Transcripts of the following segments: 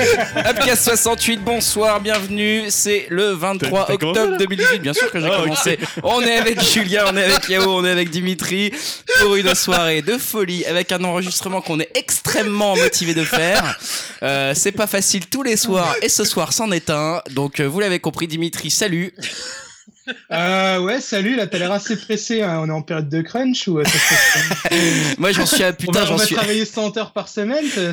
Upcast 68, bonsoir, bienvenue. C'est le 23 T'as- t'as commencé, octobre là 2018, bien sûr que j'ai ok. commencé. On est avec Julien, on est avec Yao, on est avec Dimitri pour une soirée de folie avec un enregistrement qu'on est extrêmement motivé de faire. Euh, c'est pas facile tous les soirs et ce soir c'en est un. Donc euh, vous l'avez compris, Dimitri, salut. Euh, ouais, salut, là, t'as l'air assez pressé. hein. On est en période de crunch ou euh, Moi j'en suis à On putain, va, on j'en va suis. travailler 100 heures par semaine. de-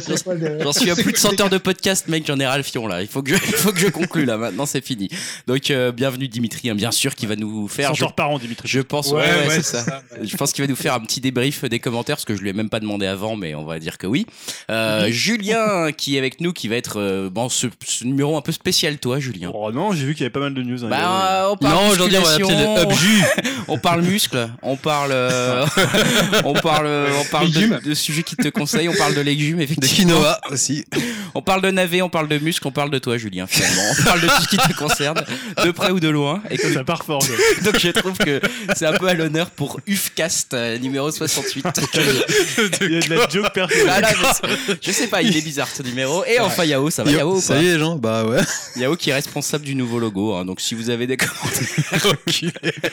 J'en suis à plus de quoi 100 heures de podcast, mec, j'en ai ras le fion là. Il faut que je, il faut que je conclue là, maintenant c'est fini. Donc euh, bienvenue Dimitri, hein, bien sûr, qui va nous faire. 100 Je, heures par an, Dimitri. je pense, Ouais, ouais, ouais, ouais, c'est c'est ça. ça, ouais. Je pense qu'il va nous faire un petit débrief des commentaires, parce que je lui ai même pas demandé avant, mais on va dire que oui. Euh, Julien, qui est avec nous, qui va être euh, bon ce, ce numéro un peu spécial, toi, Julien. Oh non, j'ai vu qu'il y avait pas mal de news. hein. Bah, euh, on parle Non, aujourd'hui, on va on parle muscle, on parle, euh, on parle, on parle de, de sujets qui te conseillent, on parle de légumes, De effectivement. quinoa aussi. On parle de navet, on parle de muscle, on parle de toi, Julien, finalement. On parle de tout ce qui te concerne, de près ou de loin. Et que- ça part fort. donc je trouve que c'est un peu à l'honneur pour UFCast euh, numéro 68. Il y a de la joke personnelle. Voilà, je, sais, je sais pas, il est bizarre ce numéro. Et enfin Yao, ça va Yao ou pas Salut les gens, bah ouais. Yao qui est responsable du nouveau logo. hein. donc si vous avez des commentaires,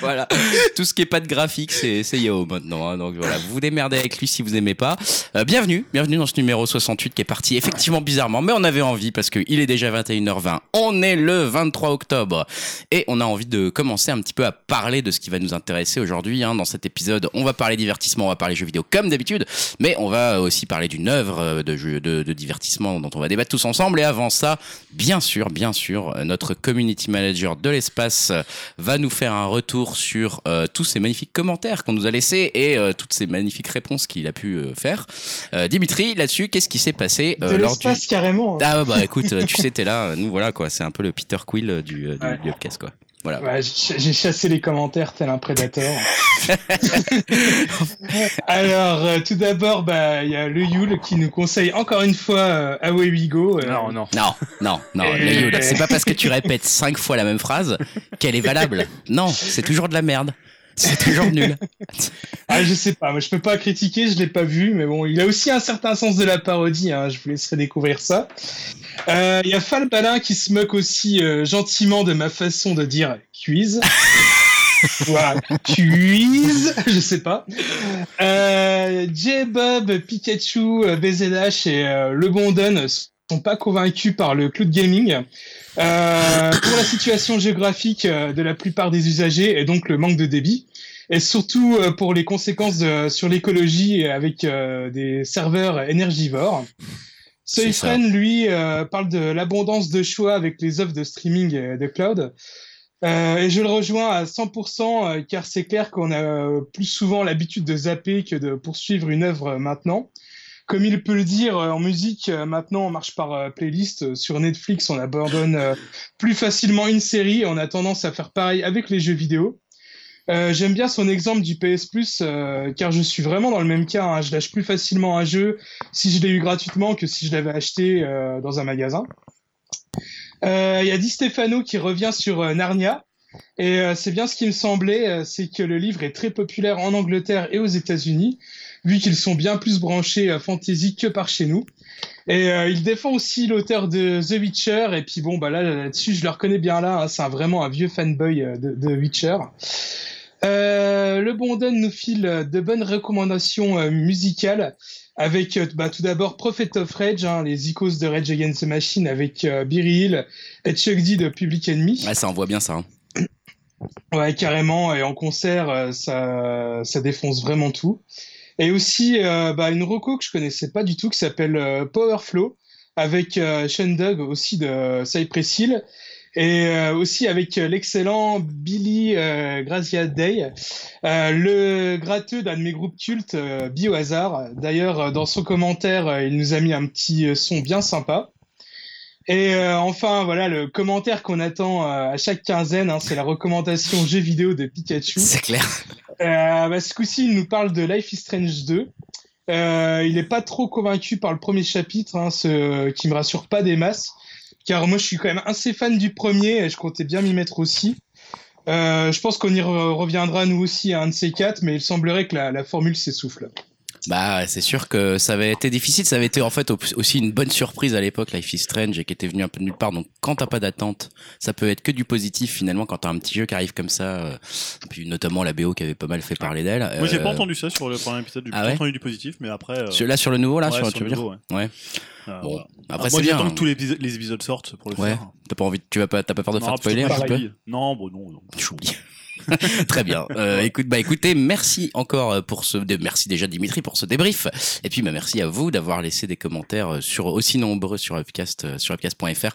voilà, tout ce qui est pas de graphique, c'est Yao maintenant. hein. donc voilà, vous vous démerdez avec lui si vous aimez pas. Euh, bienvenue, bienvenue dans ce numéro 68 qui est parti effectivement bizarrement, mais on avait envie parce que il est déjà 21h20. On est le 23 octobre et on a envie de commencer un petit peu à parler de ce qui va nous intéresser aujourd'hui. hein. Dans cet épisode, on va parler divertissement, on va parler jeux vidéo comme d'habitude, mais on va aussi parler d'une œuvre euh, de, jeu, de, divertissement dont on va débattre tous ensemble. Et avant ça, bien sûr, bien sûr, euh, notre community manager de l'espace va nous faire un retour sur euh, tous ces magnifiques commentaires qu'on nous a laissés et euh, toutes ces magnifiques réponses qu'il a pu euh, faire. Euh, Dimitri, là-dessus, qu'est-ce qui s'est passé euh, de lors du... carrément. hein. Ah ouais, bah écoute, tu sais, t'es là, nous voilà quoi, c'est un peu le Peter Quill euh, du, du, Ouais. du Upcast, quoi. Voilà. Ouais, j'ai j'ai chassé les commentaires tel un prédateur. Alors, euh, tout d'abord, bah, il y a le Yule qui nous conseille encore une fois euh, Away We Go. euh, Non, non. Non, non, non, Et- le Yule, c'est pas parce que tu répètes cinq fois la même phrase qu'elle est valable. Non, c'est toujours de la merde. C'est toujours nul. Ah, je sais pas, je peux pas critiquer, je l'ai pas vu, mais bon, il a aussi un certain sens de la parodie, hein, je vous laisserai découvrir ça. Euh, Il y a Fal Balin qui se moque aussi euh, gentiment de ma façon de dire quiz. voilà, quiz, je sais pas. Euh, J-Bob, Pikachu, BZH et Le Bon Don sont pas convaincus par le cloud gaming. Euh, pour la situation géographique euh, de la plupart des usagers et donc le manque de débit et surtout euh, pour les conséquences de- sur l'écologie avec euh, des serveurs énergivores. Soyfriend, lui, euh, parle de l'abondance de choix avec les offres de streaming et de cloud. Euh, et je le rejoins à 100% euh, car c'est clair qu'on a plus souvent l'habitude de zapper que de poursuivre une œuvre maintenant. Comme il peut le dire euh, en musique, euh, maintenant on marche par euh, playlist. Sur Netflix, on abandonne plus facilement une série on a tendance à faire pareil avec les jeux vidéo. J'aime bien son exemple du PS Plus car je suis vraiment dans le même cas. hein. Je lâche plus facilement un jeu si je l'ai eu gratuitement que si je l'avais acheté dans un magasin. Il y a Di Stefano qui revient sur Narnia. Et c'est bien ce qui me semblait, c'est que le livre est très populaire en Angleterre et aux États-Unis, vu qu'ils sont bien plus branchés à fantasy que par chez nous. Et euh, il défend aussi l'auteur de The Witcher. Et puis bon, bah là là-dessus, je le reconnais bien là. hein, c'est un- vraiment un vieux fanboy euh, de, de Witcher. Euh, le bon Don nous file euh, de bonnes recommandations euh, musicales avec euh, bah, tout d'abord Prophet of Rage, hein, les icônes de Rage Against the Machine avec euh, Beery Hill et Chuck D de Public Enemy. Ouais, ça envoie bien ça. hein. Ouais, carrément. Et en concert, euh, ça, ça défonce vraiment tout. Et aussi, euh, bah, une reco que je connaissais pas du tout, qui s'appelle euh, Powerflow, avec euh, Sean Dugg aussi de Cypress Hill, et aussi avec l'excellent Billy euh, Day, le gratteux d'un de mes groupes cultes, Biohazard. D'ailleurs, dans son commentaire, il nous a mis un petit son bien sympa. Et enfin, voilà, le commentaire qu'on attend à chaque quinzaine, hein, c'est la recommandation jeux vidéo de Pikachu. C'est clair. Euh, bah, ce coup-ci, il nous parle de Life is Strange 2. Euh, il est pas trop convaincu par le premier chapitre, hein, ce qui me rassure pas des masses, car moi je suis quand même assez fan du premier et je comptais bien m'y mettre aussi. Euh, je pense qu'on y re- reviendra nous aussi à un de ces quatre, mais il semblerait que la formule s'essouffle. Bah, c'est sûr que ça avait été difficile. Ça avait été en fait au- aussi une bonne surprise à l'époque, Life is Strange, et qui était venu un peu de nulle part. Donc, quand t'as pas d'attente, ça peut être que du positif finalement quand t'as un petit jeu qui arrive comme ça. euh, puis notamment la BO qui avait pas mal fait parler d'elle. Moi, j'ai Euh, pas entendu ça sur le premier épisode. J'ai ah ouais entendu du positif, mais après. euh, Là sur le nouveau, là, ouais, sur, tu veux le dire nouveau, Ouais. euh, Bon. voilà. Après, Ah, c'est moi, bien. j'attends hein. que tous les, épis- les épisodes sortent pour le Ouais. faire. T'as pas envie, tu vas pas, t'as pas peur de Non, faire spoiler un petit peu. Non, bon, non. non. Très bien. Euh, écoute, bah écoutez, merci encore euh, pour ce, dé- merci déjà Dimitri pour ce débrief. Et puis bah merci à vous d'avoir laissé des commentaires euh, sur aussi nombreux sur Upcast, euh, sur upcast.fr,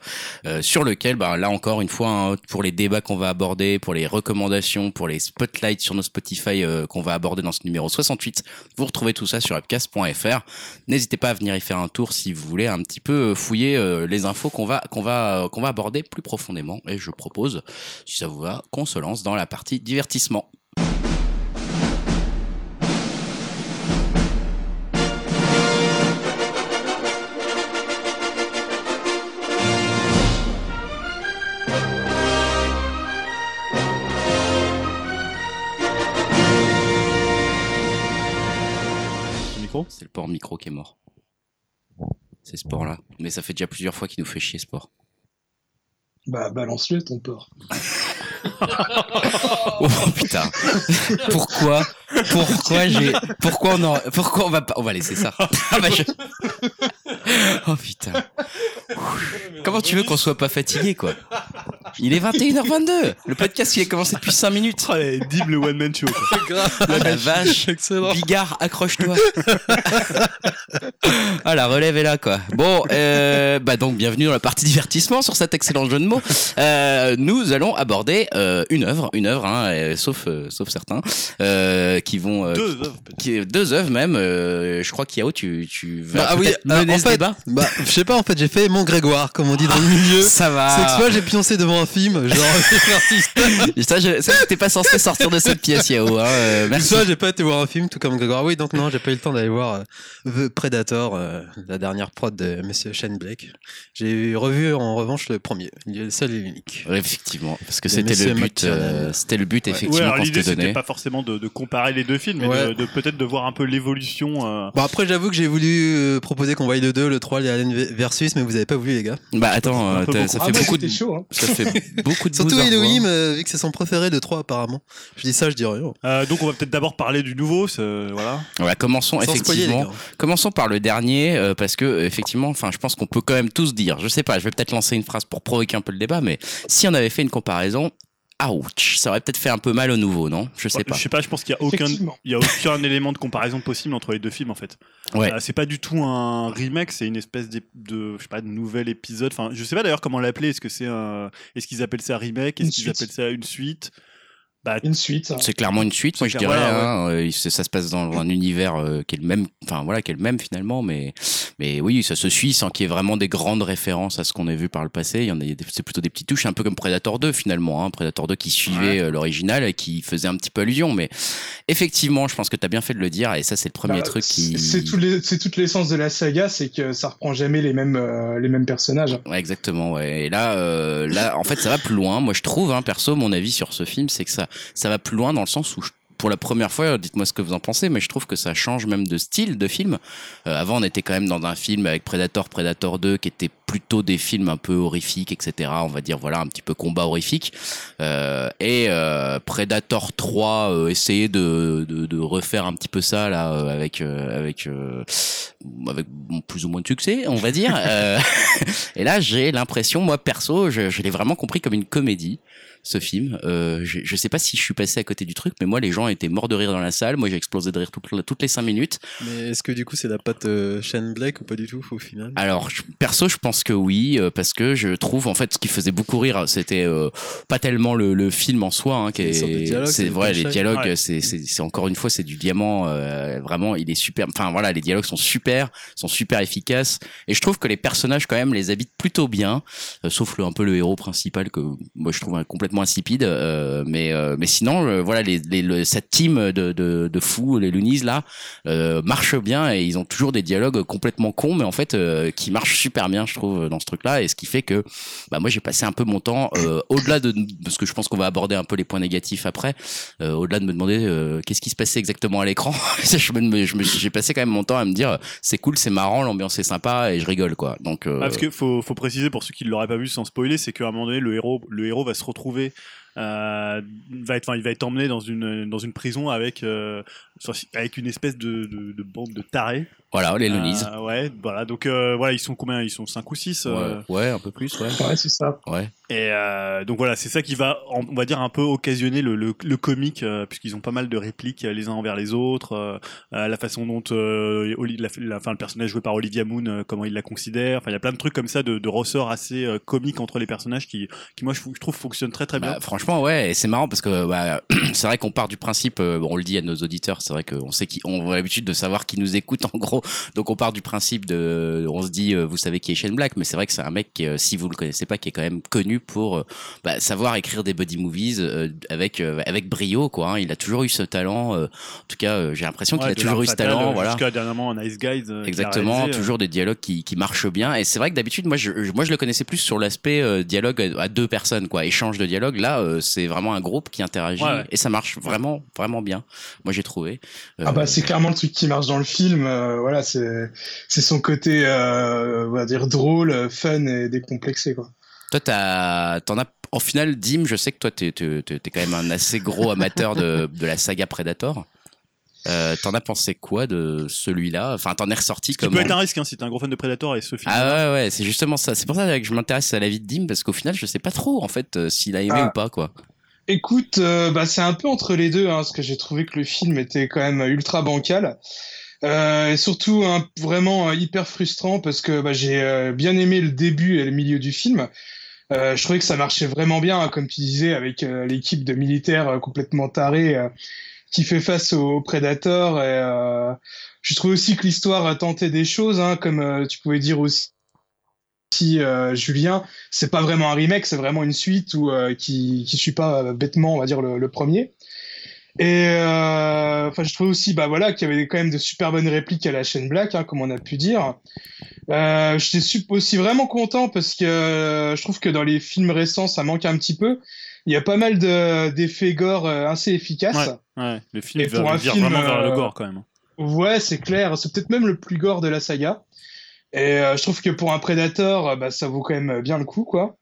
euh, sur lequel, bah là encore une fois, hein, pour les débats qu'on va aborder, pour les recommandations, pour les spotlights sur nos Spotify euh, qu'on va aborder dans ce numéro 68, vous retrouvez tout ça sur upcast.fr. N'hésitez pas à venir y faire un tour si vous voulez un petit peu fouiller les infos qu'on va qu'on va qu'on va aborder plus profondément. Et je propose, si ça vous va, qu'on se lance dans la partie divertissement. C'est le port micro qui est mort. C'est ce port-là. Mais ça fait déjà plusieurs fois qu'il nous fait chier ce port. Bah, balance-le, ton porc. Oh putain. Pourquoi Pourquoi j'ai Pourquoi on en... Pourquoi on va pas On va laisser ça. Ah bah, je- Oh putain. Comment tu veux qu'on soit pas fatigué quoi? Il est 21h22. Le podcast il a commencé depuis 5 minutes. Oh, les Dib, le one man show. quoi. Ah la vache. Excellent. Bigard, accroche-toi. ah, la relève est là, quoi. Bon, euh, bah donc, bienvenue dans la partie divertissement sur cet excellent jeu de mots. Euh, nous allons aborder euh, une œuvre, une œuvre, hein, euh, sauf, euh, sauf certains, euh, qui vont... euh, Deux œuvres, qui, deux œuvres même. euh, je crois qu'Yao, tu, tu vas Bah, ah oui, euh, en fait, débat. Bah, je sais pas, en fait, j'ai fait mon Grégoire, comme on dit dans le milieu. Ça va. C'est que soit j'ai pioncé devant un film, genre Ça, je, ça, t'es pas censé sortir de cette pièce, Yao. Hein, euh, merci. soit j'ai pas été voir un film, tout comme Grégoire. Oui, donc non, j'ai pas eu le temps d'aller voir euh, The Predator, euh, la dernière prod de Monsieur Shane Blake. J'ai revu en revanche le premier, le seul et l'unique. Ouais, effectivement, parce que De c'était le Monsieur but. euh, c'était le but Ouais, effectivement alors qu'on l'idée donné. c'était pas forcément de, de comparer les deux films, mais Ouais. de, de peut-être de voir un peu l'évolution. euh, Bon, après, j'avoue que j'ai voulu euh, proposer qu'on voie le 2, le 3, les Alien versus, mais vous avez pas voulu, les gars. Bah attends, euh, beaucoup. ça Ah, fait moi, beaucoup de chaud, hein. ça fait beaucoup de Surtout. Elohim, euh, vu que c'est son préféré, le 3, apparemment. Je dis ça, je dis rien. euh, donc on va peut-être d'abord parler du nouveau, voilà. Voilà, commençons Sans spoiler, effectivement. gars. Commençons par le dernier euh, parce que effectivement, enfin, je pense qu'on peut quand même tous dire. Je sais pas, je vais peut-être lancer une phrase pour provoquer un peu le débat, mais si on avait fait une comparaison, ouch, ça aurait peut-être fait un peu mal au nouveau, non? Je sais pas. Je sais pas, je pense qu'il y a aucun, il y a aucun élément de comparaison possible entre les deux films en fait. Ouais. Euh, c'est pas du tout un remake, c'est une espèce d'ép- de, je sais pas, de nouvel épisode. Enfin, je sais pas d'ailleurs comment l'appeler. Est-ce que c'est un, est-ce qu'ils appellent ça un remake, est-ce qu'ils appellent ça une suite? Bah, Une suite. hein. C'est clairement une suite, moi je dirais. hein, euh, ça se passe dans un univers euh, qui est le même, enfin voilà, qui est le même finalement, mais mais oui, ça se suit sans qu'il y ait vraiment des grandes références à ce qu'on a vu par le passé. Il y en a, des- c'est plutôt des petites touches, un peu comme Predator 2 finalement, hein, Predator 2 qui suivait euh, l'original et qui faisait un petit peu allusion. Mais effectivement, je pense que tu as bien fait de le dire et ça c'est le premier Bah, truc qui. C'est tout toute l'essence de la saga, c'est que ça reprend jamais les mêmes, euh, les mêmes personnages. Ouais, exactement. Ouais. Et là, euh, là, en fait, ça va plus loin. Moi, je trouve, hein, perso, mon avis sur ce film, c'est que ça, ça va plus loin dans le sens où je- pour la première fois, dites-moi ce que vous en pensez, mais je trouve que ça change même de style de film. Euh, avant, on était quand même dans un film avec Predator, Predator 2, qui était plutôt des films un peu horrifiques, etc. On va dire, voilà, un petit peu combat horrifique. Euh, et euh, Predator 3 euh, essayait de, de, de refaire un petit peu ça là euh, avec euh, avec avec plus ou moins de succès, on va dire. Et là, j'ai l'impression, moi perso, je, je l'ai vraiment compris comme une comédie. Ce film, euh, je, je sais pas si je suis passé à côté du truc, mais moi les gens étaient morts de rire dans la salle. Moi j'ai explosé de rire toutes, toutes les cinq minutes. Mais est-ce que du coup, c'est la patte euh, Shane Blake ou pas du tout, au final? Alors, je- perso, je pense que oui, euh, parce que je trouve, en fait, ce qui faisait beaucoup rire, c'était euh, pas tellement le, le film en soi, hein, qui est, dialogue, c'est vrai, les dialogues, Ouais. c'est, c'est, c'est encore une fois, c'est du diamant, euh, vraiment, il est super. Enfin voilà, les dialogues sont super super, sont super efficaces. Et je trouve que les personnages quand même les habitent plutôt bien, euh, sauf le, un peu le héros principal que moi je trouve euh, complètement insipide. euh, mais euh, mais sinon, euh, voilà, les, les- le- cette team de, de, de fous, les Loonies là, euh, marche bien et ils ont toujours des dialogues complètement cons, mais en fait euh, qui marchent super bien, je trouve, dans ce truc-là. Et ce qui fait que bah, moi j'ai passé un peu mon temps euh, au-delà de parce que je pense qu'on va aborder un peu les points négatifs après, au-delà de me demander qu'est-ce qui se passait exactement à l'écran. je me, je me- j'ai passé quand même mon temps à me dire c'est cool, c'est marrant, l'ambiance est sympa et je rigole quoi. Donc Ah, parce qu'il faut, faut préciser pour ceux qui ne l'auraient pas vu sans spoiler, c'est qu'à un moment donné, le héros, le héros va se retrouver, euh, va être, enfin, il va être emmené dans une, dans une prison avec, euh, avec une espèce de, de, de bande de tarés. voilà, les. Euh, ouais, voilà. Donc euh, voilà, ils sont combien? Ils sont 5 ou 6 Ouais, ouais, un peu plus, ouais. Ouais, c'est ça. Ouais. Et euh, donc voilà, c'est ça qui va, on va dire, un peu occasionner le, le, le comique, euh, puisqu'ils ont pas mal de répliques euh, les uns envers les autres, euh, euh, la façon dont euh, Oli- la, la- enfin, le personnage joué par Olivia Moon, euh, comment il la considère. Enfin, il y a plein de trucs comme ça, de, de ressorts assez euh, comiques entre les personnages qui, qui moi, je, je trouve fonctionnent très très bien. Bah, franchement, ouais, et c'est marrant parce que bah, c'est vrai qu'on part du principe, euh, on le dit à nos auditeurs, c'est vrai qu'on sait qui, on a l'habitude de savoir qui nous écoute en gros, donc on part du principe de, on se dit, euh, vous savez qui est Shane Black, mais c'est vrai que c'est un mec qui, euh, si vous le connaissez pas, qui est quand même connu pour bah, savoir écrire des buddy movies avec avec brio, quoi. hein. Il a toujours eu ce talent. en tout cas, j'ai l'impression qu'il Ouais, a toujours eu ce talent, voilà. Jusqu'à dernièrement Nice Guys. Exactement, réalisé, toujours des dialogues qui, qui marchent bien. Et c'est vrai que d'habitude, moi, je, moi, je le connaissais plus sur l'aspect dialogue à, à deux personnes, quoi, échange de dialogue. Là, c'est vraiment un groupe qui interagit Ouais, ouais. et ça marche vraiment, vraiment bien. Moi, j'ai trouvé. Euh, Ah bah c'est clairement le truc qui marche dans le film. euh, voilà, c'est c'est son côté, euh, on va dire drôle, fun et décomplexé quoi. Toi, t'as, t'en as. En final, Dim, je sais que toi, t'es, t'es quand même un assez gros amateur de, de la saga Predator. Euh, t'en as pensé quoi de celui-là? Enfin, t'en es ressorti Ce qui comme peut être un risque hein, si t'es un gros fan de Predator et ce film. Ah ouais, ouais, c'est justement ça. C'est pour ça que je m'intéresse à la vie de Dim parce qu'au final, je sais pas trop en fait euh, s'il a aimé Ah. ou pas quoi. Écoute, euh, bah, c'est un peu entre les deux, hein, parce que j'ai trouvé que le film était quand même ultra bancal. Euh, et surtout hein, vraiment euh, hyper frustrant parce que bah, j'ai euh, bien aimé le début et le milieu du film. Euh, je trouvais que ça marchait vraiment bien, hein, comme tu disais, avec euh, l'équipe de militaires euh, complètement tarés euh, qui fait face aux Predators. Et, euh, je trouve aussi que l'histoire a tenté des choses, hein, comme euh, tu pouvais dire aussi, euh, Julien. C'est pas vraiment un remake, c'est vraiment une suite où, euh, qui qui suit pas bêtement, on va dire le, le premier. Et euh, enfin, je trouvais aussi, bah voilà, qu'il y avait quand même de super bonnes répliques à la chaîne Black, hein, comme on a pu dire. Euh, J'étais aussi vraiment content parce que euh, je trouve que dans les films récents, ça manque un petit peu. Il y a pas mal de- d'effets gore euh, assez efficaces. Ouais, le film pour un vire film, vraiment vers le euh, gore quand même. Ouais, c'est clair. C'est peut-être même le plus gore de la saga. Et euh, je trouve que pour un Predator, bah, ça vaut quand même bien le coup, quoi.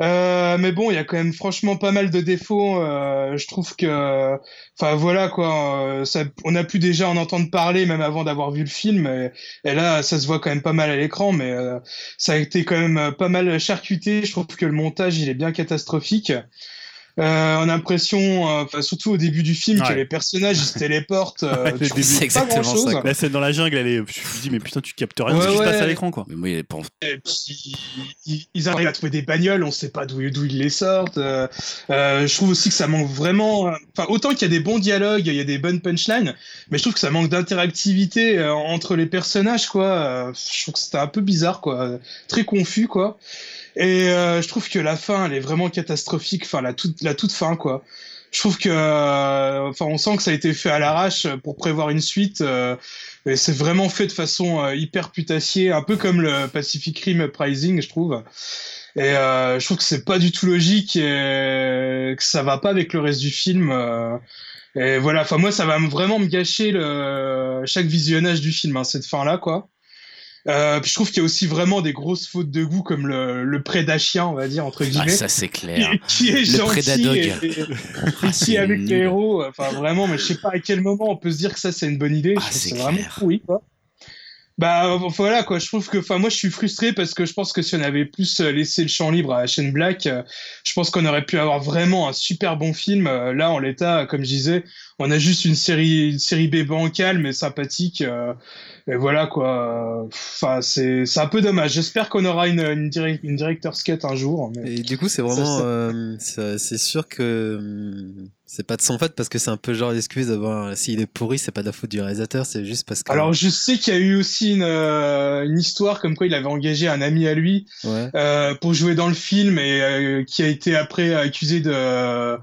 Euh, mais bon, il y a quand même franchement pas mal de défauts. euh, je trouve que, enfin voilà quoi, euh, ça, on a pu déjà en entendre parler même avant d'avoir vu le film. Et, et là, ça se voit quand même pas mal à l'écran, mais euh, ça a été quand même pas mal charcuté. Je trouve que le montage, il est bien catastrophique. Euh, on a l'impression, euh, enfin surtout au début du film, que les personnages ils se téléportent. euh, Ouais, tu. C'est pas exactement ça, grand-chose. La scène dans la jungle, elle est. Je me dis, mais putain, tu captes rien de Ouais, ce qui se passe à l'écran quoi. Mais moi, il est pour- Et puis, ils, ils arrivent à trouver des bagnoles, on sait pas d'où ils les sortent. Euh, euh, je trouve aussi que ça manque vraiment. Enfin, autant qu'il y a des bons dialogues, il y a des bonnes punchlines, mais je trouve que ça manque d'interactivité euh, entre les personnages, quoi. Euh, je trouve que c'était un peu bizarre, quoi. Très confus, quoi. Et euh, je trouve que la fin, elle est vraiment catastrophique. Enfin, la toute, la toute fin, quoi. Je trouve que, euh, enfin, on sent que ça a été fait à l'arrache pour prévoir une suite. euh, et c'est vraiment fait de façon euh, hyper putassier, un peu comme le Pacific Rim Uprising, je trouve. Et euh, je trouve que c'est pas du tout logique et que ça va pas avec le reste du film. euh. et voilà, enfin moi ça va me- vraiment me gâcher le chaque visionnage du film, hein, cette fin-là, quoi. Euh, puis je trouve qu'il y a aussi vraiment des grosses fautes de goût comme le, le prédachien, on va dire entre Ah, guillemets, ça c'est qui, clair. qui est Le gentil et, et- Ah, qui est avec nul. les héros. Enfin vraiment, mais je sais pas à quel moment on peut se dire que ça c'est une bonne idée. Ah, c'est vraiment pourri, quoi. Bah voilà quoi, je trouve que enfin moi je suis frustré parce que je pense que si on avait plus euh, laissé le champ libre à la chaîne Black, euh, je pense qu'on aurait pu avoir vraiment un super bon film. Euh, Là en l'état, comme je disais, on a juste une série une série B bancale mais sympathique. euh, et voilà quoi. Enfin, c'est c'est un peu dommage. J'espère qu'on aura une une, direct, une director's cut un jour. mais- Et du coup, c'est vraiment, euh, c'est c'est sûr que hum, c'est pas de son fait parce que c'est un peu genre l'excuse d'avoir, s'il est pourri, c'est pas de la faute du réalisateur, c'est juste parce que. Alors je sais qu'il y a eu aussi une, euh, une histoire comme quoi il avait engagé un ami à lui ouais. euh, pour jouer dans le film et euh, qui a été après accusé de, de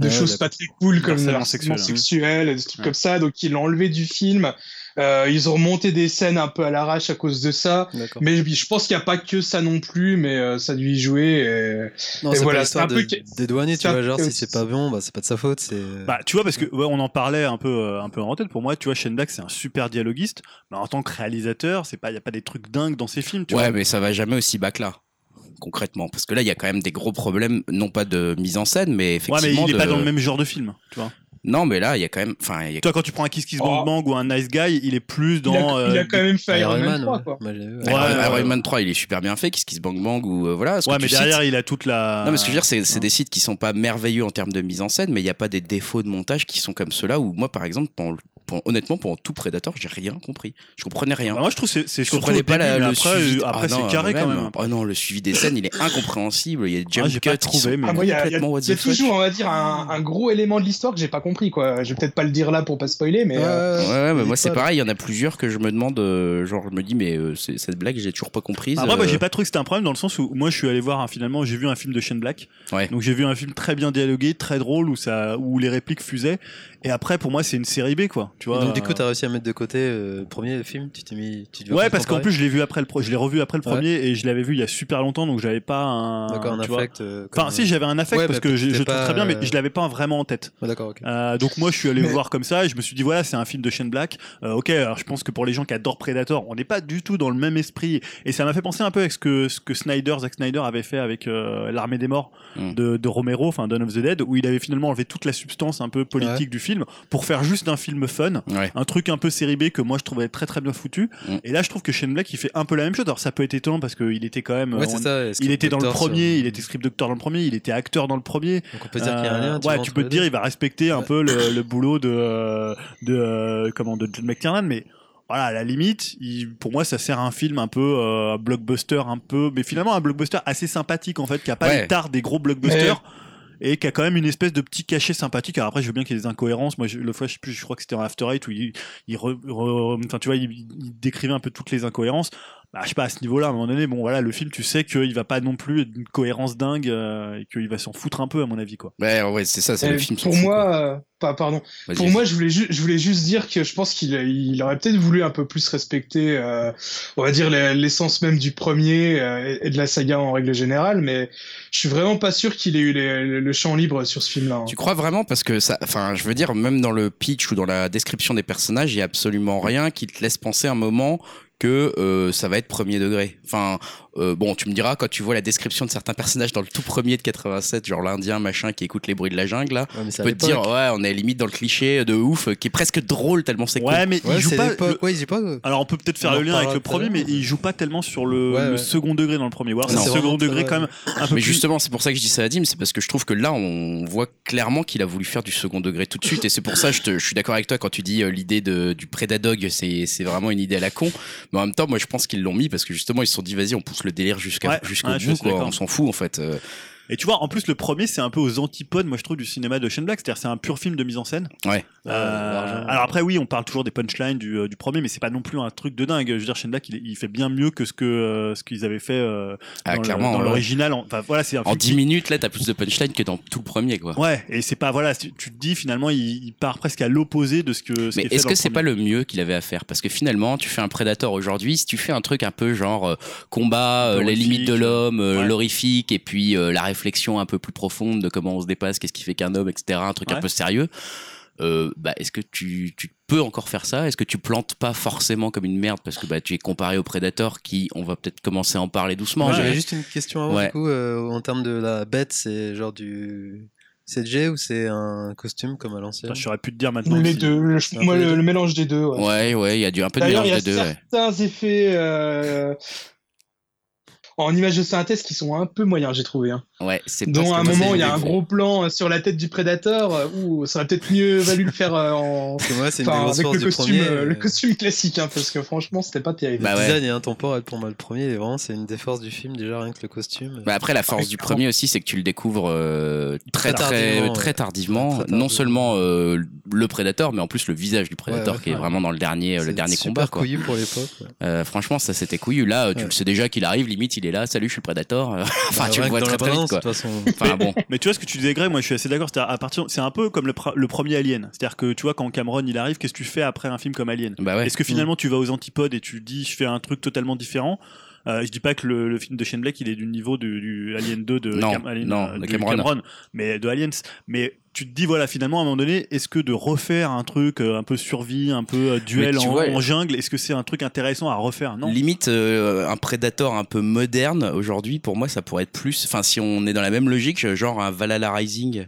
Ouais, choses pas très cool comme le Harcèlement sexuel, hein. sexuel et des trucs Ouais. comme ça. Donc ils l'ont enlevé du film. Euh, ils ont remonté des scènes un peu à l'arrache à cause de ça. Mais je, je pense qu'il n'y a pas que ça non plus, mais euh, ça a dû y jouer. Et... Non, et c'est voilà, c'est un de, peu dédouaner, tu vois, genre si c'est pas bon, bah c'est pas de sa faute, c'est. Bah, tu vois, parce que ouais, on en parlait un peu, euh, un peu en tête. Pour moi, tu vois, Shane Black, c'est un super dialoguiste, mais en tant que réalisateur, c'est pas, y a pas des trucs dingues dans ses films, tu Ouais, vois. mais ça va jamais aussi bas que là. Concrètement, parce que là, il y a quand même des gros problèmes, non pas de mise en scène, mais Ouais, effectivement. mais il est de- pas dans le même genre de film, tu vois. Non, mais là, il y a quand même. Enfin, il y a- Toi, quand tu prends un Kiss Kiss Oh. Bang Bang ou un Nice Guy, il est plus Il, a, dans. il a euh, quand même fait Iron, Man 3, ouais. quoi. Ouais, Iron, ouais, Iron ouais. Man 3, il est super bien fait, Kiss Kiss Bang Bang ou euh, voilà. Ouais, mais cites. derrière, il a toute la. Non, mais ce que je veux dire, c'est des sites qui sont pas merveilleux en termes de mise en scène, mais il n'y a pas des défauts de montage qui sont comme ceux-là où moi, par exemple, pendant le- pendant- honnêtement, pendant tout Predator, j'ai rien compris. Je comprenais rien. Bah, moi, je trouve que c'est- c'est je surtout comprenais pas la- début, le après, suivi. euh, après Ah c'est carré quand même. Oh non, le suivi des scènes, il est incompréhensible. Il y a des jump Ah, j'ai pas trouvé, mais- Ah, moi, il y a, il y a- complètement il y a toujours, on va dire, un, un gros élément de l'histoire que j'ai pas compris, quoi. Je vais peut-être pas le dire là pour pas spoiler, mais. Ouais, euh, ouais, mais moi est c'est pareil, il y en a plusieurs que je me demande, euh, genre je me dis mais euh, cette blague j'ai toujours pas comprise. Après, moi, j'ai pas trouvé que c'était un problème dans le sens où moi, je suis allé voir finalement, j'ai vu un film de Shane Black. Ouais. Donc, j'ai vu un film très bien dialogué, très drôle, où ça, où les répliques fusaient. Et après, pour moi, c'est une série B, quoi. Tu Et vois. donc du coup, euh, t'as réussi à mettre de côté euh, le premier film, tu t'es mis. Tu Ouais, parce qu'en plus, je l'ai vu après le, pro- je l'ai revu après le Ouais. premier et je l'avais vu il y a super longtemps, donc j'avais pas un. D'accord, un affect. euh, Enfin, si, j'avais un affect Ouais, parce mais que je, trouve très bien, mais euh, je l'avais pas vraiment en tête. Ouais, D'accord, ok. Euh, donc moi je suis allé Mais- voir comme ça et je me suis dit voilà c'est un film de Shane Black Euh, ok alors je pense que pour les gens qui adorent Predator on n'est pas du tout dans le même esprit et ça m'a fait penser un peu avec ce que, ce que Snyder Zack Snyder avait fait avec euh, l'armée des morts Mm. de, de Romero enfin Dawn of the Dead où il avait finalement enlevé toute la substance un peu politique du film pour faire juste un film fun Ouais. un truc un peu série B que moi je trouvais très très bien foutu Mm. et là je trouve que Shane Black il fait un peu la même chose alors ça peut être étonnant parce qu'il était quand même Ouais, c'est on- ça. il était dans le premier, il était script doctor dans le premier, il était acteur dans le premier. Donc on peut dire qu'il y a un lien. Euh, tu ouais, tu peux te dire, il va respecter un peu le, le boulot de, euh, de euh, comment de John McTiernan, mais voilà, à la limite, il, pour moi, ça sert à un film un peu euh, blockbuster, un peu, mais finalement un blockbuster assez sympathique en fait, qui a pas Ouais. les tares des gros blockbusters. Et qui a quand même une espèce de petit cachet sympathique. Alors après, je veux bien qu'il y ait des incohérences. Moi, je, le fois, je je crois que c'était en After Eight où il, il, re- re- tu vois, il décrivait un peu toutes les incohérences. Bah, je sais pas, à ce niveau-là, à un moment donné, bon, voilà, le film, tu sais qu'il va pas non plus être d'une cohérence dingue euh, et qu'il va s'en foutre un peu, à mon avis, quoi. Ouais, ouais, c'est ça, c'est et le film. pour moi, euh, pas, pardon. Pour moi, je voulais, je voulais juste dire que je pense qu'il il aurait peut-être voulu un peu plus respecter, euh, on va dire, les- l'essence même du premier euh, et et de la saga en règle générale, mais je suis vraiment pas sûr qu'il ait eu les- le champ libre sur ce film-là. hein. Tu crois vraiment? Parce que ça, enfin, je veux dire, même dans le pitch ou dans la description des personnages, il y a absolument rien qui te laisse penser un moment que euh, ça va être premier degré. Enfin, euh, bon, tu me diras quand tu vois la description de certains personnages dans le tout premier de 87, genre l'Indien machin qui écoute les bruits de la jungle, là, Ouais, tu peux te dire, ouais, on est limite dans le cliché de ouf, qui est presque drôle tellement c'est Ouais, mais Ouais, il joue pas. le- Ouais, il joue pas. Alors on peut peut-être faire On le lien avec le premier, mais il joue pas tellement sur le, Ouais, le ouais. second degré dans le premier. Non. c'est second degré quand même un peu Mais plus. justement, c'est pour ça que je dis ça à Dim, c'est parce que je trouve que là, on voit clairement qu'il a voulu faire du second degré tout de suite, et c'est pour ça, je, te- je suis d'accord avec toi quand tu dis euh, l'idée de, du Predadog, c'est c'est vraiment une idée à la con, mais en même temps, moi, je pense qu'ils l'ont mis parce que justement, ils se sont dit, vas-y, on pousse le délire jusqu'à Ouais, jusqu'au ouais, bout, quoi, on s'en fout en fait. Et tu vois, en plus le premier c'est un peu aux antipodes, moi je trouve, du cinéma de Shane Black. C'est-à-dire c'est un pur film de mise en scène. Ouais. Euh, alors après oui, on parle toujours des punchlines du, euh, du premier, mais c'est pas non plus un truc de dingue. Je veux dire, Shane Black il, il fait bien mieux que ce que euh, ce qu'ils avaient fait euh, Ah, dans le- clairement, dans ouais. l'original. Enfin voilà, c'est un En film 10 qui- minutes, là, t'as plus de punchline que dans tout le premier, quoi. Ouais, et c'est pas voilà, tu te dis finalement il, il part presque à l'opposé de ce que. Ce Mais est-ce dans que le c'est pas le mieux qu'il avait à faire? Parce que finalement, tu fais un Predator aujourd'hui, si tu fais un truc un peu genre euh, combat, euh, les limites de l'homme, euh, ouais. l'horrifique, et puis euh, la réflexion un peu plus profonde de comment on se dépasse, qu'est-ce qui fait qu'un homme, etc., un truc un peu sérieux, euh, bah, est-ce que tu, tu peux encore faire ça? Est-ce que tu plantes pas forcément comme une merde? Parce que bah, tu es comparé au Predator qui, on va peut-être commencer à en parler doucement. Ouais. j'avais juste une question avant, Ouais. du coup, euh, en termes de la bête, c'est genre du CG ou c'est un costume comme à l'ancienne? Putain, Je saurais plus te dire maintenant. Les deux, moi le, mélange des deux. ouais. Ouais, ouais, il y a du, un peu de D'ailleurs, il y mélange a des deux. ouais. certains effets. euh, en images de synthèse qui sont un peu moyens, j'ai trouvé. Hein. Ouais, c'est Dont à un moment, il y a un gros plan sur la tête du prédateur, où ça aurait peut-être mieux valu le faire euh, en. Moi, c'est Enfin, avec force le costume, premier. euh, le euh, costume classique, hein, parce que franchement, c'était pas terrible. Bah le ouais. design est intemporel pour moi. Le premier, et vraiment, c'est une des forces du film, déjà rien que le costume. Bah après, la force Ouais, du premier aussi, c'est que tu le découvres euh, très Très très tardivement, très tardivement. Très tardivement. Non seulement euh, le prédateur, mais en plus le visage du prédateur Ouais, ouais, qui est vraiment dans le dernier le dernier super combat. Quoi. couillu pour l'époque. franchement, ça c'était couillu. Là, tu le sais déjà qu'il arrive. Limite, il est là. Salut, je suis le prédateur. enfin, Bah, tu le vois très très vite. Quoi. de toute façon. Enfin bon. Mais tu vois ce que tu disais, Greg, moi je suis assez d'accord. C'est à partir, c'est un peu comme le, pr- le premier Alien. C'est-à-dire que tu vois quand Cameron il arrive, qu'est-ce que tu fais après un film comme Alien? Bah ouais. Est-ce que finalement tu vas aux antipodes et tu dis je fais un truc totalement différent? Euh, je dis pas que le, le film de Shane Black il est du niveau du, du Alien 2 de, Non, Alien, non, euh, de du Cameron. mais de Aliens. Mais tu te dis voilà finalement à un moment donné, est-ce que de refaire un truc euh, un peu survie, un peu euh, duel en, vois, en jungle, est-ce que c'est un truc intéressant à refaire? Non. Limite euh, un Predator un peu moderne aujourd'hui, pour moi, ça pourrait être plus. Enfin, si on est dans la même logique, genre un Valhalla Rising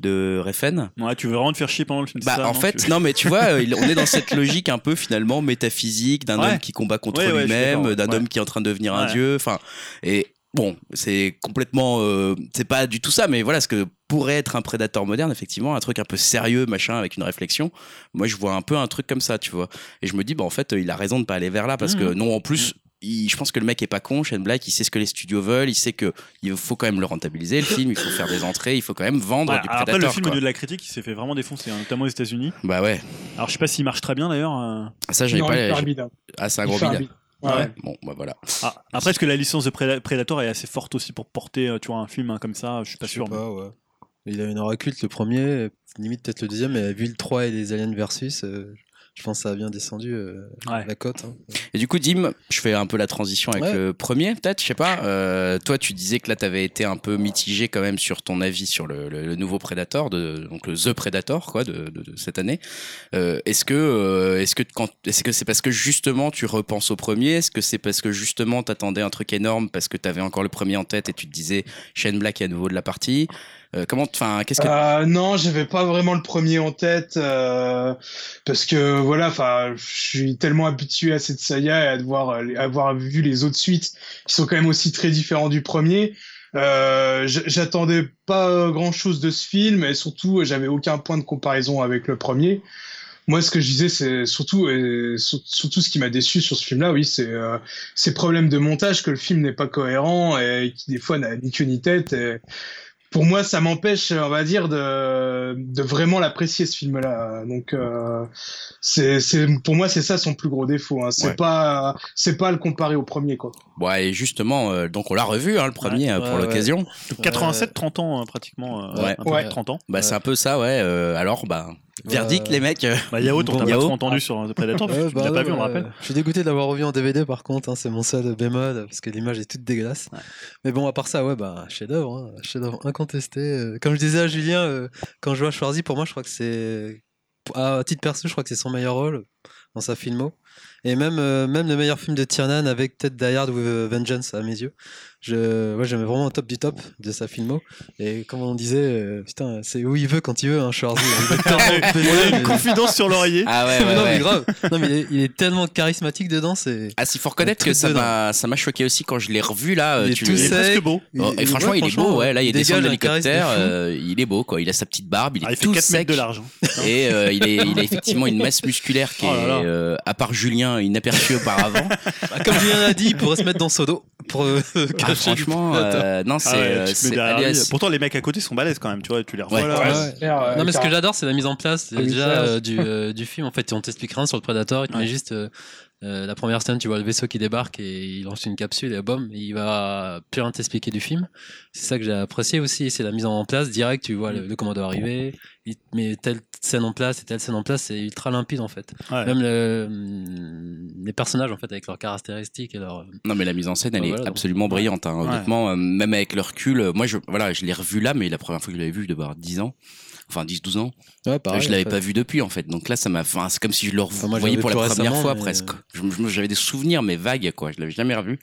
de Refn. Ouais, tu veux vraiment te faire chier pendant le film Bah ça, en non fait non mais tu vois on est dans cette logique un peu finalement métaphysique d'un Ouais. homme qui combat contre Ouais, lui-même d'un homme qui est en train de devenir un dieu enfin et bon c'est complètement euh, c'est pas du tout ça mais voilà ce que pourrait être un prédateur moderne effectivement un truc un peu sérieux machin avec une réflexion moi je vois un peu un truc comme ça tu vois et je me dis bah en fait il a raison de pas aller vers là parce que Mhm. non en plus il- je pense que le mec est pas con, Shane Black, il sait ce que les studios veulent, il sait que il faut quand même le rentabiliser le film, il faut faire des entrées, il faut quand même vendre Ouais, du après le film au niveau de la critique il s'est fait vraiment défoncer hein, notamment aux États-Unis Bah ouais, alors je sais pas s'il marche très bien d'ailleurs euh. ça j'avais pas. Ah c'est un gros bide. Ouais, ouais. Bon, bah voilà. Ah, après est-ce que la licence de Preda- Predator est assez forte aussi pour porter euh, tu vois un film hein, comme ça? Je suis pas sûr pas, ouais. Il a une aura culte le premier, limite peut-être le deuxième, mais vu le 3 et les Aliens Versus, euh, je pense que ça a bien descendu euh, Ouais. la cote. hein. Et du coup, Dim, je fais un peu la transition avec Ouais. le premier, peut-être, je sais pas. Euh, toi, tu disais que là, t'avais été un peu mitigé quand même sur ton avis sur le, le- le nouveau Predator, de, donc le The Predator, quoi, de, de- de cette année. Euh, est-ce que, euh, est-ce que quand, est-ce que c'est parce que justement tu repenses au premier? Est-ce que c'est parce que justement t'attendais un truc énorme parce que t'avais encore le premier en tête et tu te disais Shane Black est à nouveau de la partie? Euh, Comment, enfin, qu'est-ce que Euh, non, j'avais pas vraiment le premier en tête euh, parce que voilà, enfin, je suis tellement habitué à cette saga et à devoir à avoir vu les autres suites qui sont quand même aussi très différents du premier. Euh, J'attendais pas grand chose de ce film et surtout j'avais aucun point de comparaison avec le premier. Moi, ce que je disais, c'est surtout, et sur- surtout ce qui m'a déçu sur ce film-là, oui, c'est euh, ces problèmes de montage, que le film n'est pas cohérent et qui des fois n'a ni queue ni tête. Et pour moi, ça m'empêche, on va dire, de, de vraiment l'apprécier ce film-là. Donc, euh, c'est, c'est, pour moi, c'est ça son plus gros défaut. Hein. C'est Ouais. pas, c'est pas le comparer au premier, quoi. Bon, et justement, euh, donc on l'a revu, hein, le premier, euh, pour Ouais, l'occasion. Donc 87 30 ans hein, pratiquement euh, Ouais. un peu plus Ouais. de 30 ans Bah, c'est un peu ça, ouais. euh, alors, bah, verdict, Ouais. les mecs. euh, bah Yao pas Yao. trop entendu sur The Predator Ouais, tu bah l'as pas vu on le euh, rappelle Je suis dégoûté de l'avoir revu en DVD par contre, hein, c'est mon seul bémol parce que l'image est toute dégueulasse. Mais bon, à part ça, ouais, bah, chef-d'œuvre, hein, chef-d'œuvre incontesté. euh, Comme je disais à Julien, euh, quand je vois Schwarzy, pour moi, je crois que c'est. À titre perso, je crois que c'est son meilleur rôle dans sa filmo. Et même, euh, même le meilleur film de Tiernan avec peut-être Die Hard with a Vengeance à mes yeux. Je, ouais, j'aimais vraiment au top du top de sa filmo. Et comme on disait, euh, putain, c'est où il veut quand il veut, hein, Schwarzy. Il a une confidence sur l'oreiller Ah ouais, ouais, non, mais grave. Non, mais il est, il est tellement charismatique dedans, c'est. Ah, s'il faut reconnaître Un que ça m'a, ça m'a choqué aussi quand je l'ai revu là. Il est tu tout il sec. presque beau Oh, et Il- franchement, il est beau, ouais. Là, il, dégage descend de un l'hélicoptère, euh, il est beau, quoi. Il a sa petite barbe, il est Ah, il fait tout 4 sec. mètres de large hein. Et euh, il, est, il a effectivement une masse musculaire qui Oh là là. est, euh, à part Julien, inaperçue auparavant. Bah, comme Julien l'a dit, il pourrait se mettre dans Sodo pour euh, Ah, cacher franchement, euh, non, c'est, Ah ouais, euh, tu te mets c'est derrière lui. alias- pourtant les mecs à côté sont balèzes quand même tu vois tu les revois Ouais. là Ouais. Non, mais ce que j'adore, c'est la mise en place Ah déjà euh, du, euh, du film. En fait, on t'explique rien sur le prédateur. Il te met juste euh, la première scène, tu vois le vaisseau qui débarque et il lance une capsule et bam, il va plus rien t'expliquer du film. C'est ça que j'ai apprécié aussi, c'est la mise en place direct. Tu vois le, le commando arriver, il met telle scène en place et telle scène en place, c'est ultra limpide en fait. Ouais. Même le, hum, les personnages en fait avec leurs caractéristiques et leurs Non, mais la mise en scène, elle Ouais, est voilà, donc. absolument brillante. hein. Ouais. Honnêtement, euh, même avec le recul, euh, moi, je, voilà, je l'ai revu là, mais la première fois que je l'avais vu, je devais avoir 10 ans. Enfin 10-12 ans. Ouais, pareil, je l'avais pas vu depuis en fait. Donc là, ça m'a. Enfin, c'est comme si je le revoyais pour la première fois mais- presque. Je- J'avais des souvenirs mais vagues quoi. Je l'avais jamais revu.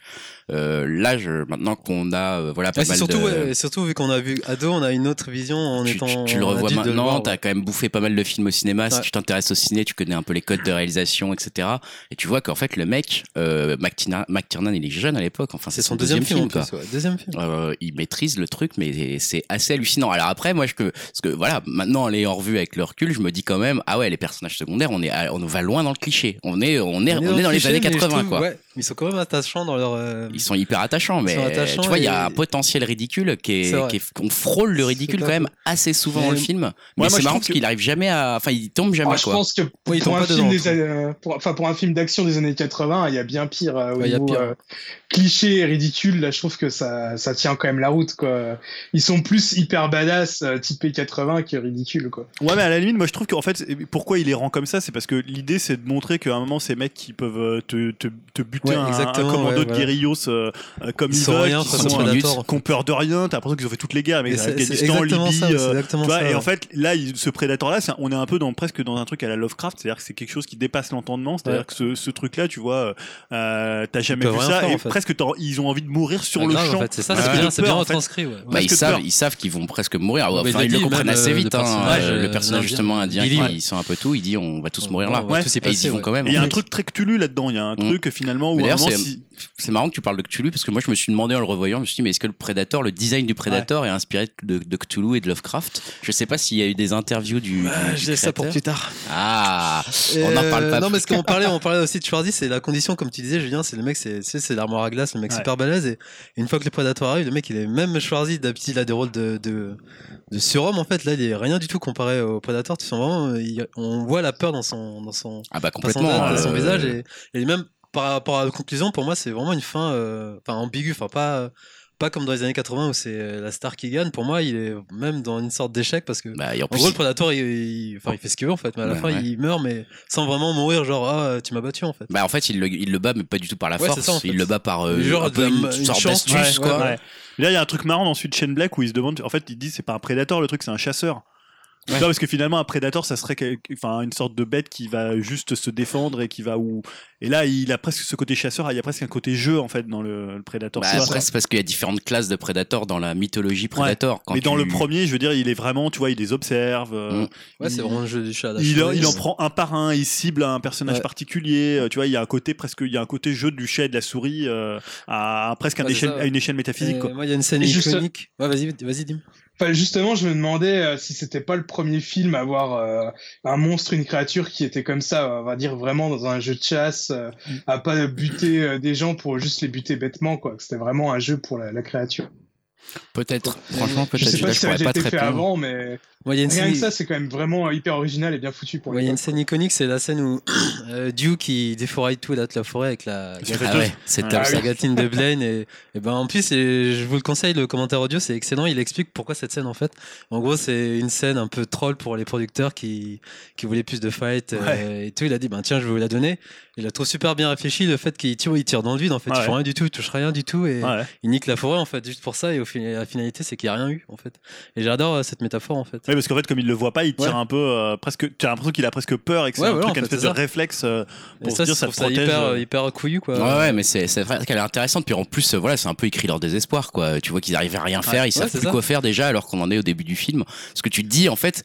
Euh, là, je, maintenant qu'on a euh, voilà pas mal surtout, de. ouais, surtout vu qu'on a vu ado, on a une autre vision en tu, étant. tu- tu le revois maintenant, t'as ouais. quand même bouffé pas mal de films au cinéma. Si tu t'intéresses au ciné, tu connais un peu les codes de réalisation, etc. Et tu vois qu'en fait, le mec, euh, McTiernan, McTiernan, il est jeune à l'époque. Enfin, C'est son deuxième film, quoi. Deuxième film. Euh, il maîtrise le truc, mais c'est assez hallucinant. Alors après, moi, je peux, parce que voilà, maintenant, en l'ayant revu avec le recul, je me dis quand même, ah ouais, les personnages secondaires, on est, on va loin dans le cliché. On est, on est, on est dans, le les cliché, années mais je 80, trouve, quoi. Ouais, ils sont quand même attachants dans leur. euh, Ils sont hyper attachants, mais attachants tu vois, il y a un potentiel ridicule qui est, qui est- qu'on frôle le ridicule quand même assez souvent Mais- dans le film. Mais moi, c'est je marrant trouve parce que- qu'il arrive jamais à, enfin, il tombe jamais, Ah, je quoi. pense que Oui, pour, un film dedans, des années- euh, pour, enfin, pour un film d'action des années 80, il y a bien pire euh, au Ouais, il y a niveau pire. euh, cliché et ridicule. Là, je trouve que ça, ça tient quand même la route. Quoi. Ils sont plus hyper badass, euh, typé 80 que ridicule. Quoi. Ouais, mais à la limite, moi je trouve qu'en fait, pourquoi il les rend comme ça, c'est parce que l'idée c'est de montrer qu'à un moment, ces mecs qui peuvent te, te, te buter Ouais, un, un exactement, commando ouais, de guérillos euh, euh, comme Ils ils, sont veulent, rien qui sont, euh, Predator. qui ont peur de rien, t'as l'impression qu'ils ont fait toutes les guerres, mais Afghanistan, Libye, ça, euh, exactement tu vois, ça, et en fait, là, ce prédateur-là, on est un peu dans, presque dans un truc à la Lovecraft, c'est-à-dire que c'est quelque chose qui dépasse l'entendement, c'est-à-dire Ouais. que ce, ce truc-là, tu vois, euh, t'as jamais vu ça, faire, et en fait. presque ils ont envie de mourir sur Ah, le grave, champ. en fait, c'est ça, c'est bien, retranscrit. ouais. Bah, ils savent, qu'ils vont presque mourir. Enfin, il ils le comprennent assez euh, vite. le hein. personnage, Euh, le euh, personnage justement indien, ils sont un peu tout. Il dit, on va tous mourir là. Et ils y vont quand même. Et il y a un Ouais. truc très Cthulhu là-dedans, il y a un truc finalement où Mais c'est- si- marrant que tu parles de Cthulhu parce que moi je me suis demandé en le revoyant, je me suis dit mais est-ce que le Predator, le design du Predator est inspiré de, de Cthulhu et de Lovecraft? Je sais pas s'il y a eu des interviews du. du- Ah, du J'ai ça pour plus tard. Ah, on n'en parle pas. Non, plus. parce qu'on parlait, on parlait aussi de Schwarzy, c'est la condition, comme tu disais, Julien, c'est le mec, c'est, l'armoire à glace, le mec Ouais. super balèze, et une fois que les prédateurs arrivent, le mec, il est même Schwarzy, d'habitude, il a des rôles de, de, de surhomme, en fait, là, il est rien du tout comparé au prédateur, tu sens vraiment, il- on voit la peur dans son, dans son, Ah bah complètement. dans son euh, visage, et, et même par rapport à la conclusion, pour moi, c'est vraiment une fin, euh, enfin, ambiguë, enfin, pas, pas comme dans les années 80 où c'est euh, la star qui gagne, pour moi, il est même dans une sorte d'échec parce que, Bah, en en plus, gros, le prédateur, il, il- enfin, il fait ce qu'il veut en fait, mais à la fin, ouais. il meurt, mais sans vraiment mourir, genre, ah, tu m'as battu en fait. bah, en fait, il le, il le bat, mais pas du tout par la Ouais, force. c'est ça, en fait. Il le bat par euh, Genre un peu une, une sorte chance, d'astuce, ouais, quoi. ouais. Ouais. Là, il y a un truc marrant dans de Shane Black où il se demande, en fait, il dit c'est pas un prédateur, le truc c'est un chasseur. Vois, parce que finalement, un prédateur, ça serait enfin, une sorte de bête qui va juste se défendre et qui va où. Et là, il a presque ce côté chasseur, il y a presque un côté jeu en fait dans le, le prédateur. Bah, après, c'est parce qu'il y a différentes classes de Predator dans la mythologie Predator. Quand Mais dans le premier, je veux dire, il est vraiment, tu vois, il les observe. euh, Mm. Ouais, c'est il- vraiment le jeu du chat. Il, en- il prend un par un, il cible un personnage Ouais. particulier. euh, Tu vois, il y a un côté presque, il y a un côté jeu du chat et de la souris euh, à, à presque un Ouais, échelle- ça, ouais. à une échelle métaphysique. Quoi. Moi, il y a une scène Et juste- iconique. Ouais, vas-y, vas-y, dis Enfin, justement, je me demandais euh, si c'était pas le premier film à avoir euh, un monstre, une créature qui était comme ça, on va dire vraiment dans un jeu de chasse, euh, à pas buter euh, des gens pour juste les buter bêtement, quoi. C'était vraiment un jeu pour la, la créature. Peut-être. Franchement, Je peut-être. sais pas si je ça a pourrais déjà pas été fait avant, mais Moi, il y a une rien scène. que ça, c'est quand même vraiment hyper original et bien foutu pour Ouais, il y a une scène iconique, c'est la scène où euh, Duke qui défouraille tout là, toute la forêt avec la, Ah ouais, c'est Ah oui. la gatine de Blaine et, et ben en plus et je vous le conseille le commentaire audio c'est excellent. Il explique pourquoi cette scène en fait. En gros c'est une scène un peu troll pour les producteurs qui qui voulaient plus de fight euh, et tout. Il a dit ben tiens je vais vous la donner. Il a trop super bien réfléchi le fait qu'il tire il tire dans le vide en fait. Ouais. il fait rien du tout il touche rien du tout et Ouais. il nique la forêt en fait. Juste pour ça et au final la finalité c'est qu'il y a rien eu en fait. Et j'adore euh, cette métaphore en fait Parce qu'en fait, comme il le voit pas, il tire Ouais. un peu euh, presque. Tu as l'impression qu'il a presque peur et que c'est Ouais, un truc, en une fait, espèce de ça. réflexe euh, et pour se ça, dire je ça ça protège. hyper euh. hyper couillu quoi Ouais, ouais, mais c'est c'est vrai qu'elle est intéressante. Puis en plus, voilà, c'est un peu écrit leur désespoir, quoi. Tu vois qu'ils arrivent à rien faire, ils savent plus ça. quoi faire déjà, alors qu'on en est au début du film. Ce que tu te dis, en fait,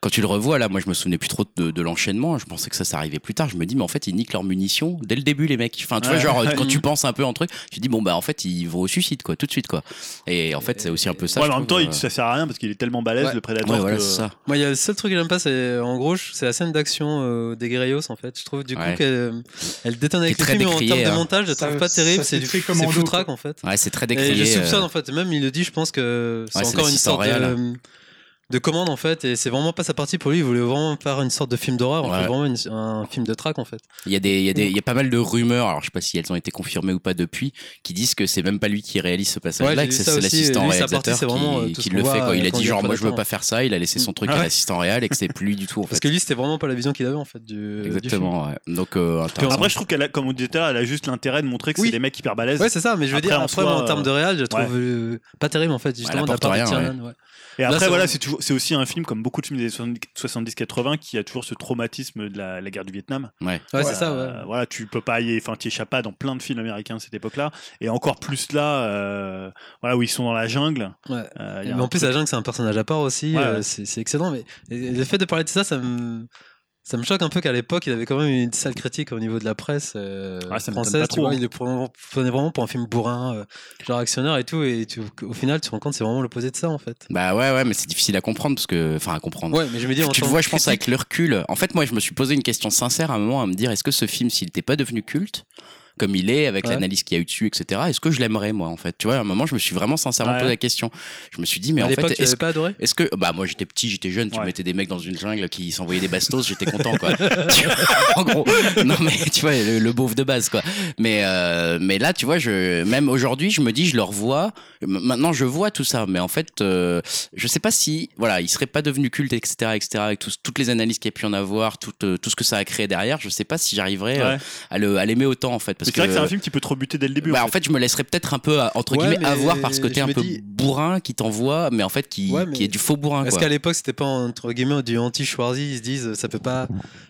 quand tu le revois, là, moi, je me souvenais plus trop de, de l'enchaînement. Je pensais que ça, ça arrivait plus tard. Je me dis, mais en fait, ils niquent leurs munitions dès le début, les mecs. Enfin, tu Ouais. vois, genre, quand tu penses un peu en truc, tu te dis, bon, bah, en fait, ils vont au suicide, quoi, tout de suite, quoi. Et en fait, c'est aussi un peu ça. En même temps, ça sert à rien parce qu'il est tellement Ouais. le prédateur. Voilà, c'est ça. Moi, il y a le seul truc que j'aime pas, c'est en gros, c'est la scène d'action euh, des guerrillos en fait. Je trouve du coup Ouais. qu'elle elle détonne avec le très film mais en termes de hein. montage, je Ça- trouve pas terrible. C'est du c'est foutraque en fait. Ouais, c'est très Et décrié. je soupçonne euh, en fait, même il le dit, je pense que c'est encore une sorte de, de commande en fait. Et c'est vraiment pas sa partie pour lui. Il voulait vraiment faire une sorte de film d'horreur, on Ouais. fait vraiment une- un film de track en fait. Il y a des, il y a des, il y a pas mal de rumeurs. Alors, je sais pas si elles ont été confirmées ou pas depuis, qui disent que c'est même pas lui qui réalise ce Ouais, passage-là, j'ai que c'est l'assistant Lui, sa partie, réalisateur euh, qui, ce le fait. Quoi. Il euh, a dit genre, moi, je veux pas faire ça. Il a laissé son truc Ah à ouais. l'assistant réel et que c'est plus du tout en Parce que lui, c'était vraiment pas la vision qu'il avait en fait du. du film. Exactement. ouais. Donc, euh. Après, je trouve qu'elle a, comme on tout l'heure, elle a juste l'intérêt de montrer que c'est des mecs hyper balèzes. Ouais, c'est ça, mais je veux dire, en après, termes de réal, je trouve ouais. euh, pas terrible en fait, justement, de la part ouais. Et Là, après, voilà, vraiment- c'est toujours, c'est aussi un film, comme beaucoup de films des années 70-80, qui a toujours ce traumatisme de la, la guerre du Vietnam. Ouais. Ouais, c'est ça, ouais. Euh, voilà, tu peux pas y, enfin, tu échappes pas dans plein de films américains de cette époque-là, et encore plus là, euh, voilà, où ils sont dans la jungle. Ouais. Euh, il y a Mais un en plus, truc- la jungle, c'est un personnage à part aussi. Ouais, euh, ouais. c'est excellent. Mais le fait de parler de ça, ça me, ça me choque un peu qu'à l'époque, il avait quand même une sale critique au niveau de la presse euh, Ah, ça m'étonne française. pas tu trop, vois, hein. il le prenait vraiment pour un film bourrin, euh, genre actionnaire et tout. Et tu- au final, tu te rends compte, c'est vraiment l'opposé de ça en fait. Bah ouais, ouais, mais c'est difficile à comprendre parce que, enfin, à comprendre. Ouais, mais je me dis, en tu le vois, je pense, avec le recul. En fait, moi, je me suis posé une question sincère à un moment à me dire est-ce que ce film, s'il n'était pas devenu culte, comme il est, avec Ouais. l'analyse qu'il y a eu dessus, etc., est-ce que je l'aimerais, moi, en fait? Tu vois, à un moment, je me suis vraiment sincèrement Ouais. posé la question. Je me suis dit, mais à en fait, est-ce l'avais pas adoré? est-ce que bah moi j'étais petit, j'étais jeune, tu Ouais. mettais des mecs dans une jungle qui s'envoyaient des bastos, j'étais content quoi. En gros, non mais tu vois le, le beauf de base quoi. Mais euh, mais là tu vois je même aujourd'hui je me dis je le revois. Maintenant je vois tout ça, mais en fait euh, je sais pas si voilà il serait pas devenu culte etc etc avec tous- toutes les analyses qu'il y a pu en avoir, tout euh, tout ce que ça a créé derrière. Je sais pas si j'arriverais Ouais. à le à l'aimer autant en fait parce c'est vrai que c'est un film qui peut te rebuter dès le début. bah, en en fait, je me laisserais peut-être un peu, à- entre Ouais, guillemets, avoir par ce côté un peu dis- bourrin qui t'envoie, mais en fait qui, Ouais, mais qui est du faux bourrin. Est-ce Quoi. qu'à l'époque, c'était pas entre guillemets du anti-Schwarzy Ils se disent, ça peut pas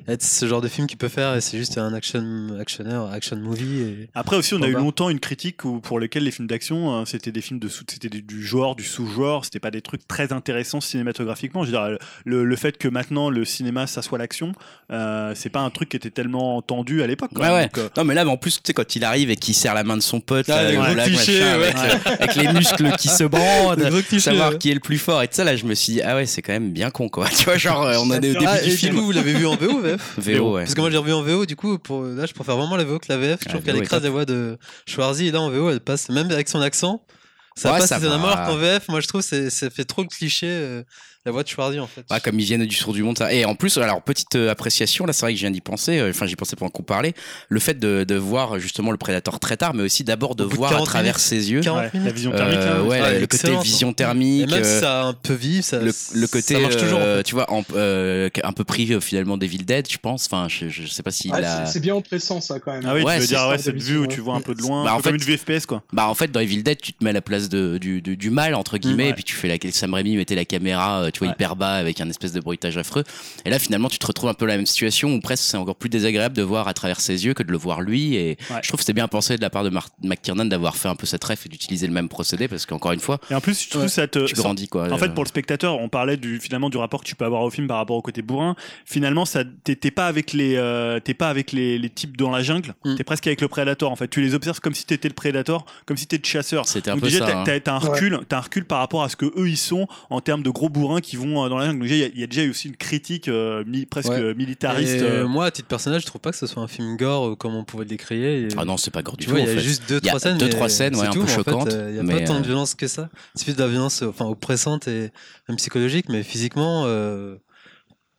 être ce genre de film qu'il peut faire et c'est juste un action, actionneur, action movie. Et... Après aussi, on a eu longtemps une critique où, pour lesquels les films d'action, euh, c'était des films de c'était du- du genre, du sous-genre, c'était pas des trucs très intéressants cinématographiquement. Je veux dire, le, le fait que maintenant le cinéma ça soit l'action, euh, c'est pas un truc qui était tellement entendu à l'époque. Ouais, ouais. Euh, Non, mais là, mais en plus, sais, quand il arrive et qu'il serre la main de son pote, Ah, là, le machin, ouais. avec, le- avec les muscles qui se bandent, cliché, savoir ouais. qui est le plus fort et tout ça, là, je me suis dit, ah ouais, c'est quand même bien con, quoi. Tu vois, genre, euh, on a des au début Ah, du et du film. coup, vous l'avez vu en VO VF VO, ouais. Parce que moi, j'ai revu en VO, du coup, pour... là, je préfère vraiment la VO que la VF. Je Ah, trouve qu'elle écrase la voix de Schwarzy et là, en VO, elle passe, même avec son accent, ça Ouais, passe ça étonnamment, alors qu'en VF, moi, je trouve que ça fait trop le cliché, euh, la voix de Schwarzy, en fait. Ouais, comme ils viennent du tour du monde, ça. Et en plus, alors petite euh, appréciation, là, c'est vrai que je viens d'y penser. euh, Enfin, j'y pensais pendant qu'on parlait. Le fait de, de voir justement le prédateur très tard, mais aussi d'abord de voir à 40 travers minutes. ses yeux. 40 ouais, minutes. la vision thermique. Euh, ouais, Ouais, le côté vision Et thermique. même si ça a un peu vif, ça, le, le côté ça marche toujours. en euh, fait. tu vois en- euh, un peu pris euh, finalement des villes Dead je pense enfin je, je sais pas si la... c'est- bien oppressant ça quand même. Ah oui, Ouais, tu veux c'est dire, ouais, cette vue où tu vois un peu de loin, Bah, en comme fait- une vue FPS quoi. bah en fait dans Evil Dead tu te mets à la place de, du, du, du mal entre guillemets et puis tu fais la Sam Raimi mettait la caméra tu vois Ouais. hyper bas avec un espèce de bruitage affreux et là finalement tu te retrouves un peu la même situation où presque c'est encore plus désagréable de voir à travers ses yeux que de le voir lui et Ouais. je trouve que c'est bien pensé de la part de Mar McTiernan d'avoir fait un peu cette ref et d'utiliser le même procédé parce qu'encore une fois Et en plus, je trouve Ouais. ça te. tu ça- grandis quoi En fait, pour le spectateur, on parlait du finalement du rapport que tu peux avoir au film par rapport au côté bourrin. Finalement, ça, t'es pas avec les, euh, t'es pas avec les, les types dans la jungle. Mm. T'es presque avec le prédateur. En fait, tu les observes comme si t'étais le prédateur, comme si t'étais le chasseur. c'était un Donc peu déjà, ça t'as hein. un recul, t'as un recul par rapport à ce que eux ils sont en termes de gros bourrins qui vont euh, dans la jungle. Il y a- il y, a déjà eu aussi une critique euh, mi- presque Ouais. euh, militariste. Et, euh, moi, à titre personnel, je trouve pas que ce soit un film gore euh, comme on pouvait le décrier. Et, ah non c'est pas gore du tu tout il y a fait juste deux, Il y a trois scènes. deux, mais trois scènes, c'est ouais, un tout, peu choquantes, Il y a mais, pas tant de violence que ça. Il suffit de la violence, enfin, oppressante et même psychologique, mais physiquement, euh,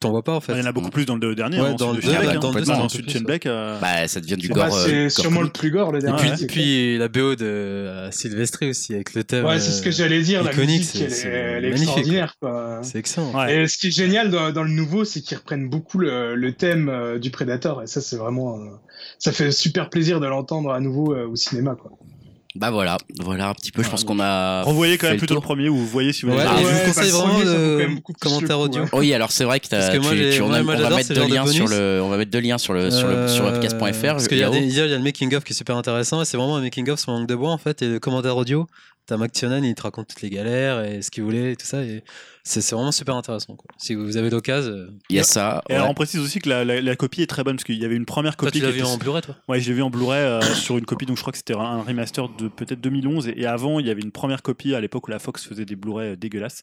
t'en vois pas en fait. il y en a beaucoup plus dans le dernier. Ouais, hein, dans le Black, dans le hein. un Dans peu ensuite euh, bah ça devient du gore euh, c'est sûrement le plus gore le Et dernier. puis, c'est puis la BO de euh, Sylvester aussi avec le thème. ouais, c'est ce que j'allais dire. La musique, c'est- elle, est- extraordinaire. C'est excellent. Ouais. Et ce qui est génial dans, dans le nouveau, c'est qu'ils reprennent beaucoup le, le thème euh, du Predator. Et ça, c'est vraiment, euh, ça fait super plaisir de l'entendre à nouveau euh, au cinéma. Quoi. Bah voilà voilà un petit peu je pense qu'on a Revoyez quand même plutôt le premier où vous voyez si vous Ouais, avez Ah, je vous conseille le vraiment le commentaire audio. hein. Oui, alors c'est vrai que, t'as- Parce que moi, tu- j'ai- tu- on, moi, a- moi, on va mettre deux de liens sur le, on va mettre deux liens sur le sur le sur Euh, webcast.fr. Parce qu'il y, y a le making of qui est super intéressant et c'est vraiment un making of sur langue de bois en fait et le commentaire audio. T'as Mac Tionan, il te raconte toutes les galères et ce qu'il voulait et tout ça et c'est vraiment super intéressant. Quoi. Si vous avez l'occasion, euh, Il y a ça. Et alors on précise aussi que la, la- la copie est très bonne parce qu'il y avait une première toi copie tu l'as vu en Blu-ray toi? Ouais, je l'ai vu en Blu-ray euh, sur une copie, donc je crois que c'était un remaster de peut-être 2011. Et, et avant, il y avait une première copie à l'époque où la Fox faisait des Blu-ray euh, dégueulasses,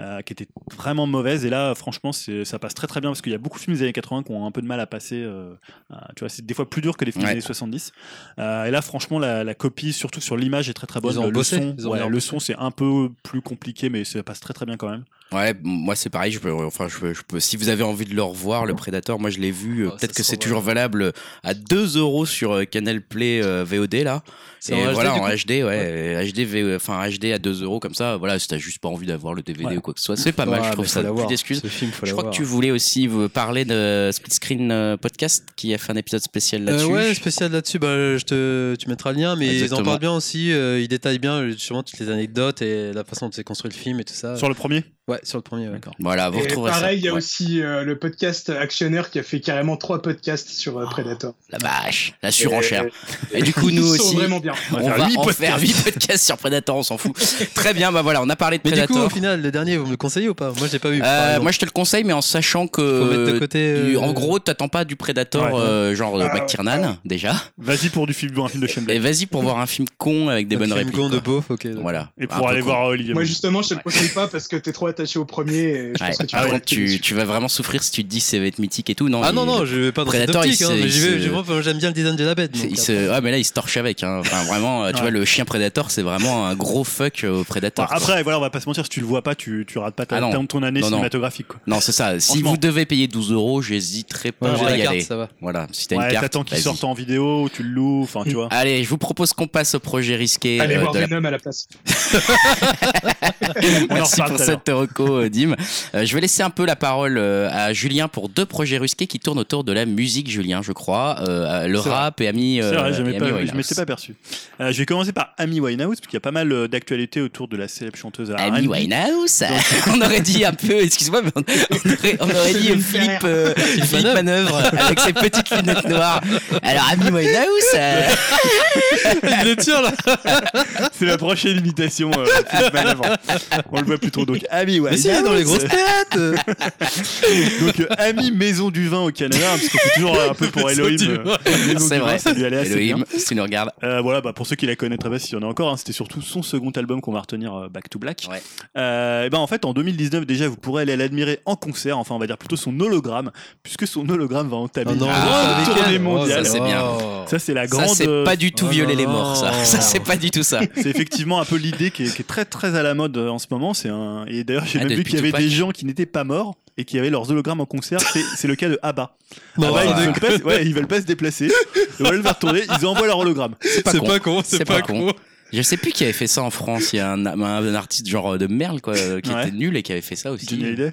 euh, qui était vraiment mauvaise. Et là, franchement, ça passe très très bien parce qu'il y a beaucoup de films des années 80 qui ont un peu de mal à passer. euh, à- tu vois, c'est des fois plus dur que les films Ouais. des années 70. Euh, et là, franchement, la, la copie, surtout sur l'image, est très très bonne. Ils ont le bossé, son, ils ont ouais, bien le son, c'est un peu plus compliqué, mais ça passe très très bien quand même. Ouais, moi c'est pareil. Je peux, enfin, je peux, je peux- si vous avez envie de le revoir, le Predator, moi je l'ai vu. euh, Oh, Peut-être que c'est toujours valable à 2 euros sur euh, Canal Play euh, VOD là. C'est Et en HD, voilà du en HD, ouais, HD, V- enfin HD à 2 euros comme ça. Voilà, si t'as juste pas envie d'avoir le DVD Ouais. ou quoi que ce soit, c'est pas mal. Je trouve ça. Plus d'excuses. Je crois que tu voulais aussi vous parler de Split Screen euh, Podcast qui a fait un épisode spécial Euh, là-dessus. ouais, spécial là-dessus, bah, je te, tu mettras le lien, mais ils en parlent bien aussi, euh, ils détaillent bien justement toutes les anecdotes et la façon dont c'est construit le film et tout ça. Sur le premier? Ouais, sur le premier. D'accord. Voilà, vous Et retrouverez pareil, il y a Ouais. aussi euh, le podcast Actionnaire qui a fait carrément trois podcasts sur euh, Predator. La vache, la surenchère. Et- Et du coup, nous aussi, vraiment bien. on va va, faire huit en podcasts. faire 8 podcasts sur Predator, on s'en fout. Très bien, bah voilà, on a parlé de Mais du coup, Predator. au final, le dernier, vous me le conseillez ou pas? Moi, je l'ai pas vu. Euh, moi, je te le conseille, mais en sachant Faut mettre de que. côté. En gros, t'attends pas du Predator Ouais. euh, genre euh, Ah, McTiernan, déjà. Vas-y pour du film, un film de Et Shyamalan. vas-y pour voir un film con avec des un bonnes film répliques. con de beauf, ok. Voilà. Et pour aller voir Olivier. Moi justement, je te le conseille pas parce que t'es trop attaché au premier. Et je Ouais. pense que tu Par vas rester tu, tu vas vraiment souffrir si tu te dis ça va être mythique et tout. Non, Ah il- non, non, je vais pas dans Predator, cette optique, hein, se- j'aime bien le design de la bête. donc se... Ouais, mais là, il se torche avec. Hein. Enfin, vraiment, tu Ouais. vois, le chien Predator, c'est vraiment un gros fuck au Predator. Enfin, après, voilà, on va pas se mentir, si tu le vois pas, tu, tu rates pas ta, Ah non. ton année Non, cinématographique. Quoi. Non, c'est ça. Si vous devez payer 12 euros, j'hésiterai pas Ouais, à y aller. ça va. Voilà, si t'as Ouais, une carte. t'attends qu'il sorte en vidéo, tu le loues, enfin, tu vois. Allez, je vous propose qu'on passe au projet risqué Allez euh, voir de Venom à la place. Merci pour cette reco, euh, Dim. Euh, je vais laisser un peu la parole euh, à Julien pour deux projets risqués qui tournent autour de la musique, Julien, je crois. Le C'est rap et Ami. C'est vrai, et pas- Amy je Winehouse. m'étais pas perçu. Je vais commencer par Amy Winehouse, parce qu'il y a pas mal d'actualités autour de la célèbre chanteuse Amy R&B. Winehouse on aurait dit un peu, excuse-moi, mais on, aurait, on aurait dit Philippe euh, Philippe Manœuvre avec ses petites lunettes noires. Alors Amy Winehouse, euh, Il le tire là C'est la prochaine imitation. euh, Philippe Manœuvre. On le voit plus trop. Donc, Amy Mais Winehouse. si, dans les grosses têtes. Donc, euh, Amy Maison du Vin au Canada, parce qu'on fait toujours un peu pour Elohim. euh. Maison C'est du vrai. Vin, ça lui allait assez bien. Elohim, si tu nous regardes. Euh, voilà, bah, pour ceux qui la connaîtraient pas, s'il y en a encore, hein, c'était surtout son second album qu'on va retenir, euh, Back to Black. Ouais. Euh, et ben en fait, en 2019 déjà, vous pourrez aller l'admirer en concert, enfin on va dire plutôt son hologramme, puisque son hologramme va entamer une Ah, grande tournée mondiale. ça, c'est bien. Oh. Ça c'est la Ça, grande. c'est euh, pas du tout Oh violer les morts, ça. Ça, c'est pas du tout ça. c'est effectivement un peu l'idée qui est, qui est très très à la mode euh, en ce moment. C'est un et d'ailleurs j'ai Ah, même vu qu'il y avait des gens qui n'étaient pas morts et qui avaient leurs hologrammes en concert. C'est le cas de ABBA. Non, ABBA, ouais. ils, veulent pas, ouais, ils veulent pas se déplacer. Ils veulent faire tourner. Ils envoient leur hologramme. C'est pas con. pas con, C'est pas pas con. con. Je sais plus qui avait fait ça en France. Il y a un, un- un artiste genre de Merle, quoi, euh, qui Ouais. était nul et qui avait fait ça aussi. Hallyday.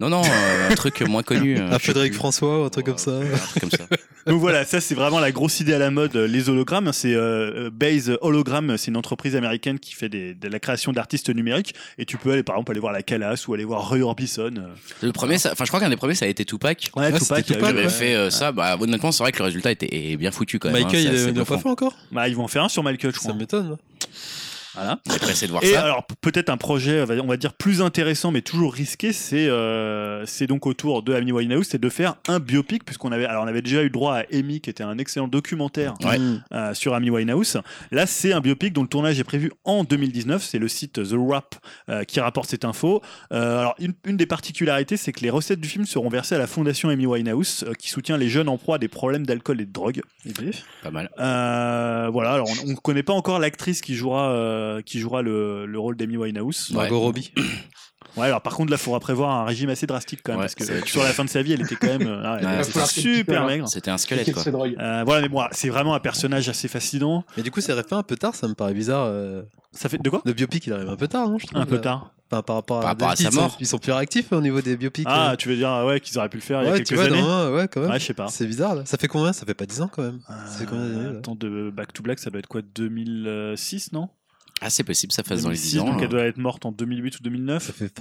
Non, non, euh, un truc moins connu. euh, Un je sais Frédéric. François ou un truc comme ça. Un truc comme ça. Donc voilà, ça c'est vraiment la grosse idée à la mode, euh, les hologrammes. C'est euh, euh, Base Hologram, c'est une entreprise américaine qui fait des- de la création d'artistes numériques. Et tu peux aller par exemple aller voir la Calas ou aller voir Roy Orbison. euh. Le premier, ça- enfin, je crois qu'un des premiers, ça a été Tupac. Ouais, Tupac, Tupac, J'avais ouais. fait euh, ça. Bah, honnêtement, c'est vrai que le résultat était bien foutu quand même. Michael, hein, il pas fait encore? Bah, ils vont en faire un sur Michael, je Ça crois. m'étonne. Voilà. On est pressé de voir Et ça. alors peut-être un projet, on va dire- plus intéressant, mais toujours risqué, c'est euh, c'est donc autour de Amy Winehouse, c'est de faire un biopic, puisqu'on avait, alors on avait déjà eu droit à Amy, qui était un excellent documentaire Ouais. Mm. euh, sur Amy Winehouse. Là, c'est un biopic dont le tournage est prévu en 2019. C'est le site The Wrap euh, qui rapporte cette info. Euh, alors, une, une des particularités, c'est que les recettes du film seront versées à la fondation Amy Winehouse, euh, qui soutient les jeunes en proie à des problèmes d'alcool et de drogue. Pas mal. Euh, voilà. Alors, on ne connaît pas encore l'actrice qui jouera, euh, qui jouera le, le rôle d'Amy Winehouse. Ouais. Margot Robbie. Ouais. Alors, par contre, là, il faudra prévoir un régime assez drastique quand même, Ouais, parce que ça sur la fin de sa vie, elle était quand même, euh, ah, elle Ouais, était c'est ça. super maigre. C'était un squelette, quoi. Euh, voilà, mais bon, c'est vraiment un personnage assez fascinant. Mais du coup, c'est fait un peu tard, ça me paraît bizarre. euh, Ça fait de quoi? Le biopic, il arrive un peu tard, non je trouve, Un peu tard. Enfin, par rapport à, Par rapport à sa ils sont- mort. Ils sont plus réactifs au niveau des biopics. Ah, euh. tu veux dire ouais, qu'ils auraient pu le faire il y a quelques tu vois, années ouais, quand même. Ouais, je sais pas. C'est bizarre là. Ça fait combien? Ça fait pas 10 ans quand même. Combien Euh, là? Attends, de Back to Black, ça doit être quoi? 2006, non? Ah, c'est possible, ça fasse dans les 2006, 10 ans. donc hein. elle doit être morte en 2008 ou 2009. Ça fait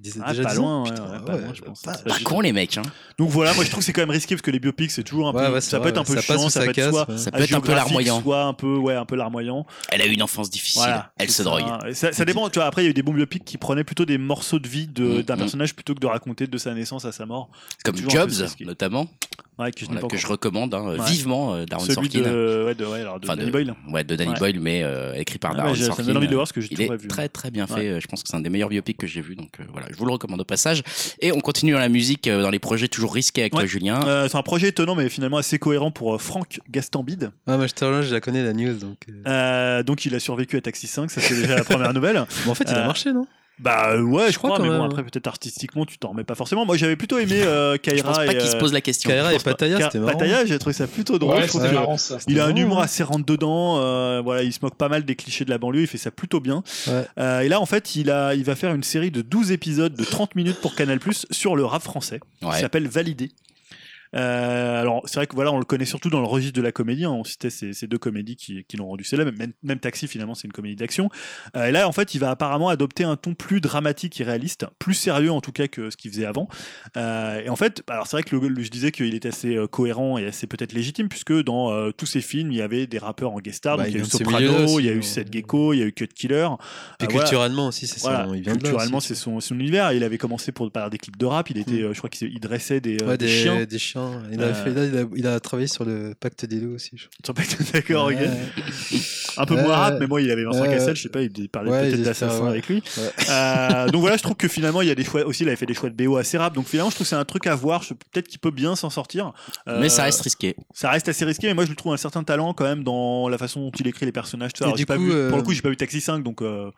10 Ah, déjà pas 10 loin, ans ouais, Putain, ouais, pas loin, je pense. pas- Pas con, les mecs. Hein. Donc voilà, moi je trouve que c'est quand même risqué parce que les biopics c'est toujours un peu, Ouais, ouais, ça peut être un peu ça chiant, ça ça peut casse, soit. Ça peut être un peu larmoyant. soit un peu ouais, un peu larmoyant. Elle a eu une enfance difficile. Voilà, Elle se drogue. ça. Ça, dépend, tu vois, après il y a eu des bons biopics qui prenaient plutôt des morceaux de vie Mm, d'un mm. personnage plutôt que de raconter de sa naissance à sa mort. Comme Jobs, notamment, Ouais, que je n'ai voilà, pas que je encore. recommande hein, Ouais. vivement, euh, Darren Celui Sorkin. de, ouais, de, ouais, alors de Enfin, Danny Boyle. Ouais, de Danny Ouais. Boyle, mais euh, écrit par Ah, Darren ça me Sorkin. donne envie de le voir parce que j'ai Il est vu. très très bien fait. Ouais. Euh, Je pense que c'est un des meilleurs biopics que j'ai vu. Donc euh, voilà, je vous le recommande au passage. Et on continue dans la musique, euh, dans les projets toujours risqués avec Ouais. toi, Julien. Euh, c'est un projet étonnant mais finalement assez cohérent pour euh, Franck Gastambide. Ah, moi, je te je la connais la news donc. euh. Euh, donc il a survécu à Taxi 5, ça c'est déjà la première nouvelle. Mais en fait, il a Euh, marché, non? Bah euh, ouais, je, Je crois crois, quand mais bon même. après peut-être artistiquement tu t'en remets pas forcément. Moi j'avais plutôt aimé euh, Je pense Kaira pas et qu'il se euh, pose la question. Kaira et. Pataya, c'était marrant. Pataya, j'ai trouvé ça plutôt drôle. Ouais, je trouve c'était que marrant ça. il a un humour assez rentre dedans. euh, voilà, il se moque pas mal des clichés de la banlieue. Il fait ça plutôt bien. Ouais. Euh, et là en fait il a, il va faire une série de 12 épisodes de 30 minutes pour Canal+ sur le rap français. qui Ouais. s'appelle Validé. Euh, alors c'est vrai que voilà, on le connaît surtout dans le registre de la comédie. hein. On citait ces, ces deux comédies qui, qui l'ont rendu célèbre. Même, même Taxi finalement c'est une comédie d'action. Euh, et là en fait il va apparemment adopter un ton plus dramatique et réaliste, plus sérieux en tout cas que ce qu'il faisait avant. Euh, et en fait, alors c'est vrai que le- le- je disais qu'il était assez cohérent et assez peut-être légitime puisque dans tous ces films il y avait des rappeurs en guest star. Bah, donc il y a eu Soprano, aussi, il y a eu. Seth Gecko, il y a eu Cut Killer. Voilà. culturellement aussi, c'est Voilà, son. Il vient culturellement, c'est son, son univers. Il avait commencé pour, par des clips de rap. Il était, euh, je crois qu'il il dressait des, Ouais, des des, chiens. des chiens. Il, a Euh, fait, là, il, a, il a travaillé sur le pacte des loups aussi. je Sur Pacte- D'accord, ok. Un peu Ouais, moins rap, ouais. mais moi, il avait Vincent Ouais, Cassel. Je sais pas, il parlait Ouais, peut-être d'assassin avec lui. Ouais. Euh, donc voilà, je trouve que finalement, il y a des choix aussi. Il avait fait des choix de BO assez rap. Donc finalement, je trouve que c'est un truc à voir. Peut-être qu'il peut bien s'en sortir. Euh, Mais ça reste risqué. ça reste assez risqué. Mais moi, je lui trouve un certain talent quand même dans la façon dont il écrit les personnages. tout ça. Et Alors, du pas coup, vu- euh, Pour le coup, j'ai pas vu Taxi 5, donc. euh,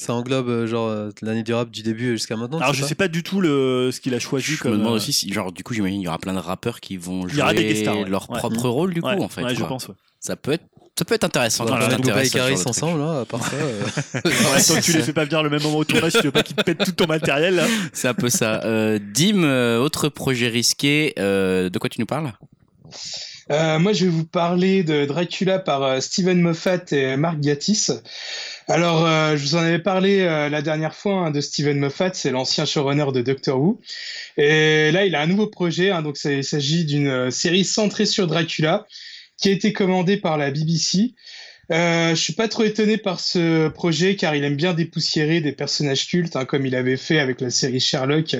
Ça englobe euh, genre euh, l'année du rap du début jusqu'à maintenant. Alors, je sais pas du tout le ce qu'il a Je choisi me comme. demande euh, aussi si, genre, du coup, j'imagine il y aura plein de rappeurs qui vont jouer stars, ouais. leur Ouais. propre rôle, du coup, ouais, en fait. ouais, je pense. ouais. Ça peut être, ça peut être intéressant. Voilà, tu Voilà, Booba et Caris ensemble, là, à part ça. euh, Ouais, tant que tu les fais pas venir le même moment au tournage, si tu veux pas qu'ils te pètent tout ton matériel là. C'est un peu ça. Euh, Dim, euh, autre projet risqué. euh, de quoi tu nous parles? Euh, moi, je vais vous parler de Dracula par euh, Steven Moffat et Mark Gatiss. Alors, euh, je vous en avais parlé euh, la dernière fois hein, de Steven Moffat, c'est l'ancien showrunner de Doctor Who. Et là, il a un nouveau projet. hein, donc, il s'agit d'une euh, série centrée sur Dracula qui a été commandée par la BBC. Euh, je suis pas trop étonné par ce projet car il aime bien dépoussiérer des personnages cultes, hein, comme il avait fait avec la série Sherlock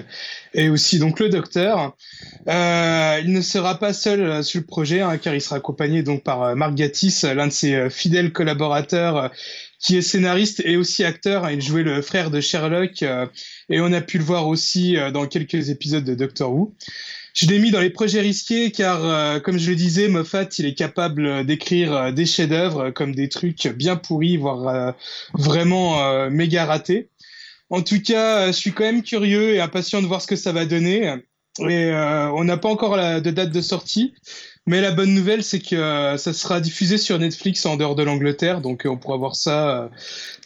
et aussi donc le Docteur. Euh, il ne sera pas seul euh, sur le projet, hein, car il sera accompagné donc par euh, Mark Gatiss, euh, l'un de ses fidèles collaborateurs, qui est scénariste et aussi acteur. hein. Il jouait le frère de Sherlock, et on a pu le voir aussi dans quelques épisodes de Doctor Who. Je l'ai mis dans les projets risqués car, euh, comme je le disais, Moffat, il est capable euh, d'écrire euh, des chefs-d'œuvre comme des trucs bien pourris, voire vraiment méga ratés. En tout cas, je suis quand même curieux et impatient de voir ce que ça va donner. Et euh, on n'a pas encore la, de date de sortie, mais la bonne nouvelle, c'est que euh, ça sera diffusé sur Netflix en dehors de l'Angleterre, donc euh, on pourra voir ça euh,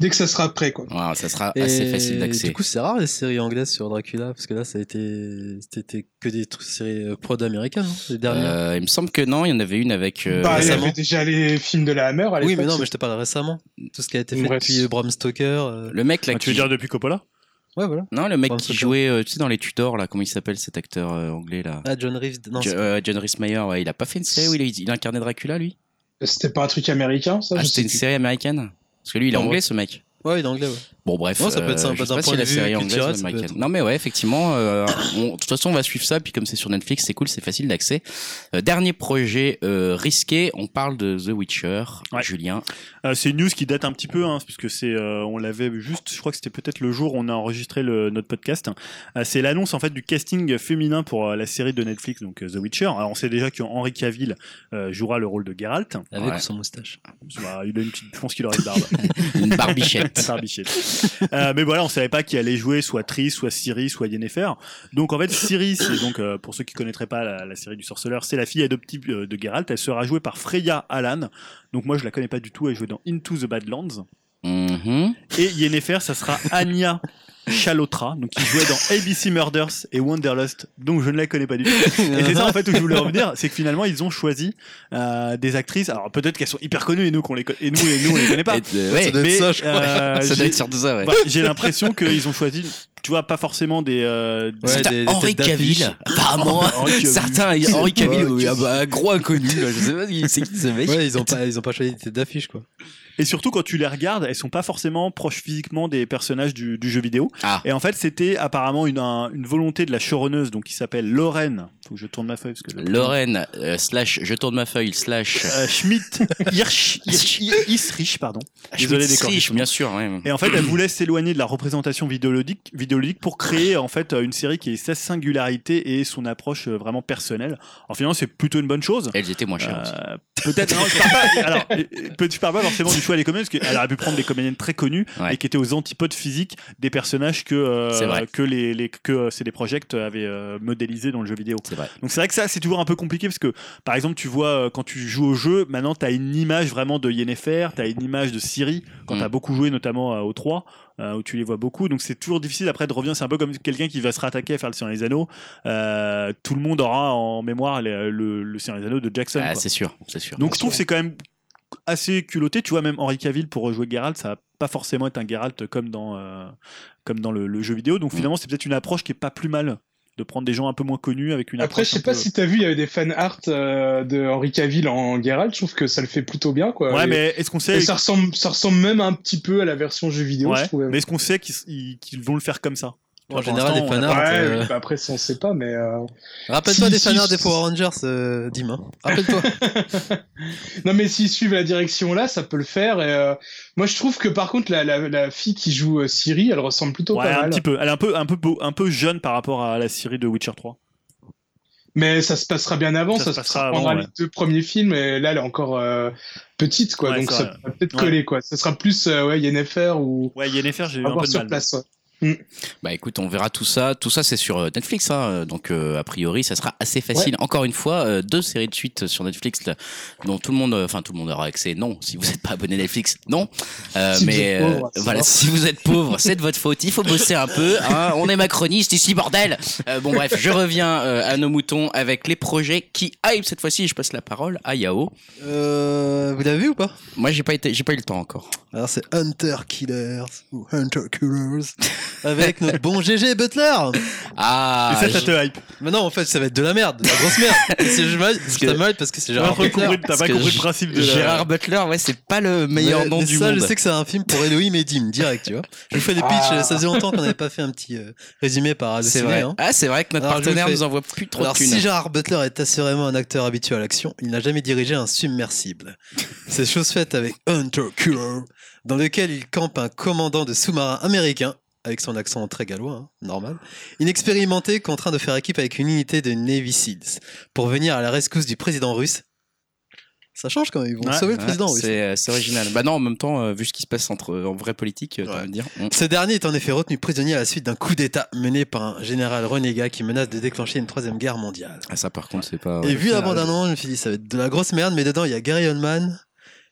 dès que ça sera prêt. Quoi. Ça sera assez Et facile d'accès. Du coup, c'est rare les séries anglaises sur Dracula, parce que là, ça a été, c'était que des trucs, séries euh, prod américaines, hein, les dernières. Euh, il me semble que non, il y en avait une avec. euh, bah, il y récemment. avait déjà les films de la Hammer à oui, mais non, mais je te parle récemment. Tout ce qui a été fait Bref. depuis Bram Stoker. euh, Le mec là Ah, qui. tu veux dire depuis Coppola? Ouais, voilà. Non, le mec qui jouait, euh, tu sais, dans les Tudors là, comment il s'appelle cet acteur euh, anglais là Ah, John Reeves. Non, Jo- euh, John Rhys Meyer, ouais, il a pas fait une série où il, il incarnait Dracula lui? C'était pas un truc américain, ça Ah, c'était une plus. série américaine? Parce que lui il est Non, anglais ce mec. Ouais, il est anglais, ouais. Bon bref, Ouais, ça peut être sympa je sais d'un pas si point la de vue série anglaise culturel, être- Non mais ouais, effectivement, euh, on- de toute façon on va suivre ça, puis comme c'est sur Netflix, c'est cool, c'est facile d'accès. Euh, dernier projet euh, risqué, on parle de The Witcher, Ouais. Julien. Euh, c'est une news qui date un petit peu, hein, puisque c'est, euh, on l'avait juste, je crois que c'était peut-être le jour où on a enregistré le, notre podcast. Euh, c'est l'annonce en fait du casting féminin pour euh, la série de Netflix, donc euh, The Witcher. Alors on sait déjà que Henry Cavill euh, jouera le rôle de Geralt. Avec Ouais. ou sans moustache. Bah, il a une petite, je pense qu'il aurait une barbe. Une barbichette. Barbichette. Euh, mais voilà, on savait pas qui allait jouer, soit Triss, soit Ciri, soit Yennefer. Donc en fait, Ciri, c'est donc euh, pour ceux qui connaîtraient pas la, la série du sorceleur, c'est la fille adoptive euh, de Geralt. Elle sera jouée par Freya Allan. Donc moi, je la connais pas du tout. Elle jouait dans Into the Badlands. Mhm. Et Yennefer, ça sera Anya Chalotra, donc qui jouait dans ABC Murders et Wanderlust, donc je ne la connais pas du tout. Et c'est ça en fait où je voulais revenir, c'est que finalement ils ont choisi euh, des actrices. Alors peut-être qu'elles sont hyper connues et nous qu'on les et nous et nous on les connaît pas. Et, euh, ouais, Ça doit être Mais, ça, je crois. euh, ça doit j'ai- être surtout ça, ouais. bah, j'ai l'impression qu'ils ont choisi, tu vois, pas forcément des. euh, des- Ouais, des- des Henri. Cavill, apparemment, certains, Henri Cavill, Ouais, oui, qui- ah bah, gros inconnu, je sais pas qui- c'est qui ce mec. Ouais, ils ont pas, ils ont pas choisi des têtes d'affiche, quoi. Et surtout quand tu les regardes, elles sont pas forcément proches physiquement des personnages du, du jeu vidéo. Ah. Et en fait, c'était apparemment une, un- une volonté de la showrunneuse, donc qui s'appelle Lorraine. Faut que je tourne ma feuille parce que. le- Lorraine, euh, slash, je tourne ma feuille, slash, Euh, Schmidt Hirsch, Hirsch- Isrich, pardon. Désolé des corrections. bien sûr, ouais. Et en fait, elle voulait s'éloigner de la représentation vidéoludique, vidéoludique pour créer en fait une série qui ait sa singularité et son approche euh, vraiment personnelle. En finalement, c'est plutôt une bonne chose. Elles étaient moins chères. Euh, Peut-être. je. Alors, euh, euh, je parle pas forcément du choix des comédiennes, parce qu'elle aurait pu prendre des comédiennes très connues Ouais. et qui étaient aux antipodes physiques des personnages que euh, que les, les que euh, CD Projekt avaient euh, modélisés dans le jeu vidéo. Vrai. Donc c'est vrai que ça c'est toujours un peu compliqué parce que par exemple tu vois euh, quand tu joues au jeu maintenant tu as une image vraiment de Yennefer, tu as une image de Ciri quand Mm. tu as beaucoup joué notamment au 3 euh, où tu les vois beaucoup. Donc c'est toujours difficile après de revenir. C'est un peu comme quelqu'un qui va se rattaquer à faire le Seigneur des Anneaux. Euh, tout le monde aura en mémoire le, le, le Seigneur des Anneaux de Jackson. Ah, c'est sûr, c'est sûr. Donc je trouve c'est quand même assez culotté. Tu vois, même Henri Cavill pour rejouer Geralt, ça va pas forcément être un Geralt comme dans, euh, comme dans le, le jeu vidéo. Donc Mm. finalement, c'est peut-être une approche qui est pas plus mal de prendre des gens un peu moins connus avec une Après, je sais un pas peu- si t'as vu, il y avait des fan art euh, de Henri Cavill en Geralt. Je trouve que ça le fait plutôt bien, quoi. Ouais, Et- mais est-ce qu'on et sait ça ressemble, ça ressemble même un petit peu à la version jeu vidéo, Ouais, je trouve. mais est-ce qu'on sait qu'ils ils- qu'ils vont le faire comme ça? En général, a fanarts. Ouais, euh, bah après, on sait pas, mais. euh, Rappelle-toi Si, des si, fanarts si. des Power Rangers, euh, Dim. hein. Rappelle-toi. Non, mais s'ils suivent la direction là, ça peut le faire. Et, euh, moi, je trouve que par contre, la, la, la fille qui joue euh, Siri, elle ressemble plutôt Ouais, pas un mal. petit peu. Elle est un peu, un peu, beau- un peu jeune par rapport à la série de Witcher 3. Mais ça se passera bien avant, Ça ça, se se passera prendra avant, les deux premiers films, et là, elle est encore euh, petite, quoi. Ouais, donc ça pourrait peut-être Ouais. coller, quoi. Ça sera plus, euh, ouais, Yennefer ou. Ouais, Yennefer, j'ai eu un peu de sur mal. place, ouais. Bah écoute, on verra tout ça. Tout ça, c'est sur euh, Netflix, hein, donc euh, a priori, ça sera assez facile. Encore une fois, euh, deux séries de suite sur Netflix là, dont tout le monde, euh, enfin tout le monde aura accès. Non, si vous n'êtes pas abonné Netflix, non. Euh, Si mais pauvre, euh, voilà, si vous êtes pauvre, c'est de votre faute. Il faut bosser un peu. hein. On est macroniste ici, bordel. Euh, bon bref, je reviens euh, à nos moutons avec les projets qui hype cette fois-ci. Je passe la parole à Yao. Euh, vous l'avez vu ou pas? Moi, j'ai pas été, j'ai pas eu le temps encore. Alors c'est Hunter Killers ou Hunter Killers avec notre bon GG Butler. Ah, Et ça, ça te hype. Mais non, en fait, ça va être de la merde, de la grosse merde. C'est je ça mal parce que c'est T'as Gérard pas Butler. compris, t'as pas compris le principe de la- Gérard Butler, ouais, c'est pas le meilleur Mais- nom mais du ça, monde. je sais que c'est un film pour Elohim et Dim, direct, tu vois. Je vous fais des pitchs, Ah. ça faisait longtemps qu'on n'avait pas fait un petit euh, résumé par C'est Allociné, vrai. hein. Ah, c'est vrai que notre partenaire nous envoie plus trop Alors, de thunes. si Gérard Butler est assurément un acteur habitué à l'action, il n'a jamais dirigé un submersible. C'est chose faite avec Hunter Killer, dans lequel il campe un commandant de sous-marin américain, avec son accent très gallois, hein, normal, inexpérimenté, contraint de faire équipe avec une unité de Navy Seals pour venir à la rescousse du président russe. Ça change quand même, ils vont Ouais, sauver le président russe. c'est euh, c'est original. Bah non, en même temps, euh, vu ce qui se passe entre en vraie politique, euh, Ouais. de dire. Ce dernier est en effet retenu prisonnier à la suite d'un coup d'État mené par un général renégat qui menace de déclencher une troisième guerre mondiale. Ah ça, par contre, c'est pas. Et vu la c'est bande la- annonce, je me suis dit ça va être de la grosse merde, mais dedans il y a Gary Oldman,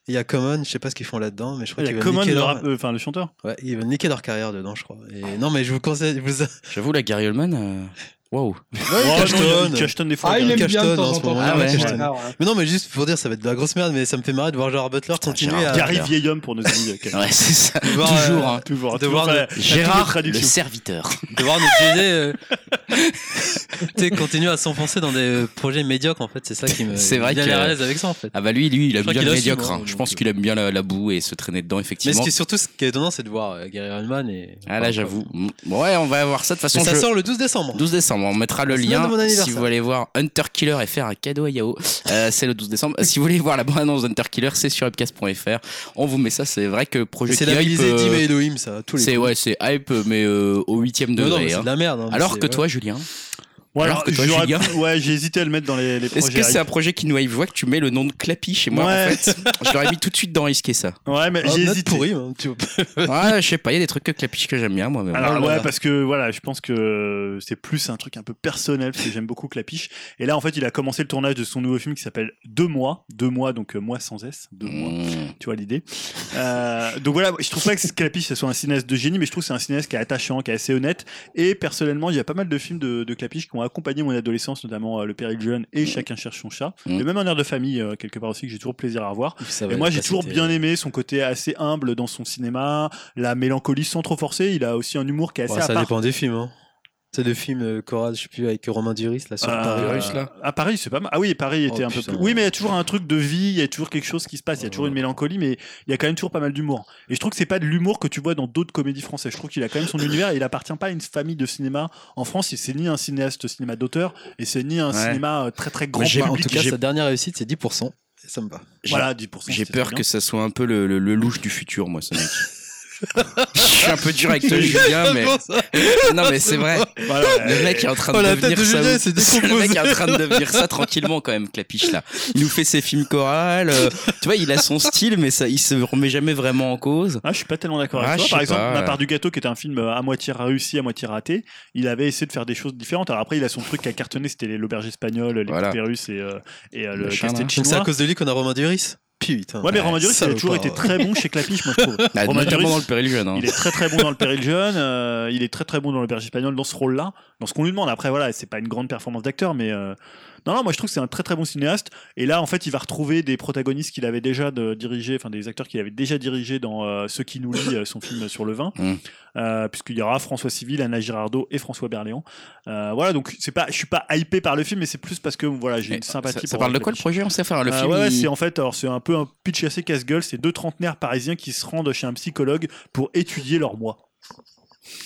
il y a Common, je sais pas ce qu'ils font là-dedans, mais je crois Il y qu'ils a veulent Common, niquer le, leur... rap- euh, enfin, le chanteur. Ouais, ils veulent niquer leur carrière dedans, je crois. Et non, mais je vous conseille, je vous... J'avoue, la Gary Oldman. euh, Waouh. Cashton. des fois. Ah, il aime bien de Cashton, temps en en ce temps. Ah ouais. Mais non, mais juste pour dire, ça va être de la grosse merde, mais ça me fait marrer de voir Gérard Butler continuer Gérard à... Gary vieil homme pour nos amis. euh, Ouais, c'est ça. voir, toujours. euh, hein. Toujours. De toujours voir Gérard, le serviteur. de voir notre euh, tu sais, continuer à s'enfoncer dans des projets médiocres, en fait, c'est ça qui me... C'est vrai il a que- l'air à l'aise avec ça, en fait. Ah bah lui, lui, il aime bien qu'il le médiocre. hein. Je pense euh. qu'il aime bien la, la boue et se traîner dedans, Mais effectivement. ce qui est surtout ce qui est étonnant, c'est de voir euh, Gary Oldman et... Ah là, j'avoue. Bon, Ouais, on va voir ça de toute façon. Mais ça je- sort le 12 décembre. 12 décembre, on mettra le La lien si vous voulez voir Hunter Killer et faire un cadeau à Yao. Euh, c'est le 12 décembre. Si vous voulez voir la bande-annonce d'Hunter Killer, c'est sur upcast.fr. On vous met ça. C'est vrai que projet C'est hype, labellisé euh, Dim et Elohim, ça, tous les C'est ouais, c'est hype, mais euh, au huitième Non, non, degré. mais c'est hein. de la merde. hein, mais Alors que toi, Julien, Ouais, Alors que toi, Julien pu- Ouais, j'ai hésité à le mettre dans les, les est-ce projets. que c'est un projet qui nous Je vois que tu mets le nom de Clappy chez moi. Ouais. En fait, je l'aurais mis tout de suite dans risquer ça. Ouais, mais Oh, j'ai hésité. pourrie, hein, tu vois. Ouais, je sais pas. Il y a des trucs que Clappy que j'aime bien moi. Mais Alors ouais, parce que voilà, je pense que c'est plus un truc un peu personnel parce que j'aime beaucoup Clapiche. Et là, en fait, il a commencé le tournage de son nouveau film qui s'appelle Deux mois, deux mois, donc euh, mois sans S, deux mois. Mmh. Tu vois l'idée. Euh, donc voilà, je trouve pas que Clapiche ce soit un cinéaste de génie, mais je trouve que c'est un cinéaste qui est attachant, qui est assez honnête. Et personnellement, il y a pas mal de films de, de Clapiche qui ont accompagné mon adolescence, notamment euh, Le Péril jeune et Chacun cherche son chat. Mm. Et même un air de famille euh, quelque part aussi que j'ai toujours plaisir à revoir. Et moi, j'ai toujours bien aimé son côté assez humble dans son cinéma, la mélancolie sans trop forcer. Il a aussi un humour qui est assez ça dépend des films. C'est le film euh, choral, je sais plus, avec Romain Duris, là, sur Euh, Paris. Russe, là. À Paris, c'est pas mal. Ah oui, Paris était Oh, un peu plus. Oui, mais il y a toujours un truc de vie, il y a toujours quelque chose qui se passe, il y a toujours une mélancolie, mais il y a quand même toujours pas mal d'humour. Et je trouve que c'est pas de l'humour que tu vois dans d'autres comédies françaises. Je trouve qu'il a quand même son univers et il appartient pas à une famille de cinéma. En France, c'est ni un cinéaste cinéma d'auteur et c'est ni un Ouais. cinéma euh, très très grand en tout cas, sa dernière réussite, c'est 10%. Et ça me va. Voilà, 10%. J'ai peur que ça soit un peu le, le, le louche du futur, moi, ce mec. je suis un peu dur avec toi, Julien, mais non, mais c'est vrai. Voilà, Le mec est en train Oh, de la devenir de ça. Julien, c'est le mec est en train de devenir ça tranquillement quand même, Clapiche là. Il nous fait ses films chorales. euh, tu vois, il a son style, mais ça, il se remet jamais vraiment en cause. Ah, je suis pas tellement d'accord Ah, avec je toi. Par exemple, pas, La part du gâteau, qui est un film euh, à moitié réussi, à moitié raté, il avait essayé de faire des choses différentes. Alors après, il a son truc qui a cartonné, c'était les- l'auberge espagnole, les Voilà. russes et, euh, et euh, le Machin, castel. Donc c'est à chinois. cause de lui qu'on a Romain Duris. Putain. Ouais, mais Romain Duris, il a toujours été très bon chez Clapiche, moi je trouve. Bah, Romain Duris, dans le péril jeune. hein. Il est très très bon dans le péril jeune, euh, il est très très bon dans le berger espagnol, dans ce rôle-là, dans ce qu'on lui demande. Après, voilà, c'est pas une grande performance d'acteur, mais euh, non, non, moi je trouve que c'est un très très bon cinéaste. Et là, en fait, il va retrouver des protagonistes qu'il avait déjà de, dirigés, enfin des acteurs qu'il avait déjà dirigés dans euh, Ce qui nous lie, euh, son film sur le vin, Mm. Euh, puisqu'il y aura François Civil, Anna Girardot et François Berléand. Euh, voilà, donc c'est pas, je suis pas hypé par le film, mais c'est plus parce que voilà, j'ai une sympathie. ça, ça pour parle de quoi le projet On sait faire le Euh, film. ouais, ouais, il- c'est en fait, alors c'est un peu un pitch assez casse-gueule. C'est deux trentenaires parisiens qui se rendent chez un psychologue pour étudier leur moi.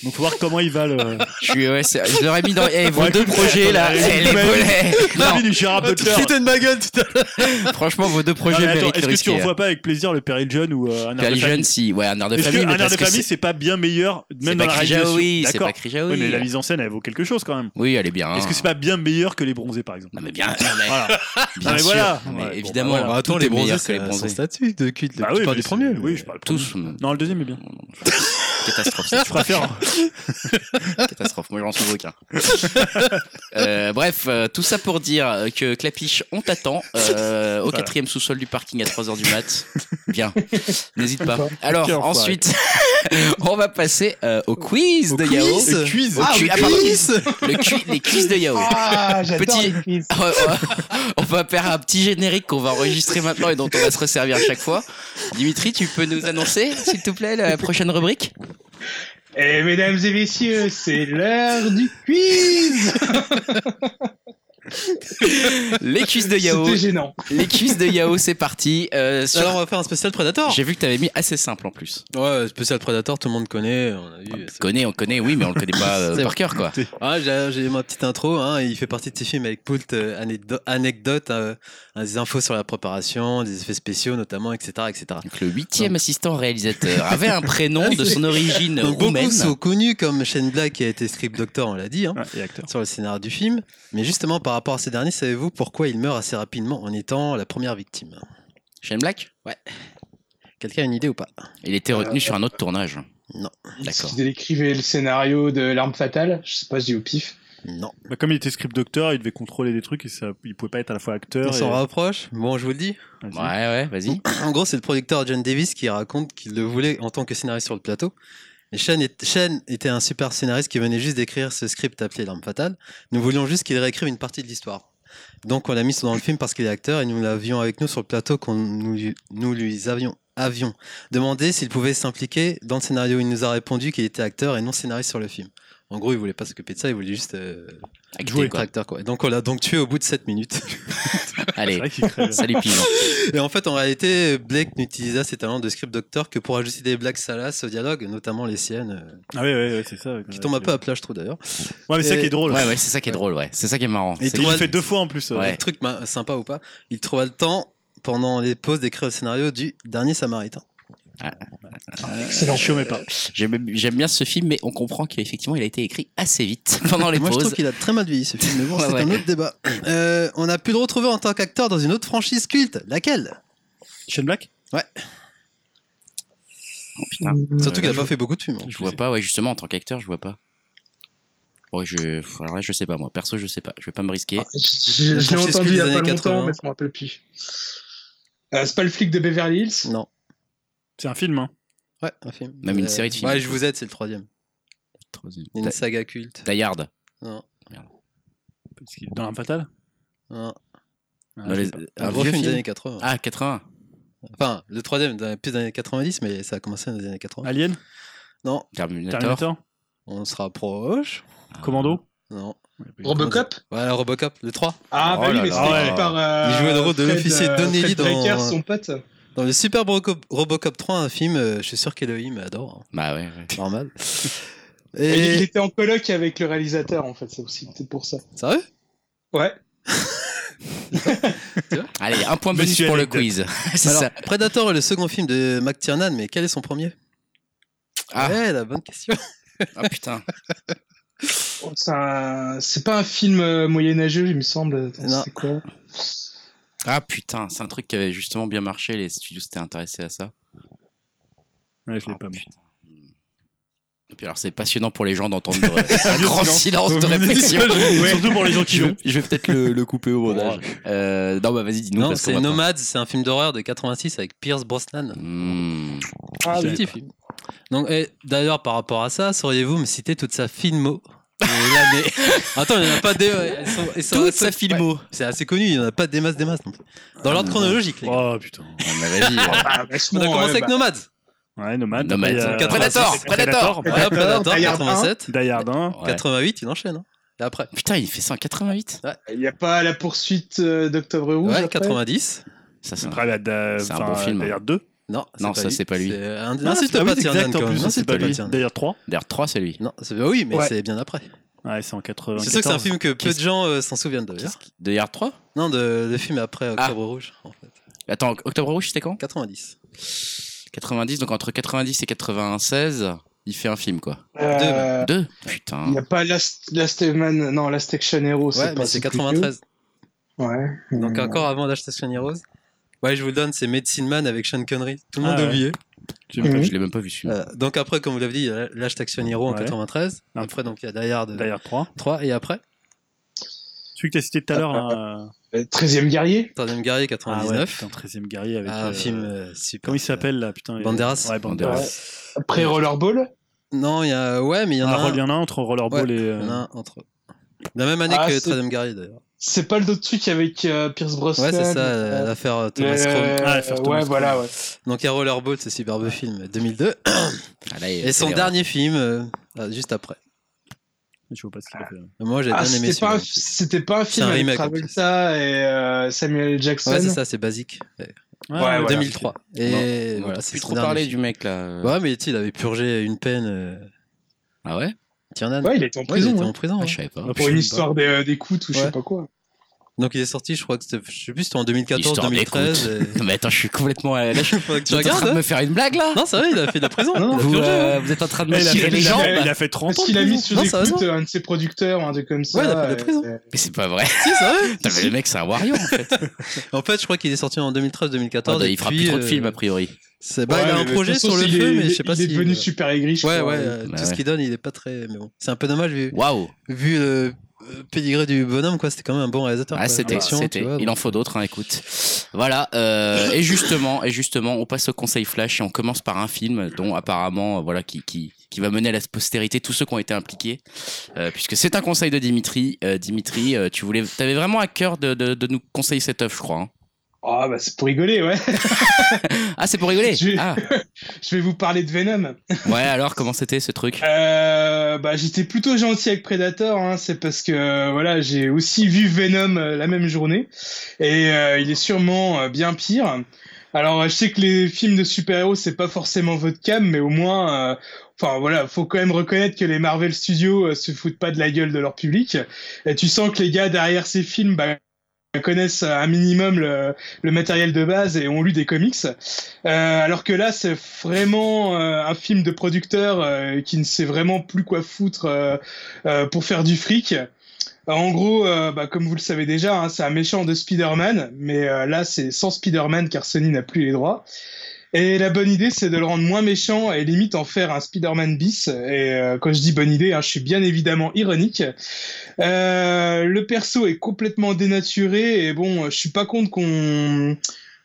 Donc faut voir comment il va le. Je, suis, ouais, c'est- je l'aurais mis dans eh, vos Ouais, deux écoute, projets là, attends, eh, les volets. L'avis du Gérard Ah, Butler. de ma gueule tout à l'heure. Franchement, vos deux Non, projets mais attends, méritent Est-ce que tu risquer. hein. revois pas avec plaisir le Péril Jeune ou euh, un air de famille jeune, si, ouais, un air de Est-ce famille, que mais un air parce de que famille c'est c'est pas bien meilleur c'est même dans pas la réalisation Krijaoui, c'est D'accord. pas Krijaoui. Oui, mais la mise en scène elle vaut quelque chose quand même. Oui, elle est bien. Est-ce que c'est pas bien meilleur que les bronzés par exemple? Non mais bien, non, mais, Voilà. bien mais sûr. voilà. Mais Ouais, bon, évidemment, bah, voilà. Attends, tout les est meilleur bronzés, que les bronzés. statut de culte. Bah tu oui, parles mais du premier. c'est- Oui, je parle du Tous. Non, le deuxième est bien. Catastrophe. Je préfère. Catastrophe, moi j'en suis aucun. Euh, bref, euh, tout ça pour dire que Clapiche, on t'attend euh, au Voilà. quatrième sous-sol du parking à 3h du mat. Bien, n'hésite pas. Alors ensuite, on va passer euh, au quiz Au de quiz. Yao. Le quiz. Ah, le ah, pardon, quiz le cu- les quiz de Yao. Ah, j'adore Petit- les quiz. on va- on va faire un petit générique qu'on va enregistrer maintenant et dont on va se resservir à chaque fois. Dimitri, tu peux nous annoncer, s'il te plaît, la prochaine rubrique? Et mesdames et messieurs, c'est l'heure du quiz Les quiz de Yao. C'était gênant. Les quiz de Yao, c'est parti. Euh, sur- Alors, on va faire un spécial Predator. J'ai vu que tu avais mis assez simple en plus. Ouais, spécial Predator, tout le monde connaît. On a vu. On connaît, on connaît, oui, mais on le connaît pas euh, C'est par cœur, quoi. Ah, j'ai ma petite intro. Hein, il fait partie de ces films avec poult euh, anecdo- anecdotes, euh, des infos sur la préparation, des effets spéciaux notamment, etc. etc. Donc, le huitième assistant réalisateur avait un prénom de son origine Donc, beaucoup roumaine. sont connus comme Shane Black qui a été script doctor, on l'a dit, hein, Ouais, et acteur. sur le scénario du film. Mais justement, par rapport à ces derniers, savez-vous pourquoi il meurt assez rapidement en étant la première victime? Shane Black? Quelqu'un a une idée ou pas? Il était retenu sur un autre tournage. Non. D'accord. Il écrivait le scénario de L'arme fatale. Je sais pas, je dis au pif. Non. Bah, comme il était script docteur, il devait contrôler des trucs et ça, il pouvait pas être à la fois acteur. On s'en rapproche? Bon, je vous le dis. Ouais, ouais, vas-y. En gros, c'est le producteur John Davis qui raconte qu'il le voulait en tant que scénariste sur le plateau. Est- Shane était un super scénariste qui venait juste d'écrire ce script appelé L'arme fatale. Nous voulions juste qu'il réécrive une partie de l'histoire. Donc on l'a mis dans le film parce qu'il est acteur et nous l'avions avec nous sur le plateau quand nous, lui- nous lui avions, avions demandé s'il pouvait s'impliquer dans le scénario. Il nous a répondu qu'il était acteur et non scénariste sur le film. En gros, il voulait pas s'occuper de ça, il voulait juste euh, jouer quoi. acteur. Quoi. Et donc on l'a donc tué au bout de 7 minutes. Allez, salut Pigeon. Et en fait, en réalité, Blake n'utilisa ses talents de script doctor que pour ajouter des blagues salaces au dialogue, notamment les siennes, euh, Ah ouais, ouais, ouais, c'est ça. qui tombent un peu à plat, je trouve d'ailleurs. Ouais, mais c'est ça qui est drôle. Ouais, ouais, c'est ça qui est drôle, ouais. C'est ça qui est marrant. Et il le fait deux fois en plus. euh. Ouais. Le truc sympa ou pas, il trouva le temps pendant les pauses d'écrire le scénario du Dernier Samaritain. Excellent. Je mais pas. J'aime bien ce film, mais on comprend qu'effectivement, il a été écrit assez vite pendant les Moi, je trouve qu'il a très mal vieilli ce film, mais bon, Ouais, c'est ouais. un autre débat. Euh, on a pu le retrouver en tant qu'acteur dans une autre franchise culte. Laquelle? Shane Black? Oh, putain. Surtout qu'il a je- pas fait beaucoup de films. Je vois pas, ouais, justement, en tant qu'acteur, je vois pas. Ouais, je. Alors là, je sais pas, moi. Perso, je sais pas. Je vais pas me risquer. Je, je l'ai franchise entendu il y a pas longtemps, 80. mais ça me rappelle plus. Euh, c'est pas le flic de Beverly Hills? Non. C'est un film, hein. Ouais, un film. Même une Euh, série de films. Ouais, je vous aide, c'est le troisième. Troisième. Une saga culte. Die Hard. Non. Est dans l'arme fatale. non. Ah, les- pas. un gros film des années 80. Ah, 80. Enfin, le troisième, dans- plus des années 90, mais ça a commencé dans les années 80. Alien Non, Terminator. Terminator on se rapproche. Commando Non. Robocop Ouais, Robocop, le 3. Ah, Oh bah oui, là mais c'était Ah ouais. par. euh, Il jouait le rôle de l'officier euh, Donnelly Fred dans- son pote. Dans le super Robocop, Robocop 3, un film, euh, je suis sûr qu'Elohim adore. hein. Bah ouais, ouais. Normal. Et... Il était en coloc avec le réalisateur, en fait, c'est aussi peut-être pour ça. Sérieux? Ouais. Allez, un point bonus Monsieur pour le quiz. C'est Alors, ça. Predator est le second film de McTiernan, mais quel est son premier? Ah. Ouais, la bonne question. Ah putain. Oh, C'est un- pas un film euh, moyenâgeux, il me semble. C'est quoi? Ah putain, c'est un truc qui avait justement bien marché. Les studios s'étaient intéressés à ça. Ouais, je l'ai Ah, pas. putain. Et puis alors c'est passionnant pour les gens d'entendre un grand silence de réflexion. Ouais. Surtout pour les gens qui Je, l'ont. je vais peut-être le, le couper au montage. Euh, non bah vas-y dis-nous. Non, c'est Nomads, c'est un film d'horreur de 86 avec Pierce Brosnan. Hmm. Ah, C'est un oui. petit film. Donc, d'ailleurs, par rapport à ça, sauriez-vous me citer toute sa filmo? Attends, il n'y en a pas des. elles sont- elles sont Toute assez- sa filmo. Ouais, c'est assez connu, il n'y en a pas des masses, des masses. non plus. Dans l'ordre chronologique, les gars. Oh putain. Ah, bah, euh, Ah, On vachement, a commencé ouais, avec bah. Nomads. Ouais, Nomade. Nomade. Après, il y a- Predator, Predator. Ouais. Predator, Die Hard 87. Die Hard 1. ouais. 88, il enchaîne. hein. Et après Putain il fait ça en 88 Il n'y a pas la poursuite euh, d'Octobre Rouge Ouais, après? 90. Ça c'est un- un bon film. Die Hard 2. Non, Non, ça, lui. c'est pas lui. Ah, N'insiste ah pas, Tiernan, N'insiste c'est pas lui. Hard 3. D'ailleurs 3 c'est lui. Non, c'est- oui, mais Ouais. c'est bien après. Ouais, c'est en 80. C'est sûr que c'est un film que peu de gens euh, s'en souviennent d'ailleurs. De Yard 3 Non, de, de film après Octobre Ah. Rouge, en fait. Attends Octobre Rouge c'était quand 90. 90 donc entre 90 et 96 il fait un film quoi. Euh, Deux Il Putain. n'y a pas Last, Last Man, non, Last Action Hero, Ouais, c'est plus 93. vieux. Ouais. Donc Euh, encore avant Last Action Heroes. Ouais, je vous le donne, c'est Medicine Man avec Sean Connery. Tout le monde Ah a ouais. oublié. Je l'ai même pas- Mhm. je l'ai même pas vu celui-là. Euh, donc après, comme vous l'avez dit, il y a Last Action Hero en Ouais. 93. Ah. Après, donc il y a Die Hard Die Hard 3. 3. Et après, Celui que tu as cité tout à l'heure. là, euh, euh, 13e guerrier. Troisième Guerrier Ah ouais, 99. putain, 13e guerrier avec. un euh, film euh, super. Comment il s'appelle là, putain Banderas. Ouais, Banderas. Après Rollerball. Non, il y a. Ouais, mais il y en a Ah, un. Il y en a un entre Rollerball Ouais, et. il y euh, en a un entre. La même année Ah, que c'est- Troisième Guerrier d'ailleurs. C'est pas le d'autre truc avec euh, Pierce Brosnan. Ouais, c'est ça, euh, euh, l'affaire Thomas le- Crown. Ah, l'affaire Thomas ouais, Crown. voilà, ouais. Donc il y a Rollerball, c'est superbe film 2002. Ah, là, il- Et son dernier film, euh, ah, juste après. Je vois pas ce qu'il a fait. Moi j'ai Ah, bien aimé c'était pas, un- celui-là. c'était pas un film un avec Travolta et euh, Samuel. Jackson? Ouais, c'est ça, c'est basique. Ouais, Ouais, voilà. 2003. Et voilà, c'est trop parler du mec là. Ouais, mais tu sais, il avait purgé une peine. euh, Ah ouais? Tiernan. Ouais, il était en Ouais, il prison. était en prison. Ah, ouais. Je savais pas. Ah, Pour une histoire des- d'écoute ou je sais pas quoi. Donc il est sorti, je crois que c'était, je sais plus, c'était en 2014, Histoire 2013. et- Non, mais attends, je suis complètement. Là, je suis que tu en train de hein. me faire une blague là Non, c'est vrai, il a fait de la prison. Non, vous, euh, hein. vous êtes en train de me il, a tirer fait, les il a jambes fait- il a fait 30 Parce ans. qu'il a de mis sous Non, ça va, écoute ça. un de ses producteurs, un truc comme ça. Ouais, il a fait de la prison. et- Mais c'est pas vrai. Si, c'est vrai. Putain, mais le mec, c'est un warrior en fait. En fait, je crois qu'il est sorti en 2013-2014. Ah, bah, il fera plus trop de euh, films a priori. c'est- bah, Ouais, il a un de projet sur le feu, est- mais je sais pas Il est si. devenu super aigri, je Ouais, crois. ouais, euh, Bah tout ce qu'il donne, il est pas très. Mais bon, c'est un peu dommage vu, Waouh. vu le euh, pédigré du bonhomme, quoi. C'était quand même un bon réalisateur. Ah, c'était, Action, c'était. Il en faut d'autres, hein, écoute. Voilà. euh, et justement, et justement, on passe au conseil flash et on commence par un film dont apparemment, euh, voilà, qui, qui, qui va mener à la postérité tous ceux qui ont été impliqués, euh, puisque c'est un conseil de Dimitri. Euh, Dimitri, euh, tu voulais, t'avais vraiment à cœur de, de, de nous conseiller cette œuvre, je crois. hein. Ah, bah, c'est pour rigoler, ouais. Ah, c'est pour rigoler. Je- Ah, Je vais vous parler de Venom. ouais. Alors, comment c'était ce truc? Euh, bah, j'étais plutôt gentil avec Predator, hein, c'est parce que voilà, j'ai aussi vu Venom euh, la même journée et euh, il est sûrement euh, bien pire. Alors, je sais que les films de super-héros c'est pas forcément votre cam, mais au moins, euh, enfin voilà, faut quand même reconnaître que les Marvel Studios euh, se foutent pas de la gueule de leur public. Et tu sens que les gars derrière ces films, bah, connaissent un minimum le, le matériel de base et ont lu des comics. Euh, alors que là, c'est vraiment euh, un film de producteur euh, qui ne sait vraiment plus quoi foutre euh, euh, pour faire du fric. Euh, En gros, bah, comme vous le savez déjà, hein, c'est un méchant de Spider-Man, mais là, c'est sans Spider-Man car Sony n'a plus les droits. Et la bonne idée, c'est de le rendre moins méchant et limite en faire un Spider-Man bis. Et euh, quand je dis bonne idée, hein, je suis bien évidemment ironique. Euh, le perso est complètement dénaturé et bon, je suis pas contre qu'on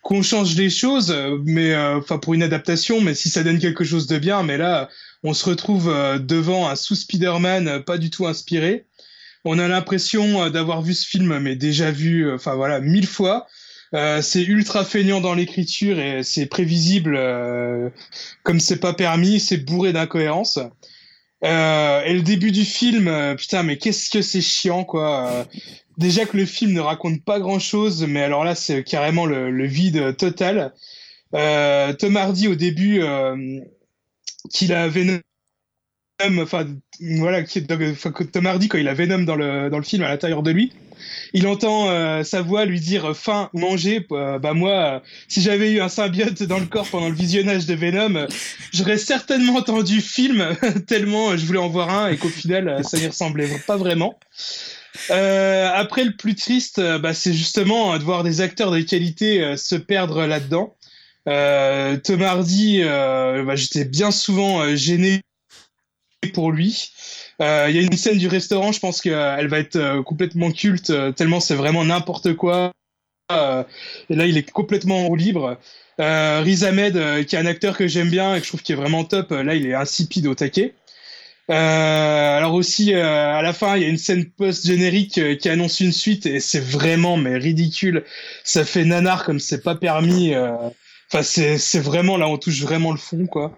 qu'on change les choses, mais euh, enfin pour une adaptation, mais si ça donne quelque chose de bien, mais là, on se retrouve euh, devant un sous Spider-Man euh, pas du tout inspiré. On a l'impression d'avoir vu ce film, mais déjà vu, enfin voilà, mille fois. Euh, c'est ultra feignant dans l'écriture et c'est prévisible euh, comme c'est pas permis, c'est bourré d'incohérences. Euh, et le début du film, euh, putain, mais qu'est-ce que c'est chiant, quoi. Euh, déjà que le film ne raconte pas grand-chose, mais alors là, c'est carrément le, le vide total. Tom Hardy, au début, qu'il a Venom, enfin, voilà, Tom Hardy, quand il a Venom dans le, dans le film à l'intérieur de lui, il entend euh, sa voix lui dire faim, manger. Euh, bah moi, euh, si j'avais eu un symbiote dans le corps pendant le visionnage de Venom, euh, j'aurais certainement entendu film tellement euh, je voulais en voir un et qu'au final euh, ça n'y ressemblait pas vraiment. Euh, après le plus triste, euh, bah, c'est justement euh, de voir des acteurs de qualité euh, se perdre là-dedans. Euh, Tom Hardy, euh, bah, j'étais bien souvent euh, gêné pour lui. Euh, Il y a une scène du restaurant, je pense qu'elle va être euh, complètement culte, euh, tellement c'est vraiment n'importe quoi. Et là, il est complètement en roue libre. Euh, Riz qui est un acteur que j'aime bien et que je trouve qui est vraiment top, là, il est insipide au taquet. Euh, alors aussi, euh, à la fin, il y a une scène post-générique qui annonce une suite et c'est vraiment mais ridicule. Ça fait nanar comme c'est pas permis. Enfin, c'est vraiment là, on touche vraiment le fond, quoi.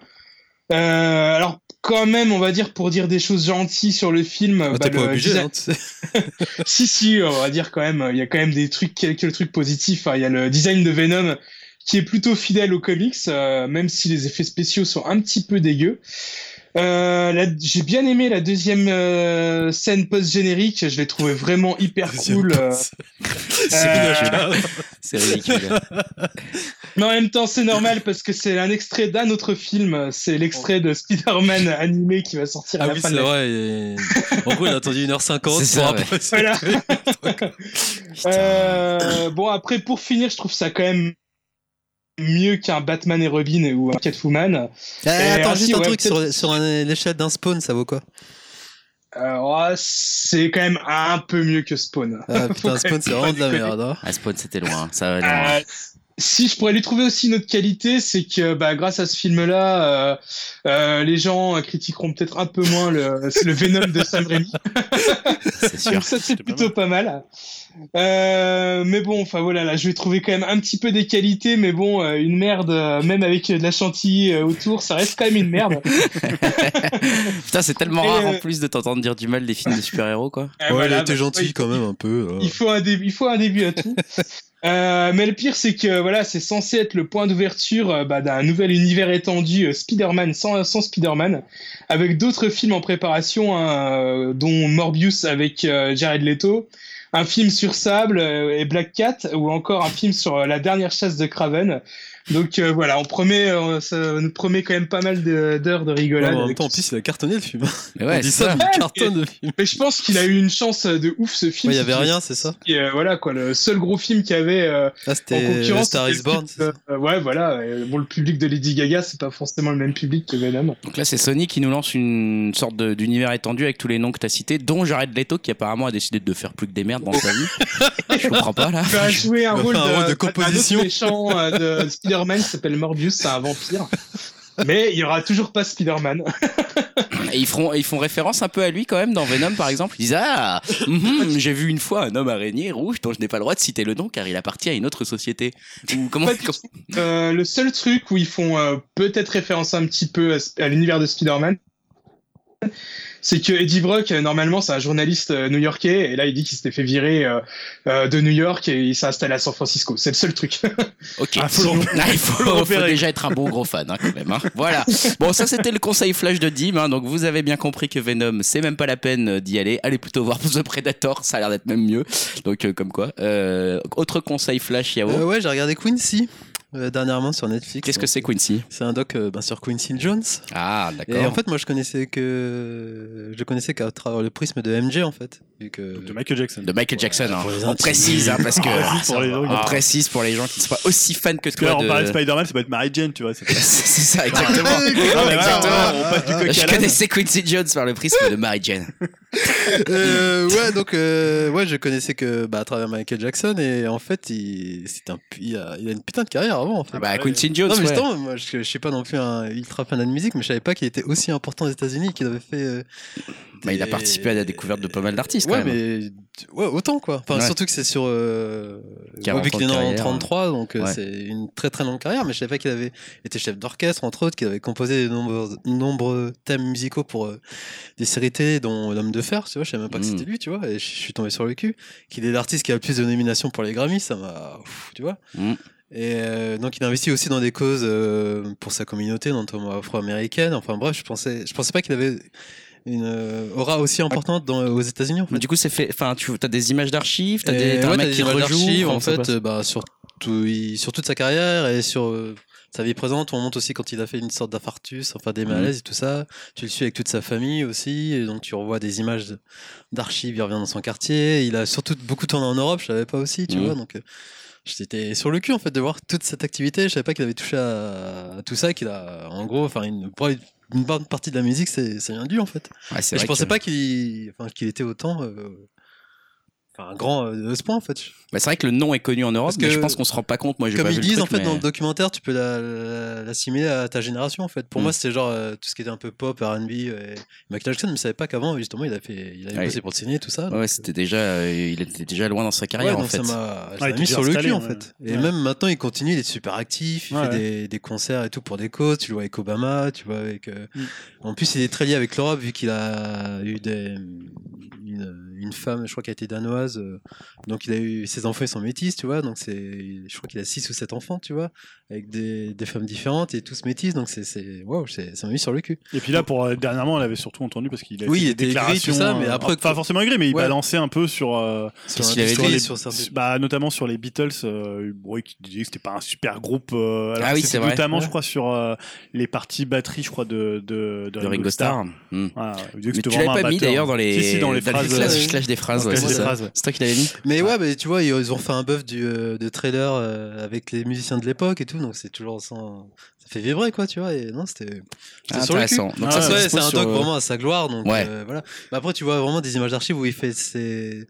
Alors quand même, on va dire pour dire des choses gentilles sur le film. Bah, bah, T'es pas le obligé, design- hein, tu sais. si si, on va dire quand même, il y a quand même des trucs, quelques trucs positifs. hein. Il y a le design de Venom qui est plutôt fidèle aux comics, euh, même si les effets spéciaux sont un petit peu dégueux. Euh, la- j'ai bien aimé la deuxième euh, scène post-générique, je l'ai trouvé vraiment hyper cool. euh. C'est Euh, ridicule. C'est ridicule. Mais en même temps, c'est normal parce que c'est un extrait d'un autre film. C'est l'extrait de Spider-Man animé qui va sortir à Ah la oui, fin c'est de vrai. et- En gros, il a attendu 1h50 C'est pour ça, ouais. après. Voilà. Euh, bon, après, pour finir, je trouve ça quand même mieux qu'un Batman et Robin ou un Catwoman. Eh, attends, ah, juste un ouais, truc sur, l'échelle d'un spawn, ça vaut quoi Euh, c'est quand même un peu mieux que Spawn. Ah putain, spawn, c'est vraiment de la merde. hein. Ah, Spawn, c'était loin. Ça va aller loin. Euh, si je pourrais lui trouver aussi une autre qualité, c'est que bah, grâce à ce film-là, euh, euh, les gens euh, critiqueront peut-être un peu moins le, le Venom de Sam Raimi. C'est sûr. Donc ça c'est pas plutôt pas mal. Euh, mais bon, enfin voilà, là je vais trouver quand même un petit peu des qualités, mais bon, euh, une merde, euh, même avec de la chantilly euh, autour, ça reste quand même une merde. Putain, c'est tellement Et, rare en plus de t'entendre dire du mal des films de super-héros, quoi. Euh, Ouais, voilà, il était bah, gentil ouais, quand même un peu. euh. Il faut un début, il faut un début à tout. Euh, mais le pire, c'est que voilà, c'est censé être le point d'ouverture euh, bah, d'un nouvel univers étendu euh, Spider-Man sans, Spider-Man, avec d'autres films en préparation, hein, dont Morbius avec Jared Leto, un film sur Sable et Black Cat, ou encore un film sur la dernière chasse de Craven. Donc euh, voilà, on promet, euh, ça nous promet quand même pas mal de- d'heures de Ouais, rigolade. en même avec temps, en tout plus, il a cartonné le film. Mais ouais, On dit c'est ça, il cartonne le film. Mais je pense qu'il a eu une chance de ouf ce film. Ouais, il y avait C'est rien, c'est ça qu'il- euh, voilà quoi, le seul gros film qu'il y avait euh, Ah, en c'était concurrence. Star c'était is Born. film, euh, ouais, voilà. euh, Bon, le public de Lady Gaga, c'est pas forcément le même public que Venom. Donc là, c'est Sony qui nous lance une sorte d'univers étendu avec tous les noms que t'as cités, dont Jared Leto qui apparemment a décidé de faire plus que des merdes dans sa vie. Je comprends pas là. Il va jouer un rôle un de, rôle de un autre composition. méchant euh, de Spider-Man s'appelle Morbius, c'est un vampire. Mais il y aura toujours pas Spider-Man. Et ils, feront, ils font référence un peu à lui quand même dans Venom par exemple. Ils disent Ah, mhm, j'ai vu une fois un homme araignée rouge dont je n'ai pas le droit de citer le nom car il appartient à une autre société. Ou comment. Euh, le seul truc où ils font euh, peut-être référence un petit peu à, à l'univers de Spider-Man, c'est que Eddie Brock, euh, normalement, c'est un journaliste euh, new-yorkais, et là, il dit qu'il s'était fait virer euh, de New York et il s'est installé à San Francisco. C'est le seul truc. Ok, Ah, faut le- il faut, déjà être un bon gros fan hein, quand même. hein. Voilà. Bon, ça c'était le conseil flash de Dim. hein. donc vous avez bien compris que Venom, c'est même pas la peine d'y aller. Allez plutôt voir The Predator, ça a l'air d'être même mieux. Donc euh, comme quoi. Euh, autre conseil flash, Yao? Euh, ouais, j'ai regardé Quincy euh, dernièrement sur Netflix. Qu'est-ce que c'est Quincy C'est un doc euh, ben, sur Quincy Jones. Ah, Et d'accord. en fait, moi, je connaissais que je connaissais qu'à travers le prisme de MJ en fait, vu que De Michael Jackson. De Michael Jackson, hein. on précise hein, parce que pour les gens, on précise pour les gens qui ne sont pas aussi fans que Parce que là, toi. on de- parlait de Spider-Man, ça peut être Mary Jane, tu vois. c'est- ça, exactement. Ah, mais voilà, exactement. on passe du coq Je connaissais Quincy Jones par le prisme de Mary Jane. Euh, ouais, donc euh, ouais, je connaissais que bah, à travers Michael Jackson et en fait, il, c'est un, il, a, il a une putain de carrière avant en fait. Bah, Quincy Jones, non mais ouais. justement, moi je, je suis pas non plus un ultra fan de musique, mais je savais pas qu'il était aussi important aux États-Unis, qu'il avait fait. euh, Bah, il a participé à la découverte de pas mal d'artistes. Ouais, quand même. mais ouais, autant quoi. Enfin, Ouais. surtout que c'est sur. Euh... 40 vu qu'il est ans de né en carrière, 33, donc euh, c'est une très très longue carrière, mais je savais pas qu'il avait été chef d'orchestre, entre autres, qu'il avait composé de nombreux, nombreux thèmes musicaux pour euh, des séries télé, dont L'homme de fer, tu vois, je savais même pas que Mm. c'était lui, tu vois, et je suis tombé sur le cul. Qu'il est l'artiste qui a le plus de nominations pour les Grammys, ça m'a. Tu vois Mm. Et euh, donc il investit aussi dans des causes euh, pour sa communauté, notamment afro-américaine. Enfin bref, je pensais, je pensais pas qu'il avait une euh, aura aussi importante dans, aux États-Unis en fait. Du coup, c'est fait. Enfin, tu as des images d'archives, t'as des, un ouais, mec t'as qui des images rejoue. en fait, bah, sur, tout, il- sur toute sa carrière et sur euh, sa vie présente. On monte aussi quand il a fait une sorte d'infarctus, enfin des Mhm. malaises et tout ça. Tu le suis avec toute sa famille aussi, et donc tu revois des images de- d'archives. Il revient dans son quartier. Il a surtout beaucoup tourné en Europe, je savais pas aussi, tu Mhm. vois. Donc euh, j'étais sur le cul en fait de voir toute cette activité. Je savais pas qu'il avait touché à, à tout ça, qu'il a en gros, enfin une. une bonne partie de la musique, c'est c'est rien du en fait. Ouais, Et je pensais que- pas qu'il enfin, qu'il était autant. euh, un grand euh, de ce point en fait. Bah, c'est vrai que le nom est connu en Europe, Parce mais que- je pense qu'on se rend pas compte. Moi, Comme pas ils vu disent le en fait dans le documentaire, tu peux la- la- l'assimiler à ta génération en fait. Pour Mm. moi, c'était genre euh, tout ce qui était un peu pop, R&B et Michael Jackson, mais je savais pas qu'avant justement il a fait, il avait Ouais. bossé pour le ciné et tout ça. Ouais, ouais, c'était déjà, euh, il était déjà loin dans sa Ouais, carrière en fait. ça m'a était mis sur le cul en fait. Et Ouais. même maintenant, il continue, il est super actif, il Ouais, fait Des, des concerts et tout pour des causes. Tu le vois avec Obama, tu vois avec. euh, Mm. En plus, il est très lié avec l'Europe vu qu'il a eu des, une, une femme, je crois qu'elle était danoise. Euh, Donc il a eu ses enfants, ils sont métis, tu vois. Donc c'est, je crois qu'il a 6 ou 7 enfants, tu vois, avec des, des femmes différentes et tous métis. Donc c'est, c'est, waouh, c'est- ça m'a mis sur le cul. Et puis là, pour euh, dernièrement, on l'avait surtout entendu parce qu'il a Oui, fait il des était déclarations. tout ça, mais euh, après- pas forcément aigri, mais il Ouais. balançait un peu sur. euh, Sur qu'il avait l'industrie, dit sur certains- bah, notamment sur les Beatles, euh, oui, qui disait que c'était pas un super groupe. euh, alors Ah oui, c'est vrai. Notamment, Ouais. je crois, sur euh, les parties batterie, je crois, de, de, de Ringo Starr. Hmm. Voilà, il Mais tu l'avais pas mis d'ailleurs dans les, Si, si, dans les phrases. des phrases. c'est clash des ça. phrases, ouais. C'est toi qui l'avais mis Mais ouais, mais tu vois, ils ont fait un buff du, de trailer avec les musiciens de l'époque et tout, donc c'est toujours sans... ça fait vibrer quoi, tu vois. Et non, c'était Ah. Intéressant. Donc Ah, ça, Ça, c'est ouais, dispo c'est un doc euh, vraiment à sa gloire, donc Ouais. euh, voilà. Mais après, tu vois vraiment des images d'archives où il fait ses...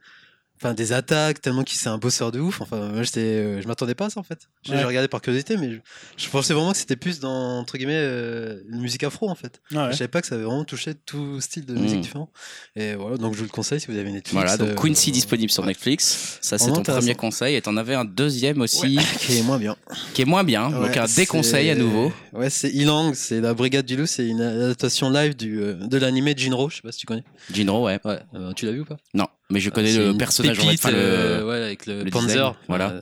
Enfin, des attaques, tellement qu'il c'est un bosseur de ouf. Enfin, moi, j'étais, euh, je m'attendais pas à ça en fait. J'ai Ouais. regardé par curiosité, mais je, je pensais vraiment que c'était plus dans, entre guillemets, euh, une musique afro en fait. Ah ouais. Je savais pas que ça avait vraiment touché tout style de Mm. musique différent. Et voilà, donc je vous le conseille si vous avez Netflix. Voilà, donc euh, Quincy disponible sur Netflix. Ça, c'est ton premier conseil. Et t'en avais un deuxième aussi, qui est moins bien. qui est moins bien. donc un déconseil à nouveau. Ouais, c'est Ilang, c'est la Brigade du Loup, c'est une adaptation live du, euh, de l'animé Jinro, je sais pas si tu connais. Jinro, ouais. Ouais, euh, tu l'as vu ou pas? Non, mais je connais le personnage. en fait, pépite, enfin, le- euh, ouais, avec le, le Panzer. design, voilà. Euh,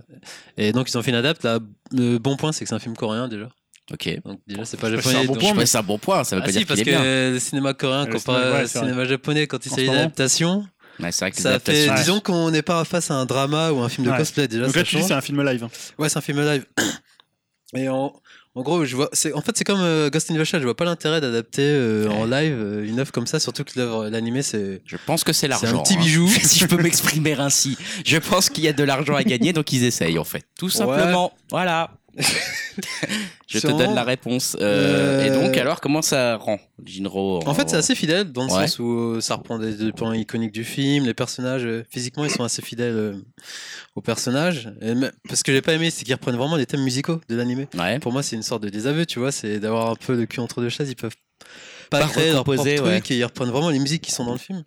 et donc ils ont fait une adapte. Là, le bon point, c'est que c'est un film coréen déjà. Ok. Donc déjà, c'est pas Ouais, c'est japonais. un bon point, Ouais, c'est un bon point. Ça veut Ah pas si, dire parce qu'il que est bien. le cinéma coréen Le comparé cinéma, ouais, au cinéma japonais quand il En s'agit d'adaptation, Ouais, c'est vrai que ça fait. Ouais. Disons qu'on n'est pas face à un drama ou un film de Ouais. cosplay déjà. Donc là, tu dis c'est un film live. Ouais, c'est un film live. Et en, en gros, je vois, c'est, en fait, c'est comme euh, Ghost in the Shell. Je vois pas l'intérêt d'adapter euh, en live euh, une œuvre comme ça, surtout que l'œuvre, l'animé, c'est. Je pense que c'est l'argent. C'est un petit hein. bijou. si je peux m'exprimer ainsi. Je pense qu'il y a de l'argent à gagner, donc ils essayent en fait. Tout simplement. Voilà. je te donne la réponse. Euh, Euh, Et donc, alors, comment ça rend Jinro En fait, c'est assez fidèle dans le Ouais. sens où euh, ça reprend des, des plans iconiques du film, les personnages physiquement ils sont assez fidèles aux personnages. Et même- parce que j'ai pas aimé, c'est qu'ils reprennent vraiment les thèmes musicaux de l'animé. Ouais. Pour moi, c'est une sorte de désaveu, tu vois, c'est d'avoir un peu le cul entre deux chaises. Ils peuvent pas, Pas créer leur propre recomposer, truc ouais. et ils reprennent vraiment les musiques qui sont dans le film.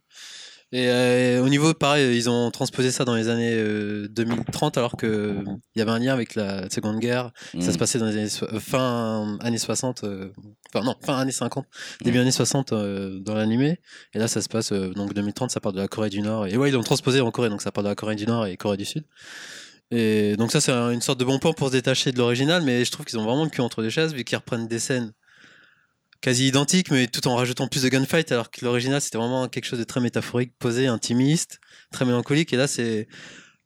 Et euh, au niveau, pareil, ils ont transposé ça dans les années euh, 2030 alors que il y avait un lien avec la Seconde Guerre. Ça Mm. se passait dans les années so- fin années 60, euh, enfin non, fin années 50, début années 60 euh, dans l'animé. Et là, ça se passe euh, donc 2030, ça part de la Corée du Nord. Et ouais, ils l'ont transposé en Corée, donc ça part de la Corée du Nord et Corée du Sud. Et donc ça, c'est un- une sorte de bon point pour se détacher de l'original, mais je trouve qu'ils ont vraiment le cul entre les chaises vu qu'ils reprennent des scènes quasi identiques, mais tout en rajoutant plus de gunfight, alors que l'original c'était vraiment quelque chose de très métaphorique, posé, intimiste, très mélancolique. Et là, c'est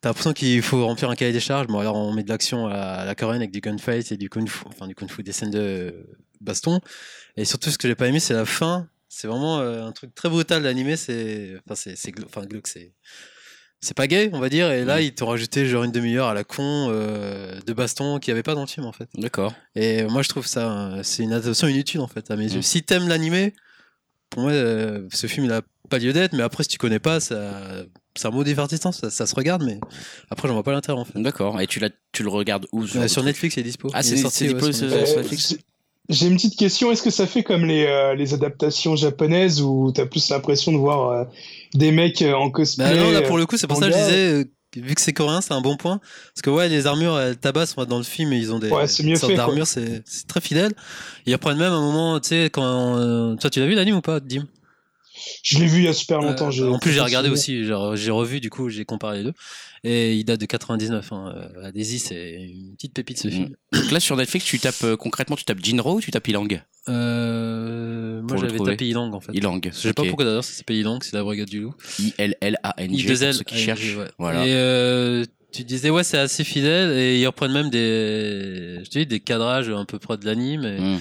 T'as l'impression qu'il faut remplir un cahier des charges. Bon, alors on met de l'action à la coréenne avec du gunfight et du kung fu, enfin du kung fu, des scènes de baston. Et surtout, ce que j'ai pas aimé, c'est la fin. C'est vraiment euh, un truc très brutal l'animé. C'est, enfin, c'est, c'est, enfin, c'est, c'est pas gay, on va dire. Et là, ils t'ont rajouté genre une demi-heure à la con euh, de baston qu'il y avait pas dans le film en fait. D'accord. Et moi, je trouve ça, euh, c'est une adaptation inutile en fait à mes yeux. Mm. Si t'aimes l'animé, pour moi, euh, ce film il a pas lieu d'être. Mais après, si tu connais pas, ça, c'est un mot divertissant, ça, ça se regarde. Mais après, j'en vois pas l'intérêt en fait. D'accord. Et tu, l'as- tu le regardes où Euh, sur le- Netflix, il est dispo. Ah, Il c'est- est c'est sorti, dispo ouais, sur- sur sur Netflix. Netflix Euh, J'ai une petite question. Est-ce que ça fait comme les, euh, les adaptations japonaises où t'as plus l'impression de voir euh, des mecs euh, en cosplay Bah non, là euh, pour le coup, c'est pour ça que je disais, euh, vu que c'est coréen, c'est un bon point. Parce que ouais, les armures, elles tabassent moi, dans le film et ils ont des Ouais, sortes d'armures, c'est très fidèle. Ils reprennent même un moment, tu sais, quand. euh, Toi, tu l'as vu l'anime ou pas, Dim? Je l'ai vu il y a super longtemps. Euh, En plus, j'ai regardé aussi, j'ai revu, du coup, j'ai comparé les deux. Et il date de 99. Hein. Euh, Allez-y, c'est une petite pépite ce Mm. film. Donc là, sur Netflix, tu tapes euh, concrètement, tu tapes Jinro ou tu tapes Ilang Euh, Pour moi, le j'avais trouver. tapé Ilang en fait. Ilang. Je sais pas pourquoi d'ailleurs ça s'appelle Ilang, c'est la brigade du loup. I-L-L-A-N-G. I2L, pour ceux qui cherchent. ouais. Voilà. Et euh, tu disais, ouais, c'est assez fidèle et ils reprennent même des, je te dis, des cadrages un peu près de l'anime. et- Mm.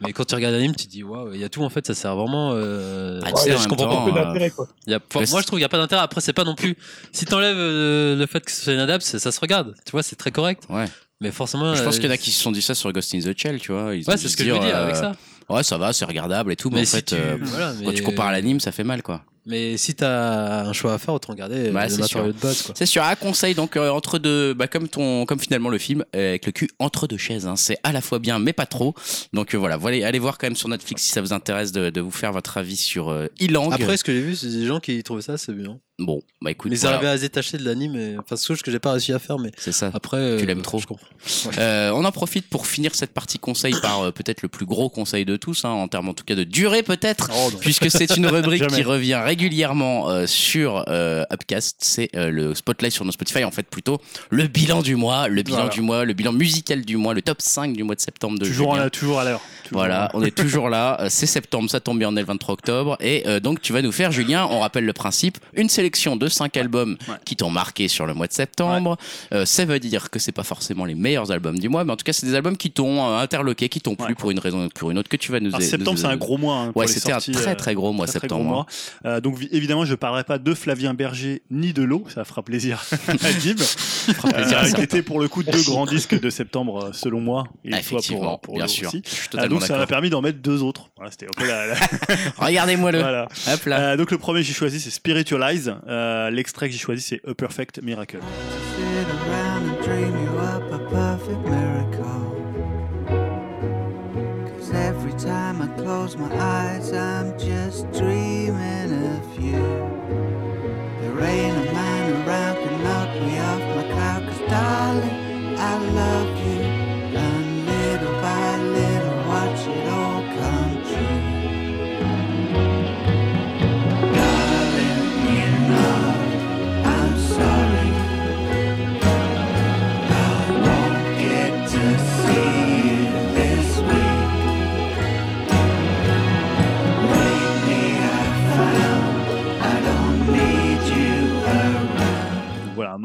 Mais quand tu regardes l'anime, tu te dis, waouh, il y a tout en fait, ça sert vraiment. Euh... Ah, tu sais, je comprends temps, pas peu euh, d'intérêt quoi. il y a... enfin, le- moi, je trouve qu'il n'y a pas d'intérêt. Après, c'est pas non plus. Si t'enlèves euh, le fait que ce soit une adapt, ça, ça se regarde. Tu vois, c'est très correct. Ouais. Mais forcément. Je pense euh, qu'il y en a qui se sont dit ça sur Ghost in the Shell, tu vois. Ils Ouais, c'est ce que je veux dire euh, avec ça. Ouais, ça va, c'est regardable et tout, mais, en si fait, tu, euh, voilà, quand tu compares à l'anime, ça fait mal, quoi. Mais si t'as un choix à faire, autant regarder Ouais, le c'est matériau de base. Quoi. C'est sur un conseil donc euh, entre deux bah comme ton comme finalement le film euh, avec le cul entre deux chaises hein. c'est à la fois bien mais pas trop donc euh, voilà voilà allez voir quand même sur Netflix si ça vous intéresse de, de vous faire votre avis sur euh, Ilang Après, ce que j'ai vu, c'est des gens qui trouvaient ça, c'est bien. Bon bah écoute Mais ils voilà, arrivaient à se détacher de l'anime, et... enfin, c'est chose que j'ai pas réussi à faire, mais c'est ça après. Tu euh, l'aimes trop. Je comprends. Euh, on en profite pour finir cette partie conseil par euh, peut-être le plus gros conseil de tous hein, en termes en tout cas de durée peut-être Oh, puisque c'est une rubrique qui revient régulièrement euh, sur euh, Upcast, c'est euh, le spotlight sur nos Spotify, en fait plutôt le bilan du mois, le bilan Voilà. du mois, le bilan musical du mois, le top 5 du mois de septembre de Toujours, Julien. à, toujours à l'heure. Voilà, on est toujours là. Euh, C'est septembre, ça tombe bien, on est le 23 octobre. Et euh, donc, tu vas nous faire, Julien, on rappelle le principe, une sélection de 5 albums Ouais. qui t'ont marqué sur le mois de septembre. Euh, ça veut dire que c'est pas forcément les meilleurs albums du mois, mais en tout cas, c'est des albums qui t'ont euh, interloqué, qui t'ont plu pour une raison ou pour une autre que tu vas nous Alors, septembre, c'est un gros mois. hein, pour Ouais, c'était un sorties, très euh, très gros mois très, très septembre. gros mois. Euh, donc vi- évidemment, je parlerai pas de Flavien Berger ni de l'eau, ça fera plaisir à euh, certains. qui était pour le coup deux grands disques de septembre euh, selon moi, et Effectivement, pour, pour bien sûr. aussi. Euh, donc ça m'a permis d'en mettre deux autres. Voilà, Regardez-moi le. voilà. Hop là. Euh, donc le premier que j'ai choisi c'est Spiritualize. Euh, L'extrait que j'ai choisi c'est A Perfect Miracle. Cause every time I close my eyes, I'm just dreaming of you. There ain't a man around can knock me off my cloud, cause darling, I love you.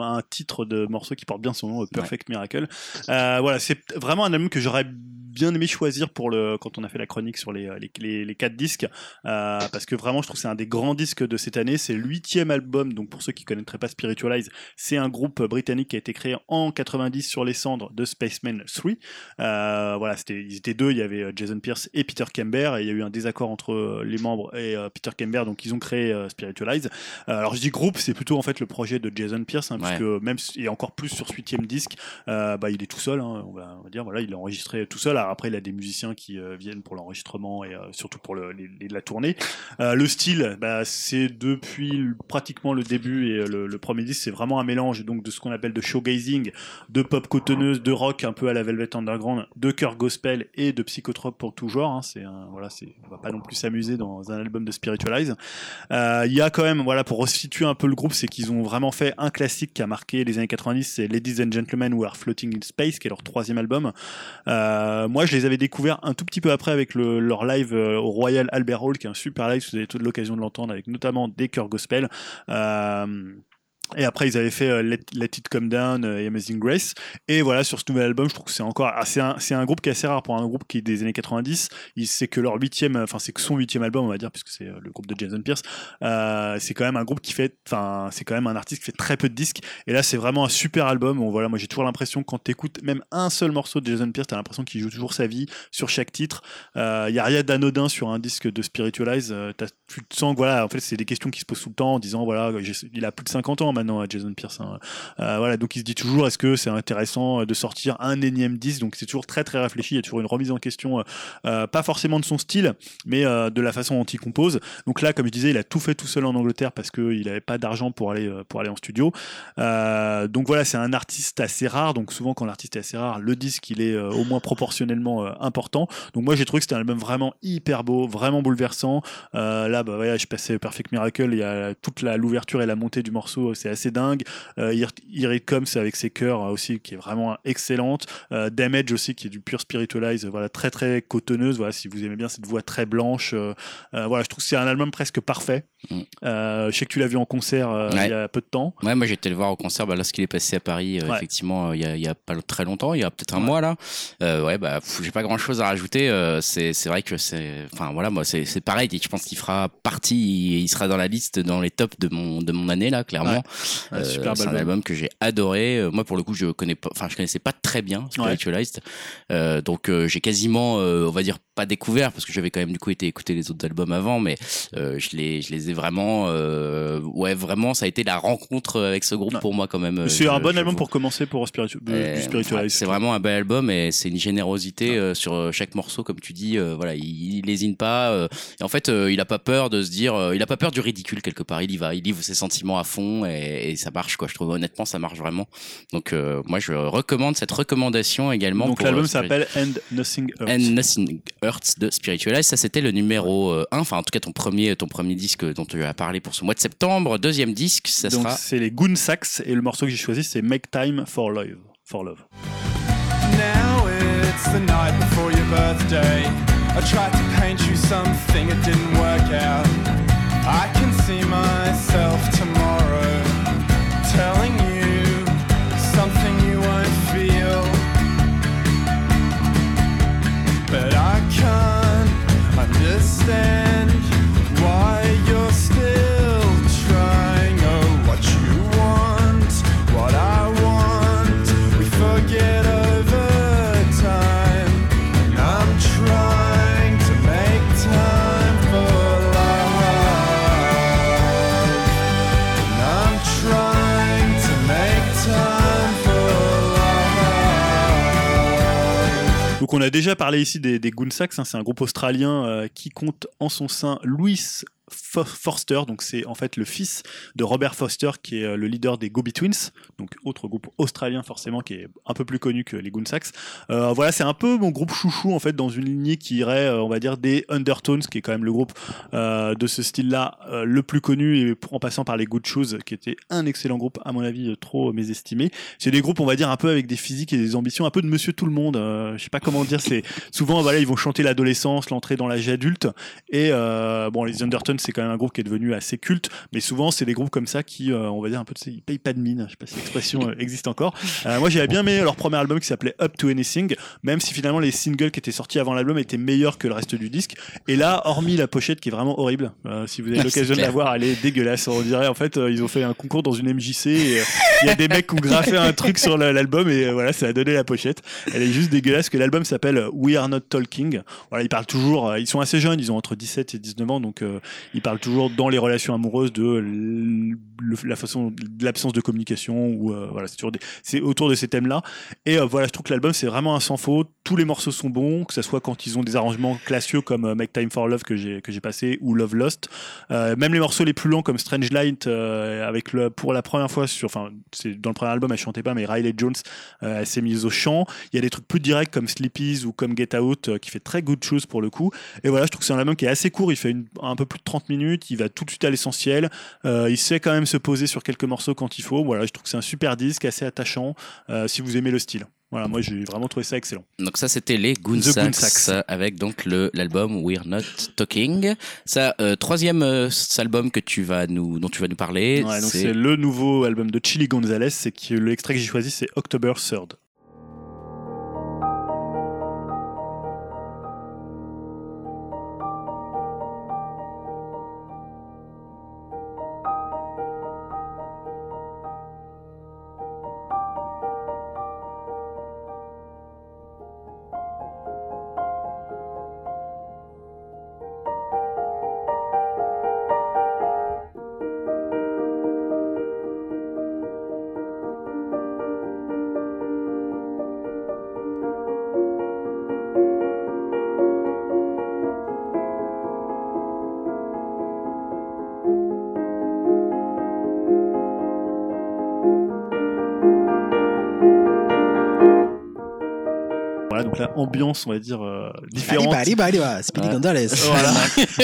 Un titre de morceau qui porte bien son nom, Perfect Miracle. Euh, voilà, c'est vraiment un album que j'aurais bien aimé choisir pour le quand on a fait la chronique sur les les, les, les quatre disques euh, parce que vraiment je trouve que c'est un des grands disques de cette année. C'est le huitième album. Donc pour ceux qui connaîtraient pas Spiritualize c'est un groupe britannique qui a été créé en 90 sur les cendres de Spaceman 3 euh, voilà c'était ils étaient deux. Il y avait euh, Jason Pierce et Peter Kember. Et il y a eu un désaccord entre euh, les membres et euh, Peter Kember. Donc ils ont créé euh, Spiritualize. Euh, alors je dis groupe, c'est plutôt en fait le projet de Jason Pierce, hein, Ouais. puisque même et encore plus sur ce huitième disque, euh, bah, il est tout seul. hein, on, va, on va dire voilà, il est enregistré tout seul. Après, il a des musiciens qui euh, viennent pour l'enregistrement et euh, surtout pour le, les- la tournée. Euh, le style, bah, c'est depuis pratiquement le début et le, premier disque, c'est vraiment un mélange donc de ce qu'on appelle de showgazing, de pop cotonneuse, de rock un peu à la Velvet Underground, de chœur gospel et de psychotrope pour tout genre. hein. c'est voilà, on va pas non plus s'amuser dans un album de Spiritualize. Il y a quand même, voilà, pour resituer un peu le groupe, c'est qu'ils ont vraiment fait un classique qui a marqué les années 90, c'est Ladies and Gentlemen Who Are Floating in Space, qui est leur troisième album. Euh, moi, je les avais découverts un tout petit peu après avec le- leur live euh, au Royal Albert Hall, qui est un super live, vous avez l'occasion de l'entendre, avec notamment des chœurs gospel. Euh, et après, ils avaient fait euh, Let, It Come Down euh, et Amazing Grace. Et voilà, sur ce nouvel album, je trouve que c'est encore. ah, c'est un, un groupe qui est assez rare pour un groupe qui est des années 90. Il- C'est que leur huitième, enfin, c'est que son huitième album, on va dire, puisque c'est euh, le groupe de Jason Pierce. C'est quand même un groupe qui fait. Enfin, c'est quand même un artiste qui fait très peu de disques. Et là, c'est vraiment un super album. Voilà, moi, j'ai toujours l'impression, quand t'écoutes même un seul morceau de Jason Pierce, t'as l'impression qu'il joue toujours sa vie sur chaque titre. Il y a rien d'anodin sur un disque de Spiritualize. Tu te sens voilà, en fait, c'est des questions qui se posent tout le temps en disant, voilà, il a plus de 50 ans maintenant, euh, Jason Pierce. hein. Euh, voilà, donc il se dit toujours, est-ce que c'est intéressant euh, de sortir un énième disque? Donc c'est toujours très très réfléchi. Il y a toujours une remise en question, euh, pas forcément de son style, mais de la façon dont il compose. Donc là, comme je disais, il a tout fait tout seul en Angleterre parce qu'il n'avait pas d'argent pour aller pour aller en studio. Donc voilà, c'est un artiste assez rare. Donc souvent, quand l'artiste est assez rare, le disque il est au moins proportionnellement important. Donc moi, j'ai trouvé que c'était un album vraiment hyper beau, vraiment bouleversant. Là, bah voilà, je passais Perfect Miracle. Il y a toute l'ouverture et la montée du morceau, c'est assez dingue. Euh, Comes avec ses chœurs euh, aussi, qui est vraiment excellente. Euh, Damage aussi, qui est du pur spiritualize, voilà, très très cotonneuse. Voilà, si vous aimez bien cette voix très blanche, euh, euh, voilà, je trouve que c'est un album presque parfait. Mm. Je sais que tu l'as vu en concert Ouais. il y a peu de temps. Ouais, moi j'étais le voir au concert bah, lorsqu'il est passé à Paris, Ouais. effectivement, il y, a, il y a pas très longtemps, il y a peut-être un Ouais. mois là. Ouais, bah j'ai pas grand chose à rajouter. c'est c'est vrai que c'est, enfin voilà, moi c'est c'est pareil. Je pense qu'il fera partie, il, il sera dans la liste, dans les tops de mon de mon année là, clairement. Euh, c'est un album. que j'ai adoré. Euh, Moi, pour le coup, je connais pas, enfin, je connaissais pas très bien Spiritualized. Euh, donc, euh, j'ai quasiment, on va dire, pas découvert parce que j'avais quand même du coup été écouter les autres albums avant, mais je les, je les ai vraiment, ouais, vraiment, ça a été la rencontre avec ce groupe Ouais. pour moi quand même. C'est un bon album vous- pour commencer pour spiritu du Spiritualized. c'est vraiment un bel album et c'est une générosité sur chaque morceau, comme tu dis. voilà, il, il lésine pas. et en fait, il a pas peur de se dire, il a pas peur du ridicule quelque part. Il y va, il livre ses sentiments à fond et, et ça marche quoi. Je trouve honnêtement, ça marche vraiment. Donc euh, moi, je recommande cette recommandation également. Donc l'album euh, s'appelle And Nothing Hurts. And Nothing Hurts de Spiritualize. Ça, c'était le numéro 1. Enfin, en tout cas, ton premier, ton premier disque dont tu as parlé pour ce mois de septembre. Deuxième disque, ça Donc sera. c'est les Goon Sax et le morceau que j'ai choisi c'est Make Time for Love. For love. Now it's the night before your birthday. I tried to paint you something, it didn't work out. I can see myself tomorrow On a déjà parlé ici des, des Goon Sax, hein, c'est un groupe australien euh, qui compte en son sein Louis Forster, donc c'est en fait le fils de Robert Foster qui est euh, le leader des Gobi Twins, donc autre groupe australien forcément qui est un peu plus connu que les Goon Sax. Euh, voilà, c'est un peu mon groupe chouchou en fait dans une lignée qui irait, euh, on va dire, des Undertones, qui est quand même le groupe euh, de ce style-là le plus connu et en passant par les Good Shoes, qui était un excellent groupe à mon avis trop mésestimé. C'est des groupes, on va dire, un peu avec des physiques et des ambitions, un peu de Monsieur Tout le Monde. je sais pas comment dire. C'est souvent, voilà, ils vont chanter l'adolescence, l'entrée dans l'âge adulte. Et bon, les Undertones, c'est quand même un groupe qui est devenu assez culte, mais souvent, c'est des groupes comme ça qui, euh, on va dire, un peu, ils payent pas de mine. Je sais pas si l'expression euh, existe encore. Euh, moi, j'avais bien aimé leur premier album qui s'appelait Up to Anything, même si finalement les singles qui étaient sortis avant l'album étaient meilleurs que le reste du disque. Et là, hormis la pochette qui est vraiment horrible, euh, si vous avez Ah, l'occasion de la voir, elle est dégueulasse. On dirait en fait, ils ont fait un concours dans une MJC. et, Il y a des mecs qui ont graffé un truc sur la- l'album et voilà, ça a donné la pochette. Elle est juste dégueulasse. Que l'album s'appelle We Are Not Talking. Voilà, ils parlent toujours. ils sont assez jeunes, ils ont entre 17 et 19 ans, donc ils parlent toujours dans les relations amoureuses de la façon, de l'absence de communication ou euh, voilà, c'est toujours c'est autour de ces thèmes-là. Et euh, voilà, je trouve que l'album c'est vraiment un sans faute. Tous les morceaux sont bons, que ce soit quand ils ont des arrangements classieux comme euh, Make Time for Love que j'ai que j'ai passé ou Love Lost. Même les morceaux les plus longs comme Strange Light avec le pour la première fois sur enfin c'est dans le premier album elle chantait pas mais Riley Jones elle s'est mise au chant. Il y a des trucs plus directs comme Sleepies ou comme Get Out qui fait très good chose pour le coup. Et voilà, je trouve que c'est un album qui est assez court, il fait un peu plus de 30 minutes, il va tout de suite à l'essentiel. Euh, il sait quand même se poser sur quelques morceaux quand il faut. Voilà, je trouve que c'est un super disque, assez attachant euh, si vous aimez le style. Voilà, moi j'ai vraiment trouvé ça excellent. Donc ça c'était les Goon Sax, Sax. avec donc le l'album We're Not Talking. Ça euh, troisième euh, album que tu vas nous dont tu vas nous parler. Ouais, c'est le nouveau album de Chili Gonzalez, c'est que l'extrait que j'ai choisi c'est October 3rd. Ambiance, on va dire, euh, différente. Speedy Ouais. Gonzalez. Voilà.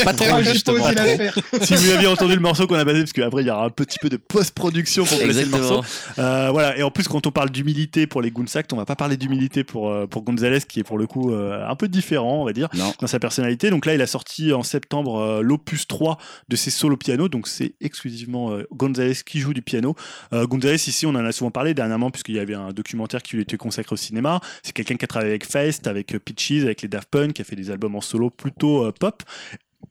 pas Ah, trop justement. si vous aviez entendu le morceau qu'on a passé, parce qu'après il y aura un petit peu de post-production pour placer le morceau. Euh, voilà, et en plus, quand on parle d'humilité pour les Goonsacks, on va pas parler d'humilité pour, euh, pour Gonzalez, qui est pour le coup euh, un peu différent, on va dire, Non. dans sa personnalité. Donc là, il a sorti en septembre euh, l'opus 3 de ses solo piano, donc c'est exclusivement euh, Gonzalez qui joue du piano. Euh, Gonzalez, ici, on en a souvent parlé dernièrement, puisqu'il y avait un documentaire qui lui était consacré au cinéma. C'est quelqu'un qui a travaillé avec Feist, avec Peaches, avec les Daft Punk, qui a fait des albums en solo plutôt euh, pop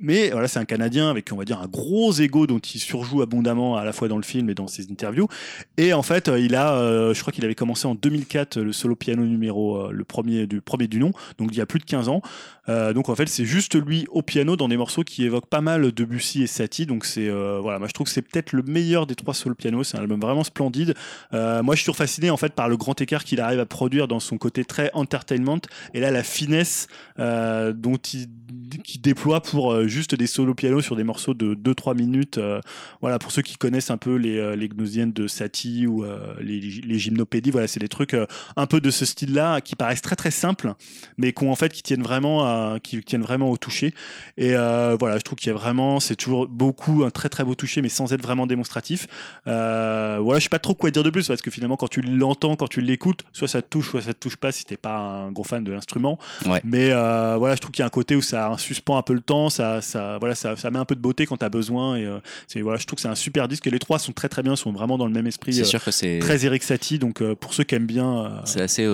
Mais voilà, c'est un Canadien avec, on va dire, un gros ego dont il surjoue abondamment à la fois dans le film et dans ses interviews. Et en fait, euh, il a, euh, je crois qu'il avait commencé en 2004 le solo piano numéro, euh, le premier du premier du nom, donc il y a plus de 15 ans. Euh, donc en fait, c'est juste lui au piano dans des morceaux qui évoquent pas mal Debussy et Satie. Donc c'est euh, voilà, moi je trouve que c'est peut-être le meilleur des trois solo piano. C'est un album vraiment splendide. Euh, moi, je suis toujours fasciné en fait par le grand écart qu'il arrive à produire dans son côté très entertainment et là la finesse euh, dont il déploie pour euh, juste des solos piano sur des morceaux de 2-3 minutes. euh, voilà, pour ceux qui connaissent un peu les, euh, les gnosiennes de Satie ou euh, les, les gymnopédies, voilà, c'est des trucs un peu de ce style-là qui paraissent très très simples, mais qui en fait qui tiennent vraiment à, qui tiennent vraiment au toucher. Et voilà, je trouve qu'il y a vraiment, c'est toujours beaucoup un très très beau toucher, mais sans être vraiment démonstratif. Euh, voilà, je sais pas trop quoi dire de plus parce que finalement, quand tu l'entends, quand tu l'écoutes, soit ça te touche, soit ça te touche pas si t'es pas un gros fan de l'instrument. Ouais. Mais euh, voilà, je trouve qu'il y a un côté où ça suspend un peu le temps, ça, ça, voilà, ça, ça met un peu de beauté quand t'as besoin. Et euh, c'est voilà, je trouve que c'est un super disque. Et les trois sont très très bien, sont vraiment dans le même esprit. C'est euh, sûr que c'est. Très Eric Satie, donc euh, pour ceux qui aiment bien. C'est assez,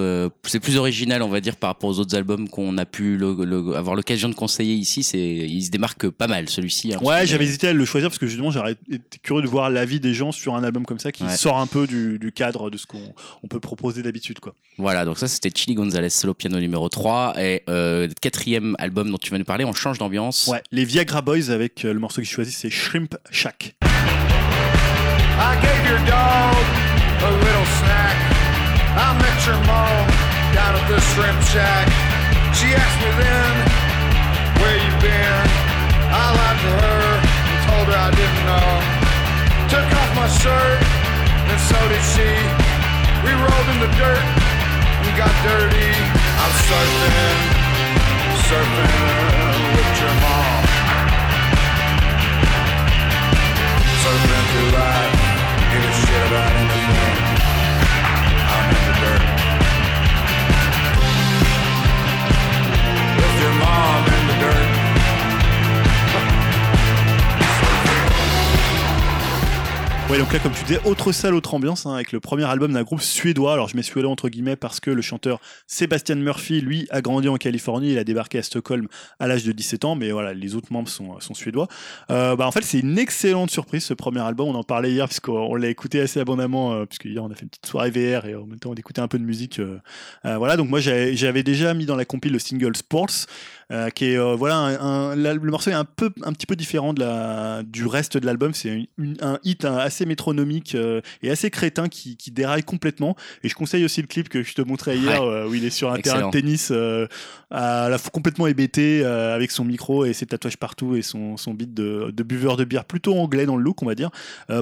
c'est plus original, on va dire, par rapport aux autres albums qu'on a pu le- le- avoir l'occasion de conseiller ici. C'est, il se démarque pas mal celui-ci. hein. Ouais, j'avais hésité à le choisir parce que justement j'aurais été curieux de voir l'avis des gens sur un album comme ça qui Ouais. sort un peu du, du cadre de ce qu'on on peut proposer d'habitude quoi. Voilà, donc ça c'était Chili Gonzalez, solo piano numéro 3 et euh, quatrième album dont tu vas nous parler. On change d'ambiance. Ouais, les Viagra Boys avec euh, le morceau qu'ils choisissent c'est Shrimp Shack. I gave your dog a little snack. I met your mom down at the shrimp shack. She asked me then, where you been? I lied to her and told her I didn't know. Took off my shirt and so did she. We rolled in the dirt and got dirty. I'm surfing, surfing with your mom. Through life, give a shit about anything. I'm in the dirt. With your mom in the dirt. Ouais, donc là, comme tu disais, autre salle, autre ambiance, hein, avec le premier album d'un groupe suédois. Alors, je mets suédois entre guillemets parce que le chanteur Sebastian Murphy, lui, a grandi en Californie. Il a débarqué à Stockholm à l'âge de 17 ans, mais voilà, les autres membres sont, sont suédois. Euh, bah, en fait, c'est une excellente surprise, ce premier album. On en parlait hier, parce qu'on on l'a écouté assez abondamment, euh, puisque hier, on a fait une petite soirée VR et en même temps, on écoutait un peu de musique. euh, euh, voilà, donc moi, j'avais déjà mis dans la compile le single Sports. Euh, qui est euh, voilà un, un- la- le morceau est un peu un petit peu différent de la du reste de l'album. C'est un hit assez métronomique euh, et assez crétin qui, qui déraille complètement. Et je conseille aussi le clip que je te montrais hier où il est sur un terrain de tennis à la complètement hébété avec son micro et ses tatouages partout et son, son beat de, de buveur de bière plutôt anglais dans le look on va dire.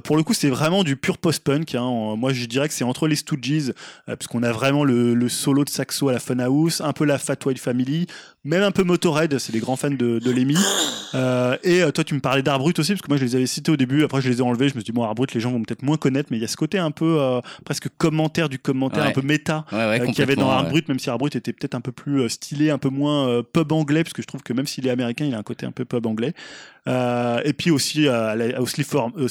Pour le coup c'est vraiment du pur post-punk hein. Moi je dirais que c'est entre les Stooges puisqu'on a vraiment le, le solo de saxo à la Funhouse un peu la Fat White Family même un peu Motorhead, c'est des grands fans de, de Lemmy. Euh, et euh, toi, tu me parlais d'Arbrut aussi, parce que moi, je les avais cités au début. Après, je les ai enlevés. Je me suis dit, bon, Arbrut, les gens vont peut-être moins connaître, mais il y a ce côté un peu euh, presque commentaire du commentaire, Ouais. un peu méta. Ouais, ouais, euh, qu'il y avait dans. Arbrut, même si Arbrut était peut-être un peu plus stylé, un peu moins pub anglais, parce que je trouve que même s'il est américain, il a un côté un peu pub anglais. Euh, et puis aussi euh, à la- au Sleaford, au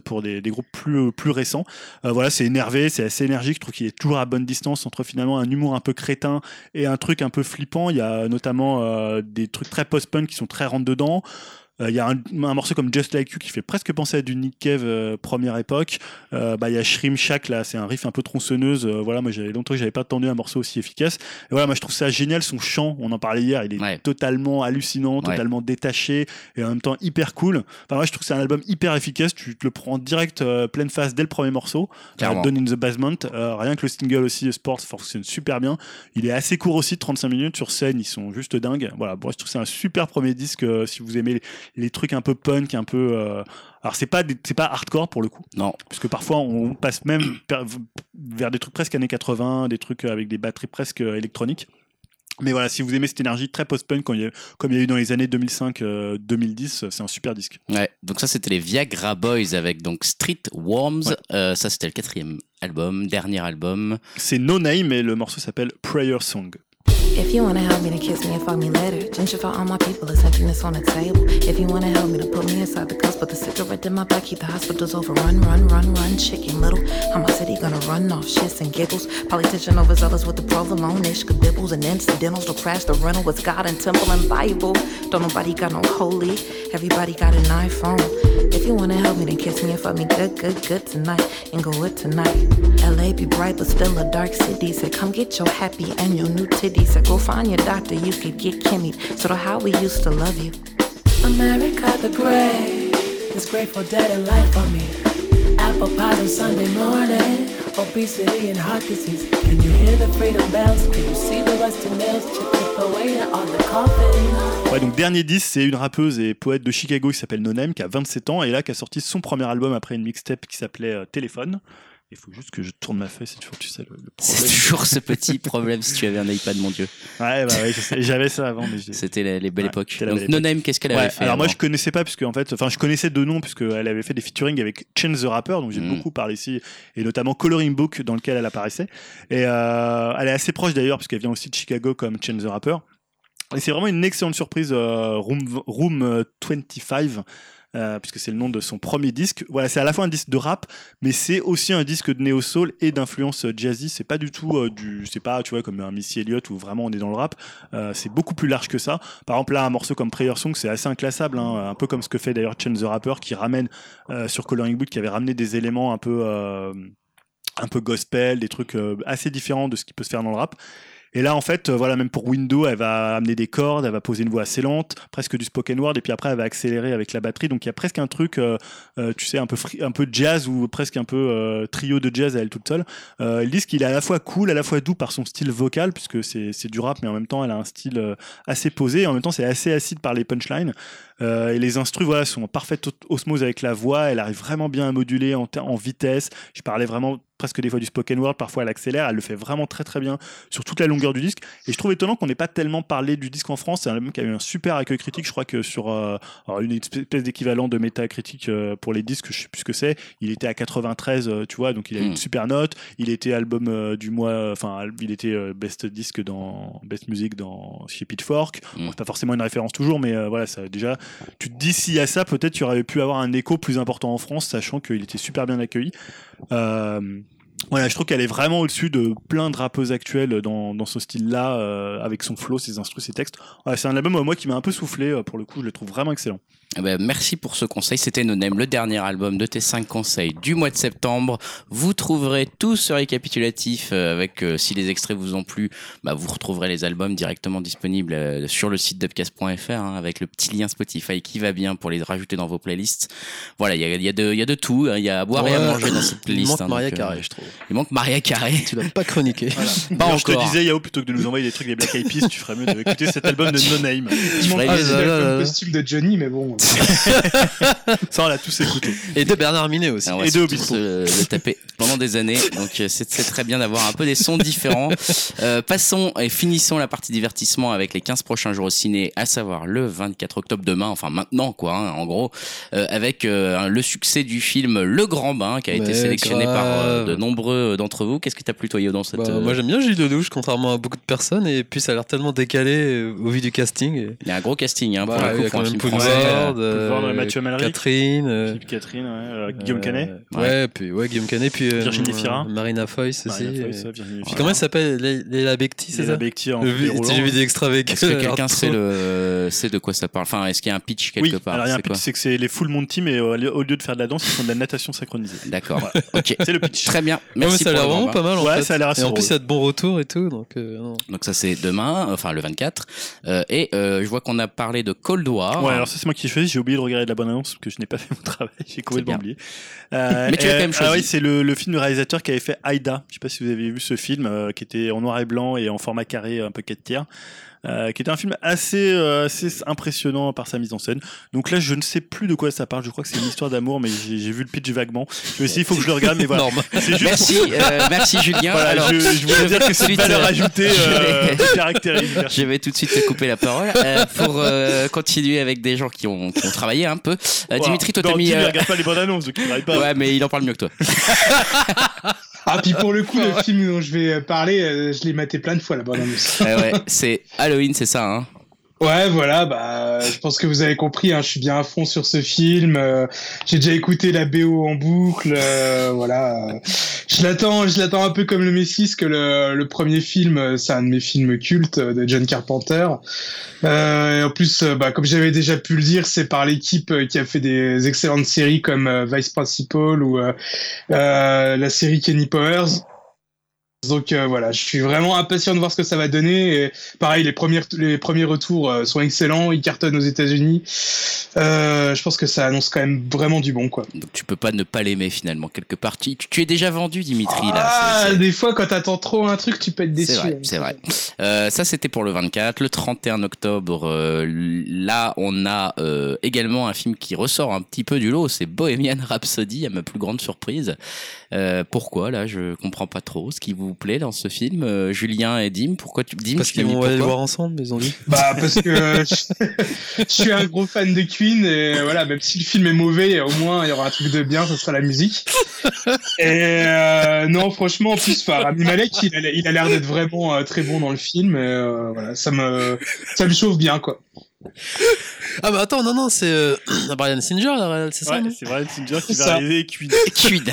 pour des, des groupes plus, plus récents. Euh, voilà, c'est énervé, c'est assez énergique. Je trouve qu'il est toujours à bonne distance entre finalement un humour un peu crétin et un truc un peu flippant. Il y a notamment euh, des trucs très post-punk qui sont très rentre dedans. Euh, Il y a un, un morceau comme Just Like You qui fait presque penser à du Nick Cave euh, première époque. Euh, bah, il y a Shrim Shack là, c'est un riff un peu tronçonneuse. Euh, voilà, moi j'avais longtemps que j'avais pas entendu un morceau aussi efficace. Et voilà, moi je trouve ça génial son chant. On en parlait hier, il est Ouais. totalement hallucinant, Ouais. totalement détaché et en même temps hyper cool. Enfin, moi je trouve que c'est un album hyper efficace. Tu te le prends direct euh, pleine face dès le premier morceau. Euh, Down in the Basement. Euh, rien que le single aussi, Sports, fonctionne super bien. Il est assez court aussi, 35 minutes sur scène, ils sont juste dingues. Voilà, bon, je trouve que c'est un super premier disque euh, si vous aimez les, les trucs un peu punk, un peu. euh, alors c'est pas c'est pas hardcore pour le coup, Non, parce que parfois on passe même vers des trucs presque années 80, des trucs avec des batteries presque euh, électroniques. Mais voilà, si vous aimez cette énergie très post-punk comme il y a- comme il y a eu dans les années 2005-2010, c'est un super disque. Ouais, donc ça c'était les Viagra Boys avec donc Street Worms. Ouais. Euh, ça c'était le quatrième album, dernier album. C'est No Name et le morceau s'appelle Prayer Song. If you wanna help me to kiss me and fuck me later, gentrify all my people, essentially this on the table. If you wanna help me to put me inside the cuss, put the cigarette in my back, keep the hospitals over. Run, run, run, run, chicken little. How my city gonna run off shits and giggles? Politician overzealous with the provolone ish, kabibbles and incidentals to crash the rental with God and temple and Bible. Don't nobody got no holy, everybody got an iPhone. If you wanna help me, then kiss me and fuck me good, good, good tonight. And go with tonight. LA be bright, but still a dark city. Said, come get your happy and your new titties. Said, go find your doctor, you could get Kimmy. So how we used to love you. America the Great is grateful dead and life for me. Apple pie on Sunday morning. Obesity and heart disease. Can you hear the freedom bells? Can you see the rusty nails? Chip away on the coffin? Ouais, donc dernier disque, c'est une rappeuse et poète de Chicago qui s'appelle Nonem, qui a 27 ans et là qui a sorti son premier album après une mixtape qui s'appelait euh, Téléphone. Il faut juste que je tourne ma feuille, c'est toujours, tu sais, le, le C'est toujours ce petit problème si tu avais un iPad, mon dieu. Ouais, bah ouais, j'avais ça avant, mais C'était les, les belles Ouais, époques. Donc. No Name, qu'est-ce qu'elle avait Ouais, fait alors moi je connaissais pas puisque en fait enfin je connaissais deux noms puisque elle avait fait des featuring avec Chance the Rapper dont j'ai Mm. beaucoup parlé ici et notamment Coloring Book dans lequel elle apparaissait et euh, elle est assez proche d'ailleurs puisqu'elle vient aussi de Chicago comme Chance the Rapper et c'est vraiment une excellente surprise euh, Room, Room euh, 25 euh, puisque c'est le nom de son premier disque. Voilà, c'est à la fois un disque de rap, mais c'est aussi un disque de néo soul et d'influence euh, jazzy. C'est pas du tout euh, du, c'est pas tu vois comme un Missy Elliott où vraiment on est dans le rap. C'est beaucoup plus large que ça. Par exemple là, un morceau comme Prayer Song, c'est assez inclassable, hein, un peu comme ce que fait d'ailleurs Chance the Rapper qui ramène sur Coloring Book, qui avait ramené des éléments un peu un peu gospel, des trucs assez différents de ce qui peut se faire dans le rap. Et là, en fait, euh, voilà, même pour Windows, elle va amener des cordes, elle va poser une voix assez lente, presque du spoken word, et puis après, elle va accélérer avec la batterie. Donc, il y a presque un truc, euh, euh, tu sais, un peu, jazz ou presque un peu trio de jazz à elle toute seule. Euh, ils disent qu'il est à la fois cool, à la fois doux par son style vocal, puisque c'est du rap, mais en même temps, elle a un style assez posé, et en même temps, c'est assez acide par les punchlines. Euh, et les instrus, voilà, sont en parfaite osmose avec la voix. Elle arrive vraiment bien à moduler en, vitesse. Je parlais vraiment presque des fois du spoken word. Parfois, elle accélère. Elle le fait vraiment très très bien sur toute la longueur du disque. Et je trouve étonnant qu'on n'ait pas tellement parlé du disque en France. C'est un album qui a eu un super accueil critique. Je crois que sur euh, une espèce d'équivalent de métacritique euh, pour les disques, je sais plus ce que c'est. Il était à 93, euh, tu vois, donc il a eu une super note. Il était album du mois, enfin, il était best disque dans best music dans chez Pitchfork. Mm. Bon, c'est pas forcément une référence toujours, mais voilà, ça déjà tu te dis s'il y a ça, peut-être tu aurais pu avoir un écho plus important en France, sachant qu'il était super bien accueilli. Euh, voilà, je trouve qu'elle est vraiment au-dessus de plein de rappeuses actuelles dans, ce style-là, euh, avec son flow, ses instrus, ses textes. C'est un album, moi, qui m'a un peu soufflé, euh, pour le coup, je le trouve vraiment excellent. Eh ben, merci pour ce conseil. C'était No Name, le dernier album de tes 5 conseils du mois de septembre. Vous trouverez tout ce récapitulatif euh, avec, euh, si les extraits vous ont plu, bah, vous retrouverez les albums directement disponibles euh, sur le site d'upcast.fr hein, avec le petit lien Spotify qui va bien pour les rajouter dans vos playlists. Voilà, il y a, il y, a de- il y a de tout. hein. Il y a à boire et à manger dans cette Il playlist. manque hein, Maria donc, euh, Carré, je trouve. Il manque Maria Carré. Tu l'as pas chroniqué. Pas D'ailleurs, je te encore. disais, Yao, plutôt que de nous envoyer des trucs des Black Eyed Peas, tu ferais mieux d'écouter cet album de No Name. Il manque Ah, là. costume de Johnny, mais bon. Ça, on l'a tous écouté. Et de Bernard Minet aussi. On va Et de Obispo. se le taper pendant des années. Donc euh, c'est très bien d'avoir un peu des sons différents. Euh, passons et finissons la partie divertissement avec les 15 prochains jours au ciné, à savoir le 24 octobre demain, enfin maintenant quoi, hein, en gros, euh, avec euh, le succès du film Le Grand Bain qui a été sélectionné par euh, de nombreux d'entre vous. Qu'est-ce que t'as plutôt dans cette Bah, euh, Moi j'aime bien Gilles Lelouch, contrairement à beaucoup de personnes, et puis ça a l'air tellement décalé euh, au vu du casting. et- Il y a un gros casting hein, pour Bah, le coup, pour quand un film français. Euh, Mathieu Amalric. Catherine, euh, Philippe Catherine, ouais, euh, Guillaume euh, Canet. Ouais, puis ouais, Guillaume Canet, puis euh, Virginie Fira. Marina Foïs aussi. Virginie Fira. comment elle s'appelle? Lé- Léla Becti, c'est Léla ça? Becti en J'ai vu- déroulant. J'ai vu des extraits avec Est-ce que quelqu'un sait le sait de quoi ça parle? Enfin, est-ce qu'il y a un pitch quelque Oui, part? alors il y a un C'est pitch, c'est que c'est les full Monty, mais au lieu de faire de la danse, ils font de la natation synchronisée. D'accord. Ok. C'est le pitch. Très bien. Merci ça a l'air vraiment pas mal en Ouais, ça a l'air assez Et en plus, il y a de bons retours et tout. Donc, ça c'est demain, enfin le 24. Euh, et je vois qu'on a parlé de Cold War. Ouais, alors ça c'est moi qui j'ai oublié de regarder la bonne annonce parce que je n'ai pas fait mon travail, j'ai complètement oublié. Euh, Mais tu l'as quand même Ah choisi. oui, c'est le, le film du réalisateur qui avait fait Aïda. Je sais pas si vous avez vu ce film euh, qui était en noir et blanc et en format carré, un peu 4 tiers. Euh, qui était un film assez, euh, assez impressionnant par sa mise en scène. Donc là, je ne sais plus de quoi ça parle. Je crois que c'est une histoire d'amour, mais j'ai vu le pitch vaguement. Je me suis dit, il faut que je le regarde, mais voilà. Juste Merci, euh, merci Julien. Voilà, Alors, je, je voulais dire que c'est une valeur euh, ajoutée je euh, caractérise. Je vais tout de suite te couper la parole euh, pour euh, continuer avec des gens qui ont, qui ont travaillé un peu. Euh, Dimitri, toi t'as mis. Il euh, regarde pas les bandes annonces, donc il travaille pas. Ouais, mais il en parle mieux que toi. Ah, puis pour le coup, le film dont je vais parler, euh, je l'ai maté plein de fois, la bande annonce. Ouais, ouais, c'est Halloween, c'est ça, hein? Ouais, voilà, bah, je pense que vous avez compris, hein, je suis bien à fond sur ce film. euh, J'ai déjà écouté la BO en boucle, euh, voilà. euh, Je l'attends, je l'attends un peu comme le Messis, que le, premier film, c'est un de mes films cultes de John Carpenter. Et en plus, bah, comme j'avais déjà pu le dire, c'est par l'équipe qui a fait des excellentes séries comme Vice Principal ou la série Kenny Powers. Donc euh, voilà, je suis vraiment impatient de voir ce que ça va donner. Et pareil, les premiers, les premiers retours euh, sont excellents, ils cartonnent aux États-Unis. Euh, je pense que ça annonce quand même vraiment du bon, quoi. Donc tu peux pas ne pas l'aimer finalement, quelque part. Tu, tu es déjà vendu, Dimitri, là. Ah, des fois, quand t'attends trop un truc, tu peux être déçu. C'est vrai, hein. vrai. Ça, c'était pour le 24. Le 31 octobre, là, on a également un film qui ressort un petit peu du lot. C'est Bohemian Rhapsody, à ma plus grande surprise. Pourquoi, là? Je comprends pas trop ce qui vous plaît dans ce film. Euh, Julien et Dim, pourquoi tu... Dim, Parce qu'ils vont aller le voir ensemble, ils ont dit. Bah parce que euh, je, suis un gros fan de Queen et voilà même si le film est mauvais au moins il y aura un truc de bien ce sera la musique et euh, non franchement en plus enfin, Rami Malek il a il a l'air d'être vraiment euh, très bon dans le film et euh, voilà ça me ça me chauffe bien quoi Ah bah attends, non, non, c'est euh, Brian Singer, c'est ça Ouais, c'est Brian Singer qui C'est va ça. arriver Queen. Queen.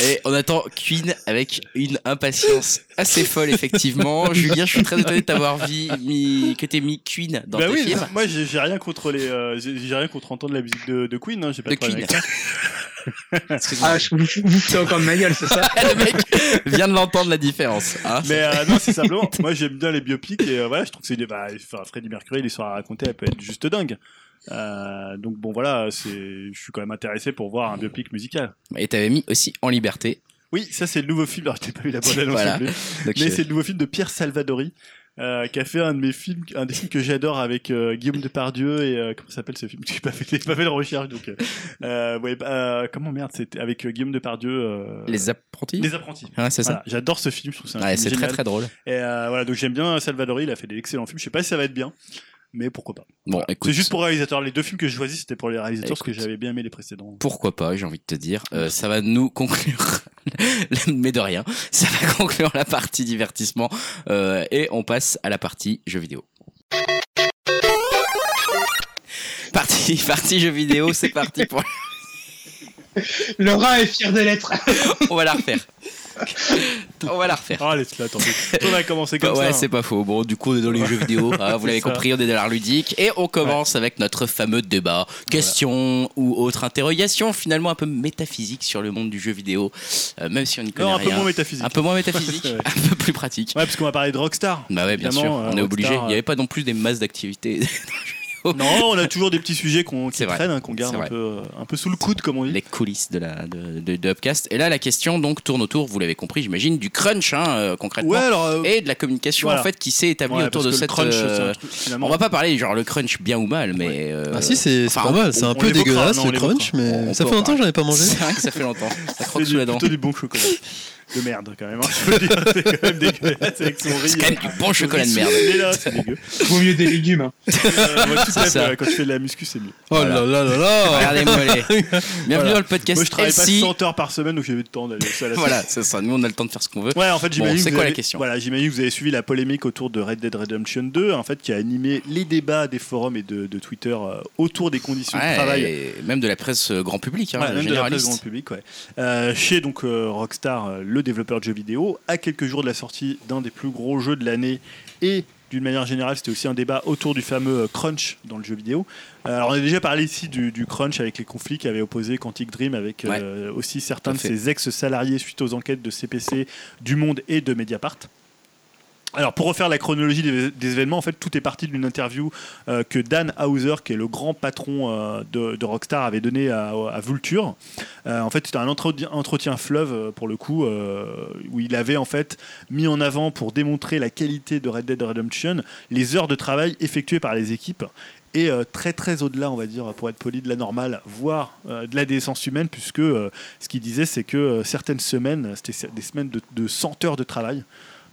Et on attend Queen avec une impatience assez folle, effectivement. Julien, je suis très étonné de t'avoir mis, que t'aies mis Queen dans bah tes oui, films. moi j'ai rien contre les, euh, j'ai rien contre entendre la musique de, de Queen, hein, j'ai pas De de problème Queen. avec ça. Ah je vous, vous foutez encore de ma gueule c'est ça le mec vient de l'entendre la différence. hein. Mais euh, non, c'est simplement, moi j'aime bien les biopics et euh, voilà, je trouve que c'est des, bah, Freddie Mercury, l'histoire à raconter, elle peut être juste dingue. Euh, donc bon voilà, c'est, je suis quand même intéressé pour voir un biopic musical. Et t'avais mis aussi En Liberté. Oui, ça c'est le nouveau film. Alors, je pas vu la bonne annonce Voilà. Mais c'est le nouveau film de Pierre Salvadori, euh, qui a fait un de mes films, un des films que j'adore avec euh, Guillaume Depardieu et euh, comment s'appelle ce film? J'ai pas fait, pas fait de recherche donc. Euh, ouais, bah, comment merde C'était avec Guillaume Depardieu. Euh, Les apprentis? Les apprentis. Ouais, c'est ça. Voilà, j'adore ce film, je trouve un Ouais, c'est très très drôle. Et euh, voilà, donc j'aime bien Salvadori, il a fait des excellents films. Je sais pas si ça va être bien, mais pourquoi pas. Bon, écoute. C'est juste pour les réalisateurs. Les deux films que je choisis, c'était pour les réalisateurs parce que j'avais bien aimé les précédents. Pourquoi pas, j'ai envie de te dire. Euh, ça va nous conclure, mais de rien, ça va conclure la partie divertissement euh, et on passe à la partie jeux vidéo. Partie, partie jeux vidéo, c'est parti pour. Laura est fière de l'être On va la refaire. On va la refaire. Ah, laisse-la, tant pis. On a commencé comme ouais, ça. c'est pas faux. Bon, du coup, on est dans les jeux vidéo. hein, vous l'avez compris, on est dans l'art ludique. Et on commence avec notre fameux débat. Question ou autre interrogation, finalement un peu métaphysique sur le monde du jeu vidéo. Euh, même si on n'y connaît Non, un peu moins métaphysique. Un peu moins métaphysique, Ouais. un peu plus pratique. Ouais, parce qu'on va parler de Rockstar. Bah ouais, bien sûr, on euh, est obligé. Rockstar, Il n'y avait pas non plus des masses d'activités. Non, on a toujours des petits sujets qu'on qui traînent, hein, qu'on garde un peu, euh, un peu sous le coude, comme on dit. les coulisses de la de, de, de Upcast. Et là, la question donc tourne autour, vous l'avez compris, j'imagine, du crunch hein, euh, concrètement, Ouais, alors. euh, et de la communication voilà. en fait qui s'est établie ouais, autour de cette. crunch, euh, truc, on va pas parler genre le crunch bien ou mal, mais. euh, Ah si, c'est enfin, pas mal, c'est un peu dégueulasse non, le crunch, mais On ça fait longtemps que j'en ai pas mangé. C'est vrai que ça fait longtemps. Ça croque sous la dent. plutôt du bon chocolat. de merde, quand même. hein, je peux le dire, c'est quand même dégueulasse avec son riz. C'est quand même du bon chocolat de merde. Mais là, c'est dégueu. vaut mieux des légumes hein. Euh, tout fait, ça. Quand tu fais de la muscu, c'est mieux. Oh là là là là Regardez-moi les. Bienvenue Voilà. dans le podcast Moi, je travaille pas LC. 100 heures par semaine, donc eu le temps d'aller Voilà, c'est ça. Nous, on a le temps de faire ce qu'on veut. Ouais, en fait, j'imagine. c'est quoi la question Voilà, j'imagine que vous avez suivi la polémique autour de Red Dead Redemption 2, en fait, qui a animé les débats des forums et de, de Twitter euh, autour des conditions de travail. et même de la presse euh, grand public, hein, Ouais, même de la presse grand public, ouais. Euh, chez donc euh, Rockstar, euh, le développeur de jeux vidéo, à quelques jours de la sortie d'un des plus gros jeux de l'année et d'une manière générale, c'était aussi un débat autour du fameux crunch dans le jeu vidéo. Euh, alors on a déjà parlé ici du, du crunch avec les conflits qui avaient opposé Quantic Dream avec euh, aussi certains de fait. ses ex-salariés suite aux enquêtes de CPC, du Monde et de Mediapart. Alors pour refaire la chronologie des, événements, en fait tout est parti d'une interview euh, que Dan Hauser, qui est le grand patron euh, de, Rockstar, avait donné à, Vulture. Euh, en fait c'était un entretien, entretien fleuve pour le coup, où il avait en fait mis en avant pour démontrer la qualité de Red Dead Redemption les heures de travail effectuées par les équipes. Et très très au-delà, on va dire, pour être poli, de la normale, voire de la décence humaine, puisque ce qu'il disait, c'est que certaines semaines, c'était des semaines de, de 100 heures de travail.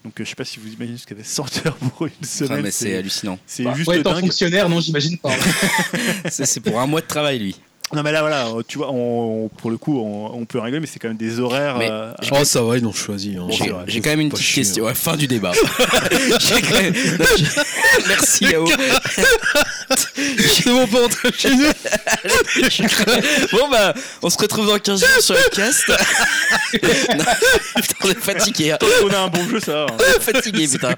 Donc euh, je sais pas si vous imaginez ce qu'avait 100 heures pour une Ah, semaine. mais c'est c'est hallucinant. c'est Bah, juste ouais, étant dingue. fonctionnaire, non, j'imagine pas. C'est c'est pour un mois de travail, lui. Non mais là voilà, euh, tu vois, on, on- pour le coup, on, on peut rigoler, mais c'est quand même des horaires. Mais euh, Oh, ça va, ils l'ont choisi. hein, J'ai quand même une petite chier, question. hein. Ouais, fin du débat. Même- Non, Merci Yao. C'est bon pour entrer chez nous. Bon bah, on se retrouve dans 15 jours sur le cast. Non, putain, on est fatigué. hein. on a un bon jeu, ça. va, hein. On est fatigué, putain.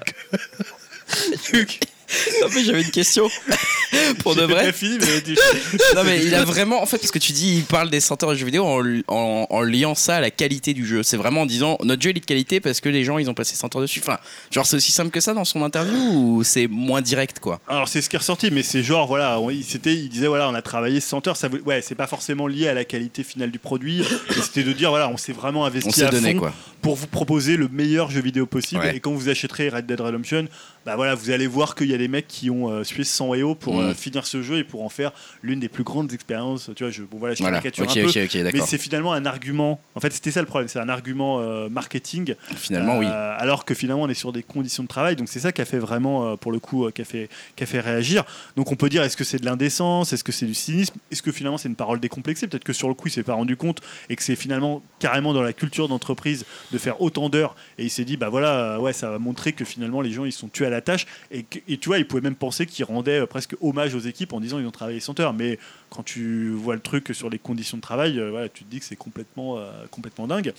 En fait, j'avais une question. Pour de vrai. fini, mais Non mais il a vraiment en fait parce que tu dis il parle des senteurs de jeux vidéo en, en, en liant ça à la qualité du jeu. C'est vraiment en disant notre jeu il est de qualité parce que les gens ils ont passé 100 heures dessus. Enfin, genre c'est aussi simple que ça dans son interview ou c'est moins direct quoi? Alors c'est ce qui est ressorti, mais c'est genre voilà, c'était, il disait voilà, on a travaillé 100 heures, ça ouais, c'est pas forcément lié à la qualité finale du produit, mais c'était de dire voilà, on s'est vraiment investi On s'est à donné fond quoi. pour vous proposer le meilleur jeu vidéo possible. Ouais. Et quand vous achèterez Red Dead Redemption, bah voilà, vous allez voir qu'il y a des mecs qui ont euh, sué 100 EO pour Mm. euh, finir ce jeu et pour en faire l'une des plus grandes expériences. Tu vois, je, bon voilà, je Voilà. caricature un peu. Mais c'est finalement un argument. En fait, c'était ça le problème. C'est un argument euh, marketing Finalement oui. alors que finalement on est sur des conditions de travail, donc c'est ça qui a fait vraiment, pour le coup, qui, a fait, qui a fait réagir. Donc on peut dire est-ce que c'est de l'indécence, est-ce que c'est du cynisme, est-ce que finalement c'est une parole décomplexée, peut-être que sur le coup il s'est pas rendu compte et que c'est finalement carrément dans la culture d'entreprise de faire autant d'heures et il s'est dit bah voilà, ouais ça va montrer que finalement les gens ils sont tués à la tâche et, et tu vois il pouvait même penser qu'il rendait euh, presque hommage aux équipes en disant ils ont travaillé 100 heures, mais quand tu vois le truc sur les conditions de travail, euh, voilà, tu te dis que c'est complètement, euh, complètement dingue.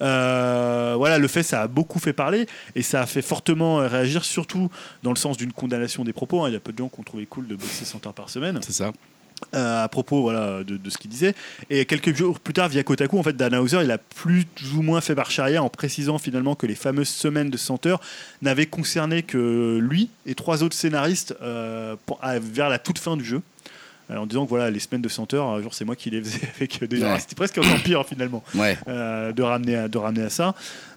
Voilà, le fait, ça a beaucoup fait parler et ça a fait fortement réagir, surtout dans le sens d'une condamnation des propos. hein. Il y a peu de gens qui ont trouvé cool de bosser 100 heures par semaine C'est ça. Euh, à propos voilà, de, de ce qu'il disait. Et quelques jours plus tard, via Kotaku, en fait, Dan Hauser, il a plus ou moins fait marche arrière en précisant finalement que les fameuses semaines de 100 heures n'avaient concerné que lui et trois autres scénaristes euh, pour- à- vers la toute fin du jeu. Euh, En disant que voilà, les semaines de 100 heures, un jour c'est moi qui les faisais avec des Ouais. C'était presque encore pire finalement Ouais. euh, de, ramener à, de ramener à ça.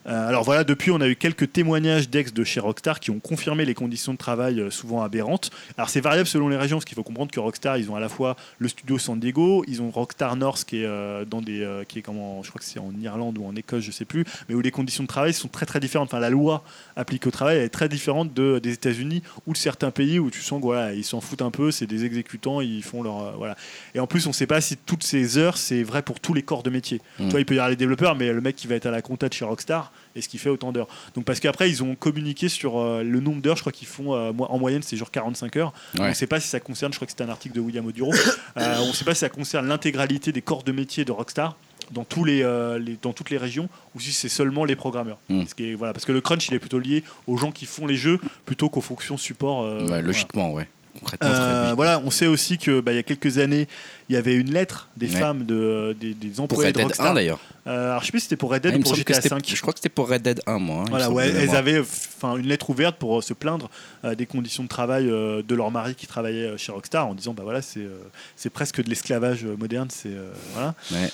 Euh, alors voilà, depuis, on a eu quelques témoignages d'ex de chez Rockstar qui ont confirmé les conditions de travail euh, souvent aberrantes. Alors c'est variable selon les régions, parce qu'il faut comprendre que Rockstar, ils ont à la fois le studio San Diego, ils ont Rockstar North qui est euh, dans des, euh, qui est comment, je crois que c'est en Irlande ou en Écosse, je sais plus, mais où les conditions de travail sont très très différentes. Enfin, la loi appliquée au travail elle est très différente de, des États-Unis ou de certains pays où tu sens que voilà, ils s'en foutent un peu, c'est des exécutants, ils font leur voilà. Et en plus, on ne sait pas si toutes ces heures c'est vrai pour tous les corps de métier. Mm. Tu vois, il peut y avoir les développeurs, mais le mec qui va être à la compta de chez Rockstar, est-ce qu'il fait autant d'heures Donc parce qu'après, ils ont communiqué sur euh, le nombre d'heures, je crois qu'ils font euh, en moyenne, c'est genre 45 heures. Ouais. On ne sait pas si ça concerne, je crois que c'était un article de William Oduro, Euh, on ne sait pas si ça concerne l'intégralité des corps de métier de Rockstar. Dans, tous les, euh, les- dans toutes les régions ou si c'est seulement les programmeurs Mm. Ce qui est- voilà, parce que le crunch il est plutôt lié aux gens qui font les jeux plutôt qu'aux fonctions support euh, Ouais, voilà. logiquement ouais. Concrètement. Euh, voilà, on sait aussi que bah, il y a quelques années, il y avait une lettre des Ouais. femmes de, des, des Pour employés Red de Dead Rockstar. 1 d'ailleurs. Euh, alors je sais plus si c'était pour Red Dead ou pour GTA c'était- 5. Je crois que c'était pour Red Dead 1 moi. hein, Voilà, ouais, elles avaient enfin une lettre ouverte pour se plaindre euh, des conditions de travail euh, de leur mari qui travaillait euh, chez Rockstar en disant bah voilà c'est euh, c'est presque de l'esclavage euh, moderne c'est euh, voilà. Ouais.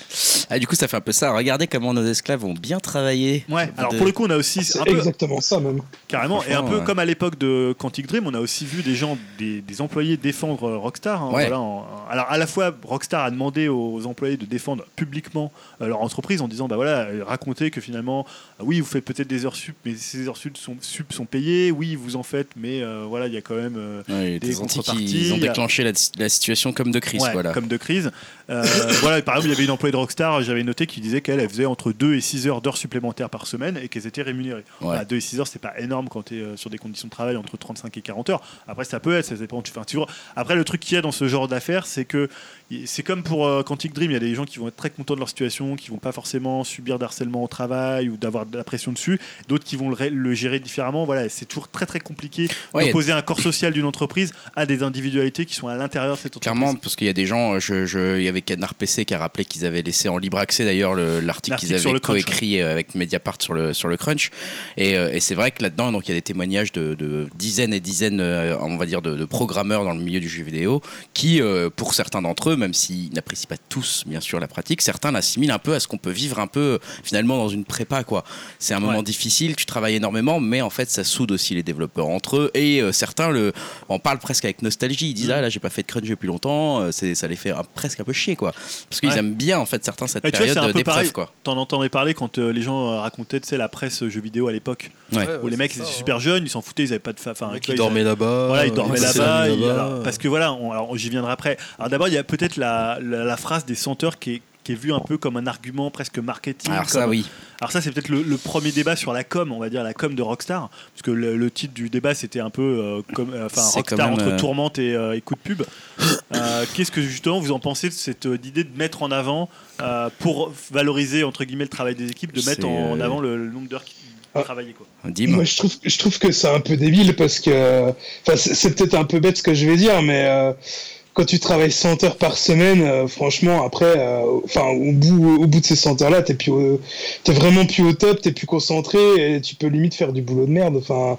Ah, du coup, ça fait un peu ça. Regardez comment nos esclaves ont bien travaillé. Ouais. Alors De- pour le coup on a aussi C'est un peu exactement ça, même. carrément et un peu ouais. comme à l'époque de Quantic Dream on a aussi vu des gens des, des employés défendre euh, Rockstar. hein, Ouais. voilà, en- alors à la fois Rockstar a demandé aux employés de défendre publiquement euh, leur entreprise en disant bah voilà euh, racontez que finalement ah oui vous faites peut-être des heures sup mais ces heures sup sont, sup sont payées oui vous en faites mais euh, voilà il y a quand même euh, Ouais, des contreparties, ils ont déclenché la, la situation comme de crise. Ouais, voilà. comme de crise. Euh, voilà, par exemple, il y avait une employée de Rockstar, j'avais noté qui disait qu'elle elle faisait entre 2 et 6 heures d'heures supplémentaires par semaine et qu'elles étaient rémunérées. Ouais. Voilà, 2 et 6 heures, c'est pas énorme quand tu es sur des conditions de travail entre 35 et 40 heures. Après, ça peut être, ça dépend tu, enfin, tu vois. Après, le truc qu'il y a dans ce genre d'affaires, c'est que c'est comme pour euh, Quantic Dream, il y a des gens qui vont être très contents de leur situation, qui vont pas forcément subir d'harcèlement au travail ou d'avoir de la pression dessus, d'autres qui vont le, gérer différemment. Voilà, c'est toujours très très compliqué Ouais, d'opposer un corps social d'une entreprise à des individualités qui sont à l'intérieur de cette entreprise. Clairement, parce qu'il y a des gens, je, je- il y avait Canard PC qui a rappelé qu'ils avaient laissé en libre accès d'ailleurs le- l'article qu'ils avaient Crunch, coécrit euh, avec Mediapart sur le, sur le Crunch. Et, euh, et c'est vrai que là-dedans, donc, il y a des témoignages de, de dizaines et dizaines, on va dire, de, de programmeurs dans le milieu du jeu vidéo qui, pour certains d'entre eux, même s'ils n'apprécient pas tous, bien sûr, la pratique, certains l'assimilent un peu à ce qu'on peut vivre un peu, euh, finalement, dans une prépa, quoi. C'est un moment Ouais. difficile, tu travailles énormément, mais en fait, ça soude aussi les développeurs entre eux. Et euh, certains le, en parlent presque avec nostalgie. Ils disent, Mm. ah là, j'ai pas fait de crunch depuis longtemps, euh, ça les fait un- presque un peu chier, quoi. Parce qu'ils Ouais. aiment bien, en fait, certains, cette Ouais, période c'est un peu d'épreuve, pareil. quoi. T'en entendais parler quand euh, les gens euh, racontaient, tu sais, la presse euh, jeux vidéo à l'époque. Ouais. Où les mecs ils étaient super jeunes, ils s'en foutaient, ils avaient pas de fa- enfin, ils dormaient là-bas. Voilà, ils euh, dormaient là-bas. parce que voilà, j'y viendrai après. Alors d'abord, il y a peut-être la, la, la phrase des senteurs qui est, qui est vue un peu comme un argument presque marketing. Alors ça, oui. Alors ça, c'est peut-être le, le premier débat sur la com, on va dire la com de Rockstar, parce que le, le titre du débat c'était un peu euh, comme, euh, enfin Rockstar même, entre euh, tourmente et, euh, et coup de pub. Euh, Qu'est-ce que justement vous en pensez de cette euh, idée de mettre en avant euh, pour valoriser entre guillemets le travail des équipes, de mettre en avant le, le nombre d'heures qui Ah. travaillent quoi? Moi, je trouve, je trouve que c'est un peu débile parce que, enfin, c'est c'est peut-être un peu bête ce que je vais dire, mais euh, quand tu travailles 100 heures par semaine, euh, franchement, après, euh, enfin, au bout, au bout de ces 100 heures-là, t'es plus, au- t'es vraiment plus au top, t'es plus concentré et tu peux limite faire du boulot de merde. Enfin,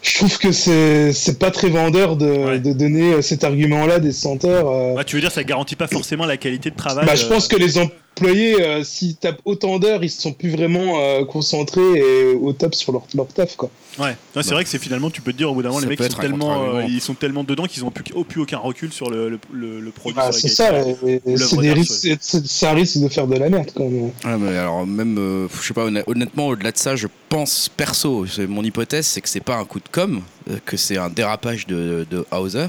je trouve que c'est, c'est pas très vendeur de, Ouais. de donner euh, cet argument-là des 100 heures. euh. Tu veux dire ça garantit pas forcément la qualité de travail Bah, je euh, pense que les employés, euh, s'ils tapent autant d'heures, ils sont plus vraiment euh, concentrés et au top sur leur, leur taf, quoi. Ouais, c'est vrai que c'est finalement, tu peux te dire au bout d'un moment, Ça les mecs sont, tellement, euh, ils sont tellement dedans qu'ils n'ont plus, plus aucun recul sur le, le, le, le produit. Bah, sur c'est ça, c'est un risque de faire de la merde, quand même. Ah, mais alors même, euh, je sais pas, honn- honnêtement, au-delà de ça, je pense perso, c'est mon hypothèse, c'est que c'est pas un coup de com, que c'est un dérapage de, de Hauser,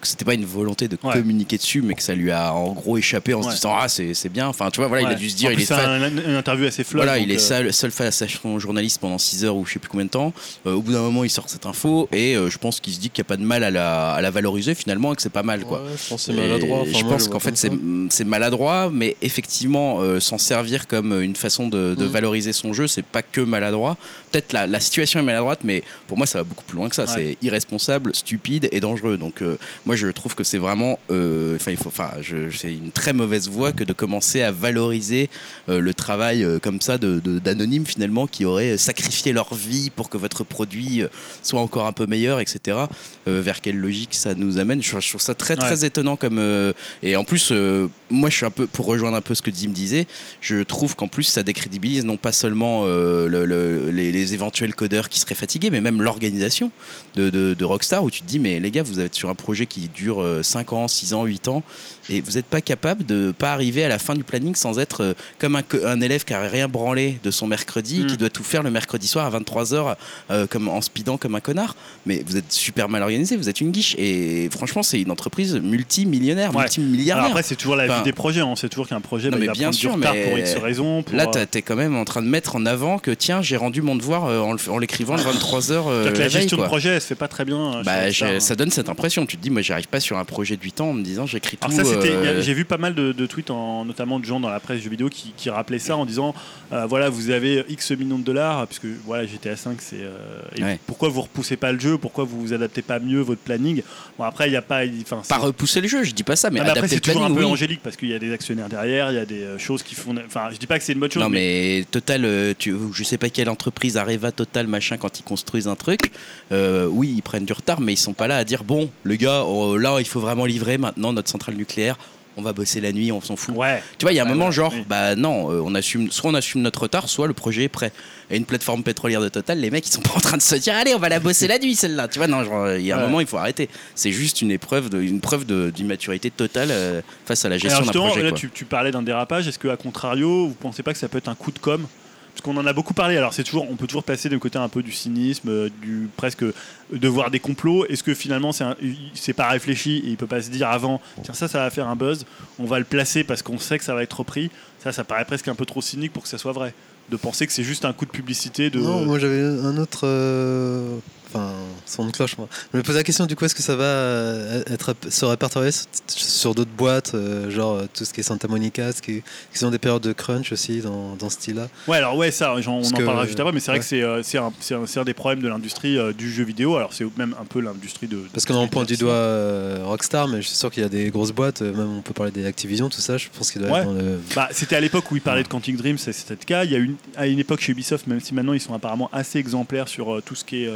que c'était pas une volonté de Ouais. communiquer dessus, mais que ça lui a en gros échappé en se disant ah c'est c'est bien. Enfin tu vois voilà, il a dû se dire En il est un- une interview assez. Voilà, il est euh, seul, seul face à son journaliste pendant 6 heures ou je sais plus combien de temps. Euh, au bout d'un moment, il sort cette info et euh, je pense qu'il se dit qu'il n'y a pas de mal à la, à la valoriser finalement et que c'est pas mal quoi. Je pense que c'est maladroit. Enfin, je moi, pense qu'en fait c'est c'est maladroit, mais effectivement euh, s'en servir comme une façon de, de Mm. valoriser son jeu, c'est pas que maladroit. Peut-être la, la situation est maladroite, mais pour moi ça va beaucoup plus loin que ça. C'est irresponsable, stupide et dangereux. Donc euh, moi je trouve que c'est vraiment, euh, enfin il faut, enfin c'est une très mauvaise voie que de commencer à valoriser euh, le travail comme ça de- de- d'anonymes finalement qui auraient sacrifié leur vie pour que votre produit soit encore un peu meilleur, etc. Euh, vers quelle logique ça nous amène? Je, je trouve ça très très étonnant comme euh, et en plus euh, moi je suis un peu pour rejoindre un peu ce que Dim disait je trouve qu'en plus ça décrédibilise non pas seulement le- le- les, les éventuels codeurs qui seraient fatigués mais même l'organisation de, de- de Rockstar où tu te dis mais les gars vous êtes sur un projet qui dure euh, 5 ans 6 ans 8 ans et vous n'êtes pas capable de pas arriver à la fin du planning sans être euh, comme un, élève qui a rien branlé de son mercredi Mm. qui doit tout faire le mercredi soir à 23h comme en speedant comme un connard mais vous êtes super mal organisé vous êtes une guiche et franchement c'est une entreprise multimillionnaire Ouais. multimilliardaire Alors après, c'est toujours la Enfin, vie des projets. On sait toujours qu'un projet non, bah, mais il va bien sûr, du mais pour X raisons. pour, Là, euh, t'es quand même en train de mettre en avant que tiens, j'ai rendu mon devoir euh, en, l'écrivant le 23h. c'est-à-dire que la gestion de projet, elle se fait pas très bien. euh, Bah, j'ai- hein. ça donne cette impression. Tu te dis, moi, j'arrive pas sur un projet de 8 ans en me disant, j'écris tout. Ça, euh, j'ai vu pas mal de, de tweets, en, notamment de gens dans la presse jeux vidéo qui, qui rappelaient ça en disant, euh, voilà, vous avez X millions de dollars, puisque voilà, GTA 5, c'est, euh, Ouais. pourquoi vous repoussez pas le jeu, pourquoi vous vous adaptez pas mieux votre planning? Bon après, il y a pas, enfin, Pas repousser le jeu, je dis pas ça, mais Ah, mais après, c'est toujours un peu oui. angélique parce qu'il y a des actionnaires derrière, il y a des choses qui font. Enfin, je dis pas que c'est une bonne chose, Non mais, mais Total, tu, je sais pas quelle entreprise arrive à Total machin quand ils construisent un truc. Euh, oui, ils prennent du retard, mais ils sont pas là à dire bon, le gars, oh, là il faut vraiment livrer maintenant notre centrale nucléaire. On va bosser la nuit, on s'en fout. ouais. Tu vois, il y a un Ouais, moment ouais, genre, bah non, euh, on assume, soit on assume notre retard, soit le projet est prêt. Et une plateforme pétrolière de Total, les mecs ils sont pas en train de se dire, allez, on va la bosser la nuit celle-là. Tu vois, non, genre, il y a un moment il faut arrêter. C'est juste une épreuve, de, une preuve d'immaturité totale euh, face à la gestion d'un projet. là, tu, tu parlais d'un dérapage. Est-ce que, à contrario, vous pensez pas que ça peut être un coup de com Parce qu'on en a beaucoup parlé. Alors, c'est toujours, on peut toujours passer du côté un peu du cynisme, euh, du presque de voir des complots. Est-ce que finalement, c'est un- c'est pas réfléchi et il peut pas se dire avant, tiens, ça, ça va faire un buzz. On va le placer parce qu'on sait que ça va être repris. Ça, ça paraît presque un peu trop cynique pour que ça soit vrai. De penser que c'est juste un coup de publicité. Non, moi j'avais un autre. euh, Enfin, son de cloche, moi. Je me pose la question du coup, est-ce que ça va euh, être se répertorier sur, sur d'autres boîtes, euh, genre euh, tout ce qui est Santa Monica, ce qui, qui ont des périodes de crunch aussi dans, dans ce style-là? Ouais, alors ouais, ça, on Parce en que- parlera juste après, mais c'est vrai que c'est un, un- des problèmes de l'industrie euh, du jeu vidéo. Alors c'est même un peu l'industrie de. de Parce qu'on en pointe du doigt euh, Rockstar, mais je suis sûr qu'il y a des grosses boîtes, même on peut parler des Activision, tout ça, je pense qu'il doit Ouais. être dans le. Bah, c'était à l'époque où il parlait de Quantic Dream, c'est- c'était le cas. Il y a une, à une époque chez Ubisoft, même si maintenant ils sont apparemment assez exemplaires sur tout ce qui est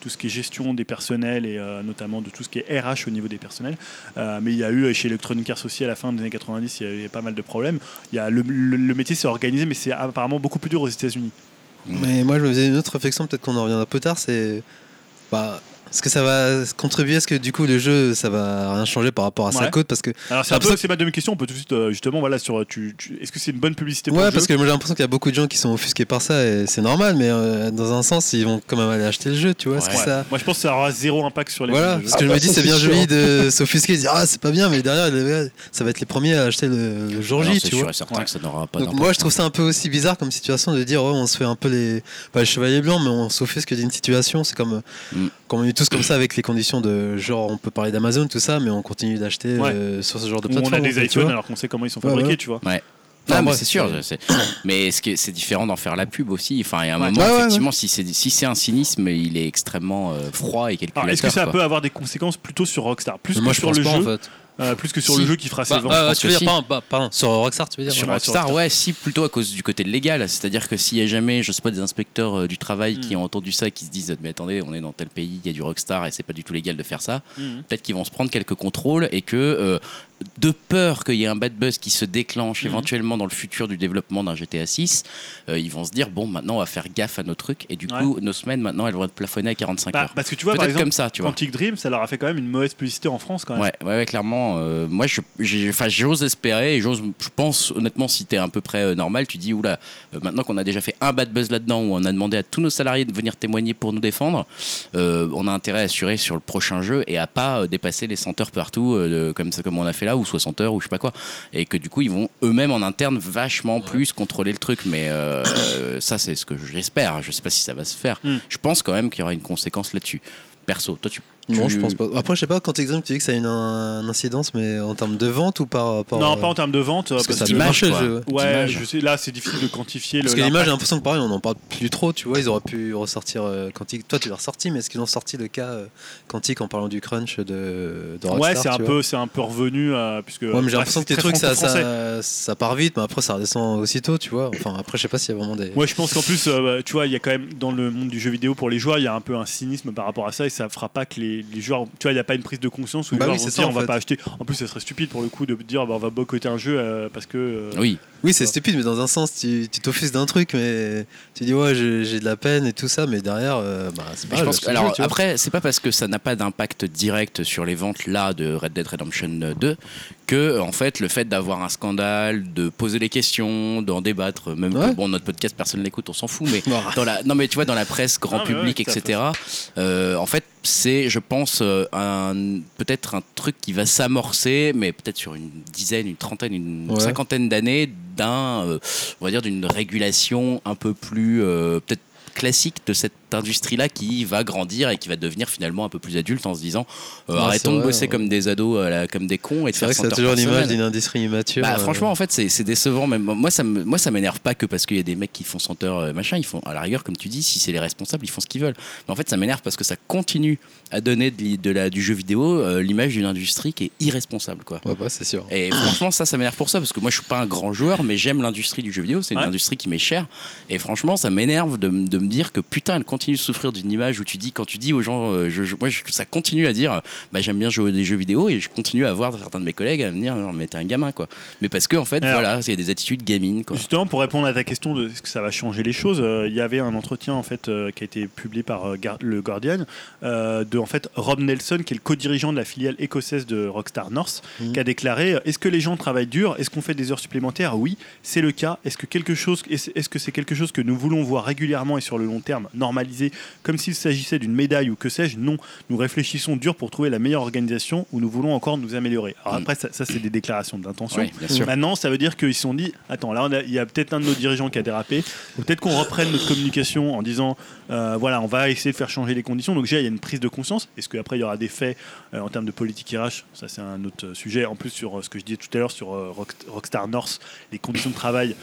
tout ce qui est gestion des personnels et euh, notamment de tout ce qui est RH au niveau des personnels. Euh, mais il y a eu euh, chez Electronic Arts aussi à la fin des années 90, il y avait pas mal de problèmes. Il y a le métier s'est organisé, mais c'est apparemment beaucoup plus dur aux États-Unis. Mais moi, je me faisais une autre réflexion, peut-être qu'on en reviendra plus tard, c'est. Bah, est-ce que ça va contribuer Est-ce que du coup, le jeu, ça va rien changer par rapport à sa Ouais. cote Parce que. Alors c'est un peu c'est ma deuxième question. On peut tout de suite euh, justement voilà sur tu, tu- est-ce que c'est une bonne publicité pour Ouais, le parce jeu que moi j'ai l'impression qu'il y a beaucoup de gens qui sont offusqués par ça et c'est normal, mais euh, dans un sens, ils vont quand même aller acheter le jeu, tu vois. Est-ce que Ouais. ça. Moi je pense que ça aura zéro impact sur les Voilà, jeux. parce que je Ah, me dis c'est bien sûr. joli de s'offusquer et de dire ah c'est pas bien, mais derrière les- ça va être les premiers à acheter le, le jour Alors, J, tu sûr vois. et certain Ouais. que ça n'aura pas Donc moi je trouve ça un peu aussi bizarre comme situation de dire ouais, on se fait un peu les pas les chevaliers blancs mais on s'offusque d'une situation c'est comme Mm. Comme on est tous comme ça avec les conditions de genre on peut parler d'Amazon tout ça mais on continue d'acheter Ouais. euh, sur ce genre de Où on plateforme a des iPhones alors qu'on sait comment ils sont fabriqués, ouais. tu vois. Ouais. Non, c'est sûr. c'est- je sais. Mais ce qui est- c'est différent d'en faire la pub aussi? Enfin, il y a un Ouais. moment, Ouais, ouais, effectivement, si c'est si c'est un cynisme, il est extrêmement euh, froid et calculateur. Alors, est-ce que ça quoi. peut avoir des conséquences plutôt sur Rockstar? Plus Mais que moi je sur pense le pas jeu? en fait. Euh, plus que sur Si. le jeu qui fera ses Bah, ventes euh, tu veux que dire si. pas, pas- pardon, sur Rockstar tu veux dire Sur Ouais, Rockstar, sur ouais, si, plutôt à cause du côté légal. C'est-à-dire que s'il y a jamais, je sais pas, des inspecteurs euh, du travail qui Mm. ont entendu ça et qui se disent, mais attendez, on est dans tel pays, il y a du Rockstar et c'est pas du tout légal de faire ça, Mhm. peut-être qu'ils vont se prendre quelques contrôles et que, euh, de peur qu'il y ait un bad buzz qui se déclenche Mhm. éventuellement dans le futur du développement d'un GTA 6, euh, ils vont se dire, bon, maintenant on va faire gaffe à nos trucs et du Ouais. coup, nos semaines, maintenant, elles vont être plafonnées à 45 Bah, heures. parce que tu vois par exemple comme ça, tu vois. Quantic Dream ça leur a fait quand même une mauvaise publicité en France quand même. Ouais, ouais, ouais, clairement. euh, moi, j'ose espérer et j'ose, je pense honnêtement, si t'es à peu près euh, normal, tu dis oula, euh, maintenant qu'on a déjà fait un bad buzz là-dedans où on a demandé à tous nos salariés de venir témoigner pour nous défendre, on a intérêt à assurer sur le prochain jeu et à pas dépasser les 100 heures partout comme ça, comme on a fait là ou 60 heures ou je sais pas quoi, et que du coup ils vont eux-mêmes en interne vachement plus contrôler le truc. Mais euh, ça, c'est ce que j'espère. Je sais pas si ça va se faire. Mm. Je pense quand même qu'il y aura une conséquence là-dessus. Perso, toi tu. Non, tu- je pense pas. Après, je sais pas, quand exemple, tu dis que ça a une, un- incidence, mais en termes de vente ou par rapport. non euh, pas en termes de vente euh, Parce que parce que- le quoi. jeu. ouais. ouais je sais là c'est difficile de quantifier Parce le que l'image, j'ai l'impression que pareil, on n'en parle plus trop, tu vois. Ils auraient pu ressortir euh, Quantic. Toi, tu l'as ressorti, mais est-ce qu'ils ont sorti le cas euh, Quantic en parlant du crunch de, de Rockstar ouais c'est un tu peu c'est un peu revenu euh, puisque Ouais, mais j'ai bah, l'impression que tes trucs, ça, ça, ça part vite, mais après, ça redescend aussitôt, tu vois. Enfin, après, je sais pas s'il y a vraiment des. Moi, je pense qu'en plus, euh, tu vois, il y a quand même dans le monde du jeu vidéo pour les joueurs, il y a un peu un cynisme par rapport à ça et ça fera pas que les, les joueurs, tu vois, il n'y a pas une prise de conscience où les Bah joueurs oui, vont ça, dire on va fait. pas acheter. En plus, ça serait stupide pour le coup de dire bah, on va boycotter un jeu euh, parce que. euh, Oui, Oui, c'est stupide, mais dans un sens, tu t'offusques d'un truc, mais tu dis, ouais, j'ai de la peine et tout ça, mais derrière, euh, bah, c'est pas je grave, pense que- alors jeu, après, c'est pas parce que ça n'a pas d'impact direct sur les ventes là de Red Dead Redemption 2 que en fait le fait d'avoir un scandale, de poser les questions, d'en débattre, même Ouais. que bon notre podcast personne l'écoute, on s'en fout, mais dans la non mais tu vois dans la presse grand Non, public ouais, etc. euh, en fait c'est je pense euh, un peut-être un truc qui va s'amorcer, mais peut-être sur une dizaine, une trentaine, une Ouais. cinquantaine d'années euh, on va dire d'une régulation un peu plus euh, peut-être classique de cette industrie-là qui va grandir et qui va devenir finalement un peu plus adulte en se disant euh, Ouais, arrêtons de bosser ouais. comme des ados, la- comme des cons et de C'est faire vrai que 100 ça a toujours l'image d'une industrie immature. Bah, euh, franchement, en fait, c'est c'est décevant. Même moi, ça me, moi, ça m'énerve pas que parce qu'il y a des mecs qui font 100 heures euh, machin. Ils font, à la rigueur, comme tu dis, si c'est les responsables, ils font ce qu'ils veulent. Mais en fait, ça m'énerve parce que ça continue à donner de, la, du jeu vidéo euh, l'image d'une industrie qui est irresponsable, quoi. Ouais, bah, c'est sûr. Et franchement, ça, ça m'énerve pour ça, parce que moi, je suis pas un grand joueur, mais j'aime l'industrie du jeu vidéo. C'est une Ouais. industrie qui m'est chère. Et franchement, ça m'énerve de, de me dire que putain, elle continue de souffrir d'une image où tu dis, quand tu dis aux gens, euh, je, je- moi, je- ça continue à dire, bah, j'aime bien jouer des jeux vidéo, et je continue à voir certains de mes collègues à me dire, Non, mais t'es un gamin, quoi. Mais parce que, en fait, Alors- voilà, il y a des attitudes gamines, quoi. Justement, pour répondre à ta question de est-ce que ça va changer les choses, euh, il y avait un entretien en fait euh, qui a été publié par euh, Gar- le Guardian euh, de en fait Rob Nelson, qui est le co-dirigeant de la filiale écossaise de Rockstar North, Mhm. qui a déclaré Est-ce que les gens travaillent dur? Est-ce qu'on fait des heures supplémentaires? Oui, c'est le cas. Est-ce que quelque chose, est-ce que c'est quelque chose que nous voulons voir régulièrement et sur le long terme comme s'il s'agissait d'une médaille ou que sais-je. Non, nous réfléchissons dur pour trouver la meilleure organisation où nous voulons encore nous améliorer. Alors Mm. après, ça, ça, c'est des déclarations d'intention. Oui. Maintenant, ça veut dire qu'ils se sont dit attends, là, il y a peut-être un de nos dirigeants qui a dérapé. Peut-être qu'on reprenne notre communication en disant euh, voilà, on va essayer de faire changer les conditions. Donc, déjà, il y a une prise de conscience. Est-ce qu'après, il y aura des faits euh, en termes de politique RH? Ça, c'est un autre sujet. En plus, sur euh, ce que je disais tout à l'heure sur Rock- Rockstar North, les conditions de travail.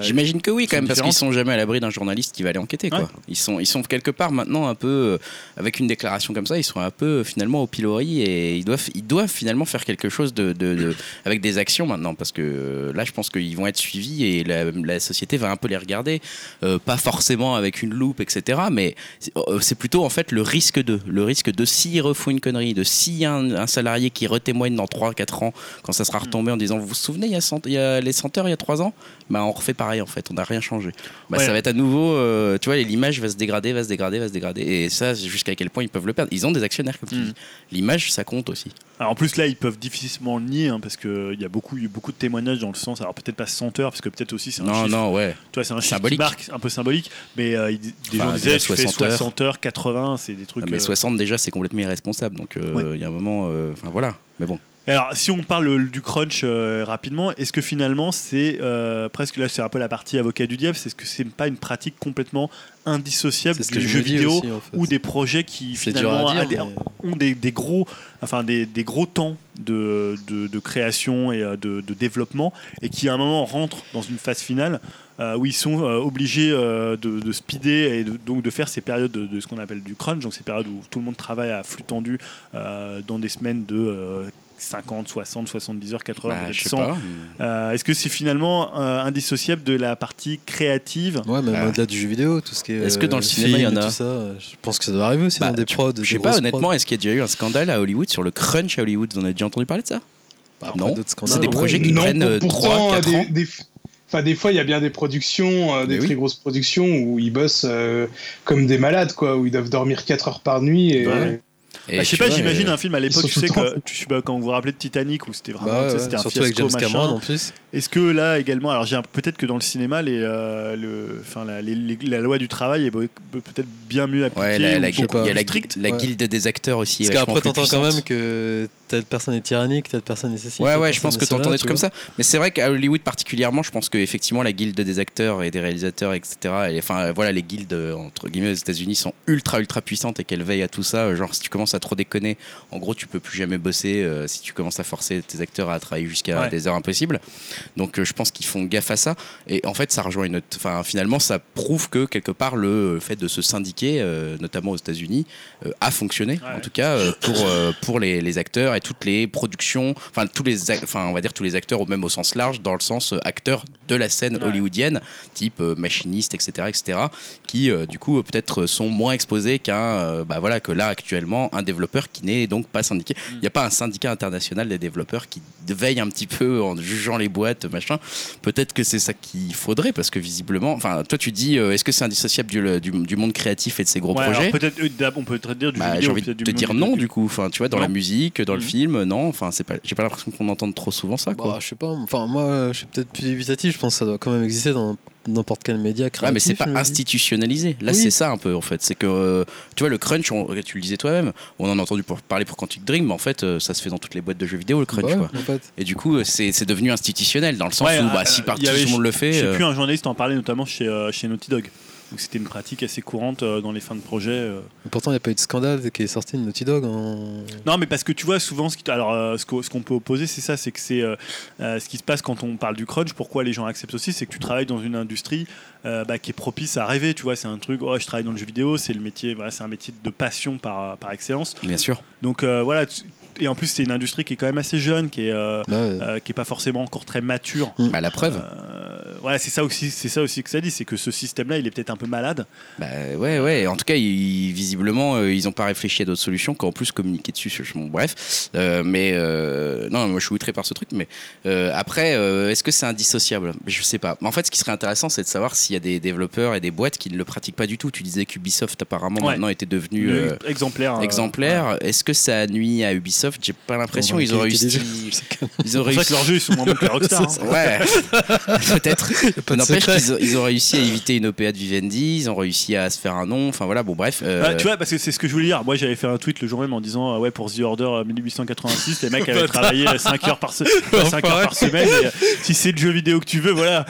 J'imagine que oui, quand même, parce qu'ils sont jamais à l'abri d'un journaliste qui va aller enquêter. Quoi. Ouais. Ils, sont, ils sont quelque part maintenant un peu, euh, avec une déclaration comme ça, ils sont un peu euh, finalement au pilori et ils doivent, ils doivent finalement faire quelque chose de, de- de- avec des actions maintenant, parce que euh, là, je pense qu'ils vont être suivis et la, la société va un peu les regarder, euh, pas forcément avec une loupe, etc. Mais c'est euh, c'est plutôt en fait le risque de, le risque de s'ils refont une connerie, de s'il y a un, un salarié qui retémoigne dans 3-4 ans, quand ça sera retombé en disant, vous vous souvenez, il y a, cent- il y a les senteurs il y a 3 ans? Bah, on refait pareil en fait, on n'a rien changé. Bah, Ouais. Ça va être à nouveau, euh, tu vois, l'image va se dégrader, va se dégrader, va se dégrader. Et ça, jusqu'à quel point ils peuvent le perdre. Ils ont des actionnaires, comme tu Mm. dis. L'image, ça compte aussi. Alors en plus là ils peuvent difficilement le nier hein, parce qu'il y a beaucoup, il y a beaucoup de témoignages dans le sens, alors peut-être pas 100 heures parce que peut-être aussi c'est un Non, chiffre, non, ouais. tu vois, c'est un chiffre Symbolique. qui marque, un peu symbolique, mais euh, des Enfin, gens déjà disaient tu fais 60 heures. 60 heures, 80, c'est des trucs... mais euh, 60 déjà, c'est complètement irresponsable. Donc euh, il Ouais. y a un moment, euh, enfin voilà. Mais bon. Alors, si on parle du crunch euh, rapidement, est-ce que finalement c'est euh, presque là, c'est un peu la partie avocat du diable, c'est ce que c'est pas une pratique complètement indissociable que du je jeu me dis vidéo aussi, en fait. ou des projets qui C'est dur finalement a des- ont des, des gros, enfin des, des gros temps de, de, de création et euh, de, de développement et qui à un moment rentrent dans une phase finale euh, où ils sont euh, obligés euh, de, de speeder et de- donc de faire ces périodes de, de ce qu'on appelle du crunch, donc ces périodes où tout le monde travaille à flux tendu euh, dans des semaines de euh, 50, 60, 70 heures, 80, Bah, peut-être je sais 100. pas. Euh, Est-ce que c'est finalement euh, indissociable de la partie créative Ouais, même Ah. au-delà du jeu vidéo, tout ce qui est. Est-ce que dans euh, le cinéma, il y en a ça, euh, Je pense que ça doit arriver aussi Bah, dans des prods. Je sais pas, honnêtement, est-ce qu'il y a déjà eu un scandale à Hollywood sur le crunch à Hollywood? Vous en avez déjà entendu parler de ça? Non. C'est des projets qui Non, prennent pour- euh, pourtant, 3, 4 des, ans. des- Enfin, des fois, il y a bien des productions, euh, des oui. très grosses productions où ils bossent euh, comme des malades, quoi, où ils doivent dormir 4 heures par nuit. Et, Ouais. Et Bah, je sais pas, j'imagine euh, un film à l'époque, tu sais, que, tu sais pas, quand vous vous rappelez de Titanic, où c'était vraiment Bah, ouais, c'était un surtout avec fiasco, James machin. Cameron en plus. Est-ce que là également, alors j'ai peut-être que dans le cinéma, les, euh, le, la, les- les- la loi du travail est peut-être bien mieux appliquée. Ouais, la, il y a la, la Ouais. guilde des acteurs aussi. Parce qu'après, t'entends quand même que telle personne est tyrannique, telle personne est ceci. Ouais, ouais, je pense que est tu entends cela, des trucs comme ça. Mais c'est vrai qu'à Hollywood particulièrement, je pense qu'effectivement, la guilde des acteurs et des réalisateurs, etc., et, enfin, voilà, les guildes, euh, entre guillemets, aux États-Unis sont ultra, ultra puissantes et qu'elles veillent à tout ça. Genre, si tu commences à trop déconner, en gros, tu peux plus jamais bosser euh, si tu commences à forcer tes acteurs à travailler jusqu'à Ouais. des heures impossibles. Donc, euh, je pense qu'ils font gaffe à ça. Et en fait, ça rejoint une autre. Enfin, finalement, ça prouve que quelque part, le fait de se syndiquer, euh, notamment aux États-Unis, a fonctionné. Ouais. En tout cas, pour, pour les, les acteurs et toutes les productions, enfin, tous les, enfin, on va dire tous les acteurs, ou même au sens large, dans le sens acteurs de la scène Ouais. hollywoodienne, type machiniste, etc., etc., qui, du coup, peut-être sont moins exposés qu'un, bah voilà, que là, actuellement, un développeur qui n'est donc pas syndiqué. Mm. Il n'y a pas un syndicat international des développeurs qui veille un petit peu en jugeant les boîtes, machin. Peut-être que c'est ça qu'il faudrait, parce que visiblement, enfin, toi, tu dis, euh, est-ce que c'est indissociable du, du, du monde créatif et de ses gros Ouais, projets peut-être, euh, on peut peut-être dire du bah, j'ai envie de te dire non du coup enfin tu vois dans Non. la musique dans le Mhm. film non enfin c'est pas j'ai pas l'impression qu'on entende trop souvent ça quoi Bah, je sais pas, enfin moi je suis peut-être plus dubitatif, je pense que ça doit quand même exister dans n'importe quel média créatif. Ouais, mais c'est pas je institutionnalisé. Là, Oui. c'est ça un peu en fait. C'est que euh, tu vois le crunch, on- tu le disais toi-même, on en a entendu pour parler pour Quantic Dream, mais en fait, euh, ça se fait dans toutes les boîtes de jeux vidéo le crunch. Bah ouais, quoi. en fait. Et du coup, euh, c'est devenu institutionnel dans le sens Ouais, où bah, si euh, par il y tout le monde le Je fait. sais euh, plus, un journaliste en parlait notamment chez, euh, chez Naughty Dog. Donc c'était une pratique assez courante euh, dans les fins de projet. euh. Pourtant il n'y a pas eu de scandale qui est sorti de Naughty Dog en. Non, mais parce que tu vois, souvent, ce qui- alors, euh, ce qu'on peut opposer, c'est ça, c'est que c'est ce qui se passe quand on parle du crunch. Pourquoi les gens acceptent aussi, c'est que tu travailles dans une industrie euh, bah, qui est propice à rêver. Tu vois, c'est un truc. Oh, je travaille dans le jeu vidéo, c'est le métier. Voilà, c'est un métier de passion par par excellence. Bien sûr. Donc euh, voilà. Et en plus, c'est une industrie qui est quand même assez jeune, qui est euh, Bah ouais. euh, qui est pas forcément encore très mature. Bah, la preuve. Voilà, c'est ça aussi, c'est ça aussi que ça dit, c'est que ce système-là, il est peut-être un peu malade. Bah, ouais, ouais. En tout cas, ils- visiblement, euh, ils n'ont pas réfléchi à d'autres solutions qu'en plus communiquer dessus. Bon, bref. Euh, mais euh, non, moi je suis outré par ce truc. Mais euh, après, euh, est-ce que c'est indissociable? Je sais pas. En fait, ce qui serait intéressant, c'est de savoir s'il y a des développeurs et des boîtes qui ne le pratiquent pas du tout. Tu disais qu'Ubisoft apparemment Ouais. maintenant était devenu euh, exemplaire. euh, exemplaire. Est-ce que ça nuit à Ubisoft? J'ai pas l'impression. Ils ont réussi. Ils ont C'est vrai réussi. que leurs jeux ils sont moins bons que Rockstar. hein. Ouais, peut-être. N'empêche qu'ils ont, ils ont réussi à éviter une OPA de Vivendi, ils ont réussi à se faire un nom, enfin voilà, bon bref. euh, Ah, tu vois, parce que c'est ce que je voulais dire. Moi, j'avais fait un tweet le jour même en disant, euh, ouais, pour The Order euh, 1886, les mecs avaient travaillé 5 heures par, se- 5 heures par semaine. Et, euh, si c'est le jeu vidéo que tu veux, voilà.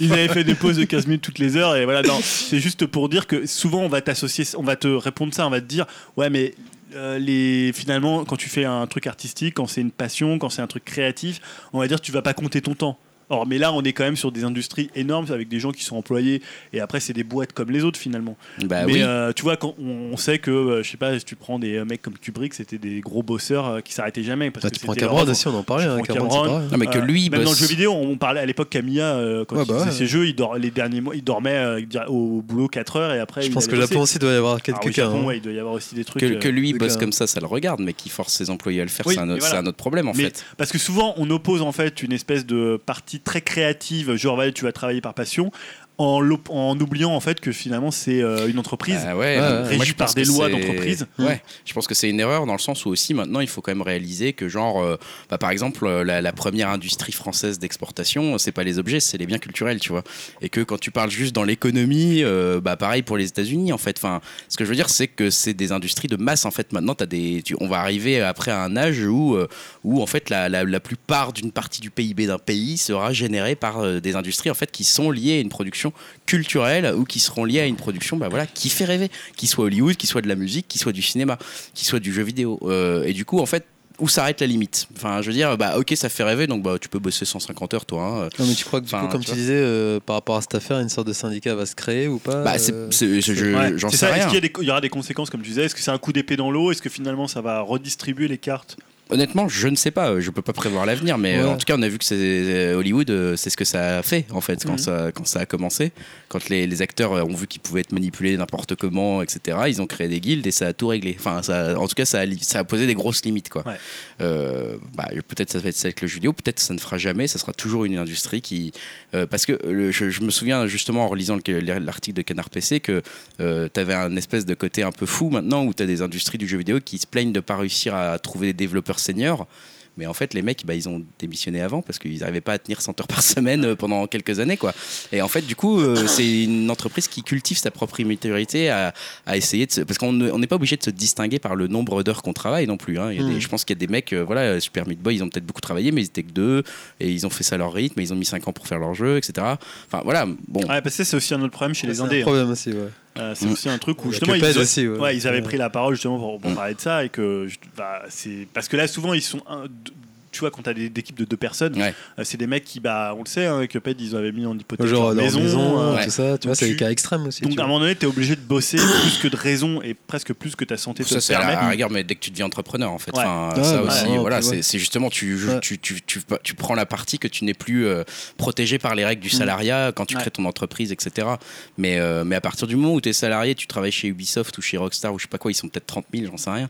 Ils avaient fait des pauses de 15 minutes toutes les heures. Et voilà, non, c'est juste pour dire que souvent, on va t'associer, on va te répondre ça, on va te dire, ouais, mais. euh, les, finalement, quand tu fais un truc artistique, quand c'est une passion, quand c'est un truc créatif, on va dire tu vas pas compter ton temps. Or, mais là, on est quand même sur des industries énormes avec des gens qui sont employés et après, c'est des boîtes comme les autres finalement. bah mais oui. euh, tu vois, quand on, on sait que, euh, je sais pas, si tu prends des euh, mecs comme Kubrick, c'était des gros bosseurs euh, qui s'arrêtaient jamais. Parce Bah, que tu prends c'était Cameron aussi, on en parlait. Hein, Cameron, Cameron. Non, mais que Euh, lui, même dans le jeu vidéo, on parlait à l'époque Camilla euh, quand Ouais, il bah faisait ouais. ses jeux, il dor- les derniers mois, il dormait euh, au boulot 4 heures et après. Je il pense que. Japon aussi doit y avoir Alors, quelques cas. Hein. ouais, il doit y avoir aussi des trucs. que, euh, que lui bosse comme ça, ça le regarde, mais qui force ses employés à le faire, c'est un, autre- problème en fait. Parce que souvent, on oppose en fait une espèce de partie très créative, genre tu vas travailler par passion, en, oubliant en fait que finalement c'est euh, une entreprise. Ah ouais, moi, ouais. moi, Régie par des lois d'entreprise. Ouais, je pense que c'est une erreur dans le sens où aussi maintenant il faut quand même réaliser que genre, euh, bah, par exemple, euh, la, la première industrie française d'exportation, c'est pas les objets, c'est les biens culturels, tu vois. Et que quand tu parles juste dans l'économie, euh, bah pareil pour les États-Unis en fait. Enfin, ce que je veux dire, c'est que c'est des industries de masse en fait. Maintenant, as des, tu- on va arriver après à un âge où, euh, où en fait la, la, la plupart d'une partie du PIB d'un pays sera générée par euh, des industries en fait qui sont liées à une production culturelle ou qui seront liées à une production bah voilà qui fait rêver, qui soit Hollywood, qui soit de la musique, qui soit du cinéma, qui soit du jeu vidéo. Euh, et du coup en fait où s'arrête la limite? Enfin, je veux dire, bah ok, ça fait rêver, donc bah tu peux bosser 150 heures, toi. hein. Non, mais tu crois que du coup, comme tu disais, euh, par rapport à cette affaire, une sorte de syndicat va se créer ou pas Bah, c'est, euh, je- j'en sais ça. rien. Est-ce qu'il y aura des conséquences, comme tu disais? Est-ce que c'est un coup d'épée dans l'eau? Est-ce que finalement ça va redistribuer les cartes Honnêtement, je ne sais pas. Je peux pas prévoir l'avenir, mais Ouais. euh, en tout cas, on a vu que c'est euh, Hollywood, euh, c'est ce que ça a fait en fait quand Mhm. ça quand ça a commencé, quand les, les acteurs euh, ont vu qu'ils pouvaient être manipulés n'importe comment, etc. Ils ont créé des guildes et ça a tout réglé. Enfin, ça, en tout cas, ça a, li- ça a posé des grosses limites quoi. Ouais. Euh, bah, peut-être ça va être ça avec le jeu vidéo, peut-être ça ne fera jamais. Ça sera toujours une industrie qui, euh, parce que euh, je, je me souviens justement en relisant le- l'article de Canard PC que tu avais un espèce de côté un peu fou maintenant où tu as des industries du jeu vidéo qui se plaignent de pas réussir à trouver des développeurs seniors. Mais en fait, les mecs, bah, ils ont démissionné avant parce qu'ils n'arrivaient pas à tenir 100 heures par semaine euh, pendant quelques années. Quoi. Et en fait, du coup, euh, c'est une entreprise qui cultive sa propre immaturité à, à essayer de se... Parce qu'on ne- on n'est pas obligé de se distinguer par le nombre d'heures qu'on travaille non plus. hein. Il y a des- Mm. je pense qu'il y a des mecs, euh, voilà, Super Meat Boy, ils ont peut-être beaucoup travaillé, mais ils étaient que deux et ils ont fait ça à leur rythme, et ils ont mis 5 ans pour faire leur jeu, etc. Enfin, voilà, bon. Ouais, parce que c'est aussi un autre problème chez les c'est un indés. hein. problème aussi, ouais. Euh, c'est aussi un truc où justement ils, aussi, ouais. ouais, ils avaient pris la parole justement pour, pour parler de ça et que bah, c'est parce que là souvent ils sont un- tu vois quand t'as des, des équipes de deux personnes Ouais. euh, c'est des mecs qui bah on le sait hein, avec Cuphead ils avaient mis en hypothèque Genre leur maison, maison, euh, ouais. tout ça, tu vois, c'est des cas extrêmes aussi. donc à un moment donné t'es obligé de bosser plus que de raison et presque plus que ta santé te Ça, le c'est à la permet à la rigueur, mais dès que tu deviens entrepreneur, en fait. Ouais. Enfin, Ouais, ça ouais, aussi, ouais, voilà, c'est justement, tu, Ouais. tu, tu, tu, tu prends la partie que tu n'es plus euh, protégé par les règles du Mm. salariat quand tu Ouais. crées ton entreprise, etc. Mais, euh, mais à partir du moment où tu es salarié, tu travailles chez Ubisoft ou chez Rockstar ou je sais pas quoi, ils sont peut-être 30 000, j'en sais rien.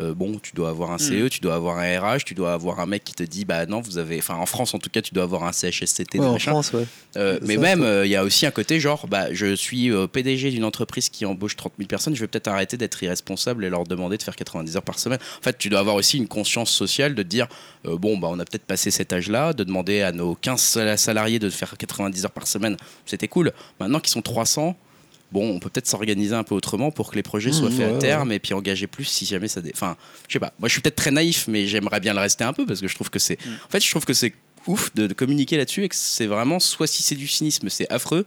Euh, bon, tu dois avoir un CE, tu dois avoir un RH, tu dois avoir un mec qui te dit, bah non, vous avez, enfin en France en tout cas, tu dois avoir un CHSCT, Ouais, en. France, ouais. Euh, mais ça, même, euh, il y a aussi un côté genre, bah, je suis euh, PDG d'une entreprise qui embauche 30 000 personnes, je vais peut-être arrêter d'être irresponsable et leur demander de faire 90 heures par semaine. En fait, tu dois avoir aussi une conscience sociale de te dire, euh, bon, bah, on a peut-être passé cet âge-là, de demander à nos 15 sal- salariés de faire 90 heures par semaine, c'était cool. Maintenant qu'ils sont 300, bon, on peut peut-être s'organiser un peu autrement pour que les projets Mmh, soient faits ouais, à terme et puis engager plus si jamais ça. dé- Enfin, je sais pas. Moi, je suis peut-être très naïf, mais j'aimerais bien le rester un peu parce que je trouve que c'est. En fait, je trouve que c'est ouf de, de communiquer là-dessus et que c'est vraiment soit si c'est du cynisme, c'est affreux.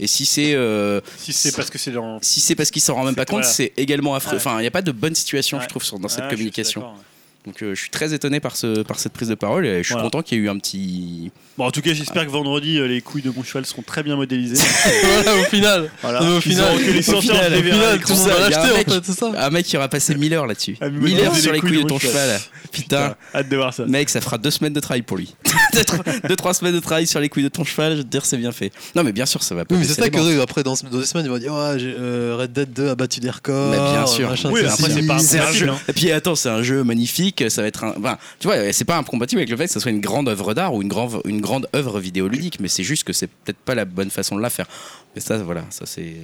Et si c'est euh, si c'est parce que c'est dans si c'est parce qu'il s'en rend même pas compte, voilà. c'est également affreux. Ouais. Enfin, il n'y a pas de bonne situation, je trouve, dans cette communication. Donc, euh, je suis très étonné par ce par cette prise de parole et je suis Voilà. content qu'il y ait eu un petit. Bon, en tout cas, j'espère que vendredi, euh, les couilles de mon cheval seront très bien modélisées. voilà, au final. Voilà. Non, mais au final, auront que les au final, de au DVR final, à tout l'écran. le monde va Il y a un en mec- fait, c'est ça. Un mec qui aura passé 1000 heures là-dessus. Ah, mais 1000 heures modéliser sur les les couilles de ton cheval. Putain. Hâte de voir ça. Mec, ça fera deux semaines de travail pour lui. deux, trois semaines de travail sur les couilles de ton cheval, je veux te dire, c'est bien fait. Non, mais bien sûr, ça va pas. Oui, mais c'est ça que après, dans, dans deux semaines, ils vont dire euh, Red Dead 2 a battu des records. Mais bien sûr. machin, Oui, après, c'est pas C'est un jeu. hein. Et puis attends, c'est un jeu magnifique. Ça va être un. Enfin, tu vois, c'est pas incompatible avec le fait que ça soit une grande œuvre d'art ou une grande une grande œuvre vidéoludique, mais c'est juste que c'est peut-être pas la bonne façon de la faire. Mais ça, voilà, ça c'est.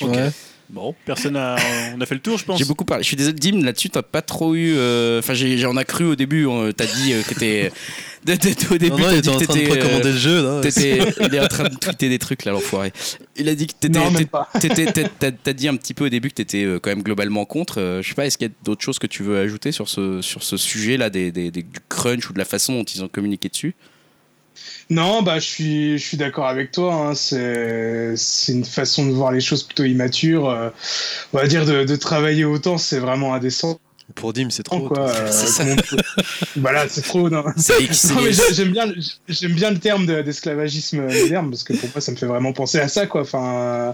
Ouais. Bon, personne a. On a fait le tour, je pense. J'ai beaucoup parlé. Je suis désolé, Dim, là-dessus, t'as pas trop eu. euh, Enfin, j'en ai cru au début. T'as dit euh, que t'es- de- de- au début, Non, non, il était en train de t'étais, euh, précommander le jeu. là. t'étais- il est en train de tweeter des trucs là, l'enfoiré. Il a dit que t'étais. Non, même t'étais- pas. t'étais- t'as- dit un petit peu au début que t'étais euh, quand même globalement contre. Euh, Je sais pas, est-ce qu'il y a d'autres choses que tu veux ajouter sur ce, sur ce sujet là des, des- des- du crunch ou de la façon dont ils ont communiqué dessus? Non, bah, je suis, je suis d'accord avec toi. hein. C'est, c'est une façon de voir les choses plutôt immature. Euh, on va dire de, de travailler autant, c'est vraiment indécent. Pour Dim, c'est trop. quoi. Euh, c'est voilà, c'est trop. Non. C'est Non, mais j'ai- j'aime bien, j'aime bien le terme de- d'esclavagisme moderne parce que pour moi, ça me fait vraiment penser à ça, quoi. Enfin, euh,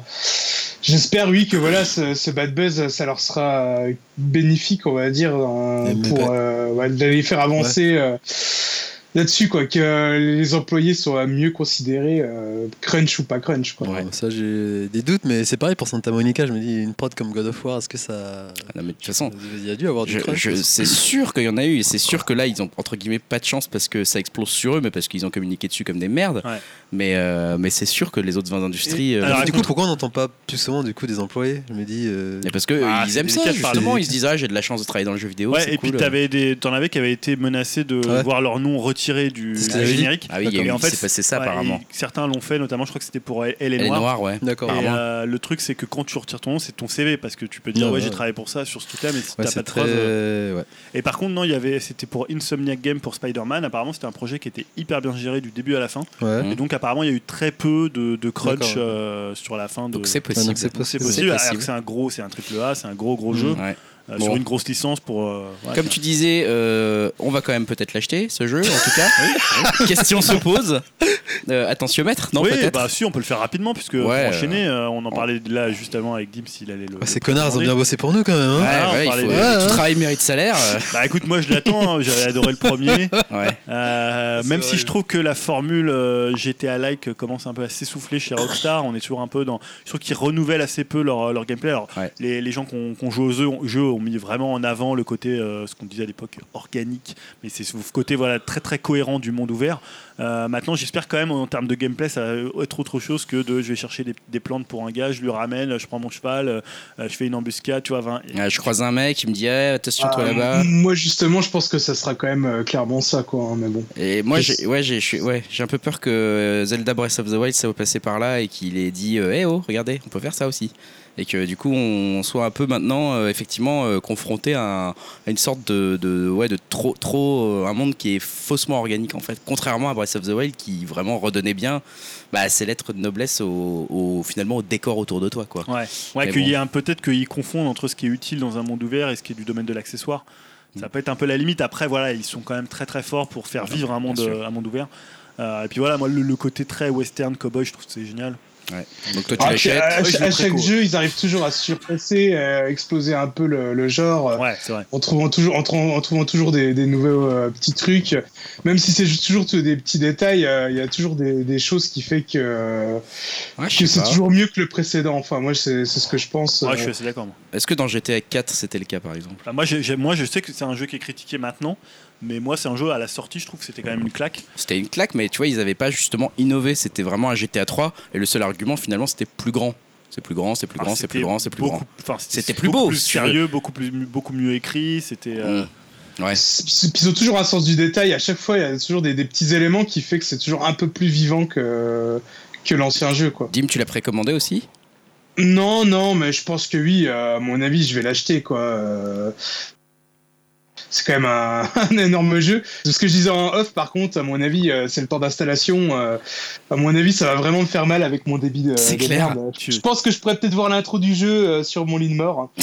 j'espère, oui, que voilà, ce, ce bad buzz, ça leur sera bénéfique, on va dire, mais pour euh, ouais, les faire avancer euh, là-dessus, quoi. Que les employés soient mieux considérés, euh, crunch ou pas crunch, quoi. Ouais. Ça, j'ai des doutes, mais c'est pareil pour Santa Monica. Je me dis, une prod comme God of War, est-ce que ça. Ah non, mais de toute façon, Il y a dû avoir du Je- crunch. je- c'est sûr qu'il y en a eu et c'est sûr que là ils ont entre guillemets pas de chance parce que ça explose sur eux mais parce qu'ils ont communiqué dessus comme des merdes Ouais. mais euh, mais c'est sûr que les autres vins d'industrie euh, alors, du coup, pourquoi on n'entend pas plus souvent du coup des employés? Je me dis. euh, et parce que Ah, aiment ça justement ils se disent ah j'ai de la chance de travailler dans le jeu vidéo Ouais, c'est et puis des, t'en avais qui avaient été menacés de Ouais. voir leur nom retiré du, ce du générique. ah oui il y a en fait, s'est passé ça ouais, apparemment certains l'ont fait, notamment je crois que c'était pour Elle est Noire. ouais D'accord. Apparemment. euh, le truc, c'est que quand tu retires ton nom, c'est ton CV parce que tu peux dire Ouais, ouais, ouais. j'ai travaillé pour ça sur ce truc-là, mais si Ouais, t'as c'est pas de très. preuves. Ouais. Et par contre, non, il y avait, c'était pour Insomniac Game pour Spider-Man. Apparemment, c'était un projet qui était hyper bien géré du début à la fin. Ouais. Et donc, apparemment, il y a eu très peu de, de crunch euh, sur la fin. De... donc c'est possible c'est possible. c'est un gros, c'est un triple A, c'est un gros gros Mhm. jeu Ouais. Bon. sur une grosse licence pour. euh, ouais, comme tu disais euh, on va quand même peut-être l'acheter ce jeu en tout cas question se pose euh, attention maître non oui, peut-être bah si, on peut le faire rapidement puisque Ouais, pour enchaîner, euh, on en parlait là juste avant avec Dim s'il allait le. Ah, le ces connards, ils ont bien bossé pour nous quand même. Hein ouais, Ah, ouais, il faut- Ouais, tout travail mérite salaire euh, Bah écoute, moi je l'attends, hein, j'avais adoré le premier. ouais Euh, même vrai. si je trouve que la formule euh, GTA like commence un peu à s'essouffler chez Rockstar, on est toujours un peu dans. Je trouve qu'ils renouvellent assez peu leur, leur gameplay. Alors, Ouais. les, les gens qui ont, ont joué aux jeux, ont- jeux ont mis vraiment en avant le côté, euh, ce qu'on disait à l'époque, organique, mais c'est ce côté voilà, très très cohérent du monde ouvert. Euh, maintenant, j'espère quand même en termes de gameplay, ça va être autre chose que de je vais chercher des, des plantes pour un gars, je lui ramène, je prends mon cheval, euh, je fais une embuscade, tu vois. vingt- Ah, je croise un mec il me dit eh, attention toi Ah, là-bas Moi, justement, je pense que ça sera quand même euh, clairement ça, quoi. hein, mais bon. Et moi, j'ai ouais, j'ai je suis- ouais, j'ai un peu peur que Zelda Breath of the Wild ça va passer par là et qu'il ait dit euh, Eh oh, regardez, on peut faire ça aussi. Et que du coup, on soit un peu maintenant, euh, effectivement, euh, confronté à, un- à une sorte de, de, ouais, de trop, trop. euh, un monde qui est faussement organique en fait. Contrairement à Breath of the Wild qui vraiment redonnait bien bah, ses lettres de noblesse au, au- finalement au décor autour de toi. Quoi. Ouais, ouais qu'il y bon. peut-être qu'ils confondent entre ce qui est utile dans un monde ouvert et ce qui est du domaine de l'accessoire. Ça peut être un peu la limite. Après, voilà, ils sont quand même très très forts pour faire vivre un monde, un monde ouvert. Euh, et puis voilà, moi, le, le côté très western, cowboy, je trouve que c'est génial. Donc toi, tu Ah, l'achètes. à, Ouais, je à le chaque jeu, ils arrivent toujours à se surpasser, à exploser un peu le, le genre. euh, Ouais, c'est vrai. en trouvant toujours, en, trou- en trouvant toujours des, des nouveaux euh, petits trucs, même si c'est toujours des petits détails, euh, il y a toujours des, des choses qui fait que, euh, Ouais, c'est pas. toujours mieux que le précédent. Enfin, moi, c'est c'est ce que je pense. Ouais, euh, je suis assez d'accord. moi. Est-ce que dans GTA 4 c'était le cas par exemple? Enfin, moi, j'ai- j'ai- moi, je sais que c'est un jeu qui est critiqué maintenant, mais moi, c'est un jeu à la sortie, je trouve que c'était quand même une claque. C'était une claque, mais tu vois, ils avaient pas justement innové. C'était vraiment un GTA 3 et le seul argument finalement c'était plus grand. C'est plus grand, c'est plus grand, Ah, c'est plus grand, c'est plus beaucoup- grand. enfin, C'était plus beaucoup beau, plus sérieux, beaucoup plus, beaucoup mieux écrit. C'était. euh, Mm. Ouais. ils ont toujours un sens du détail. À chaque fois, il y a toujours des, des petits éléments qui fait que c'est toujours un peu plus vivant que, que l'ancien jeu, quoi. Dim, tu l'as précommandé aussi? Non, non, mais je pense que oui. euh, à mon avis, je vais l'acheter, quoi. Euh, C'est quand même un, un énorme jeu. De ce que je disais en off, par contre, à mon avis, euh, c'est le temps d'installation. euh, à mon avis, ça va vraiment me faire mal avec mon débit de, C'est clair. merde. Tu- Je pense que je pourrais peut-être voir l'intro du jeu euh, sur mon lit de mort.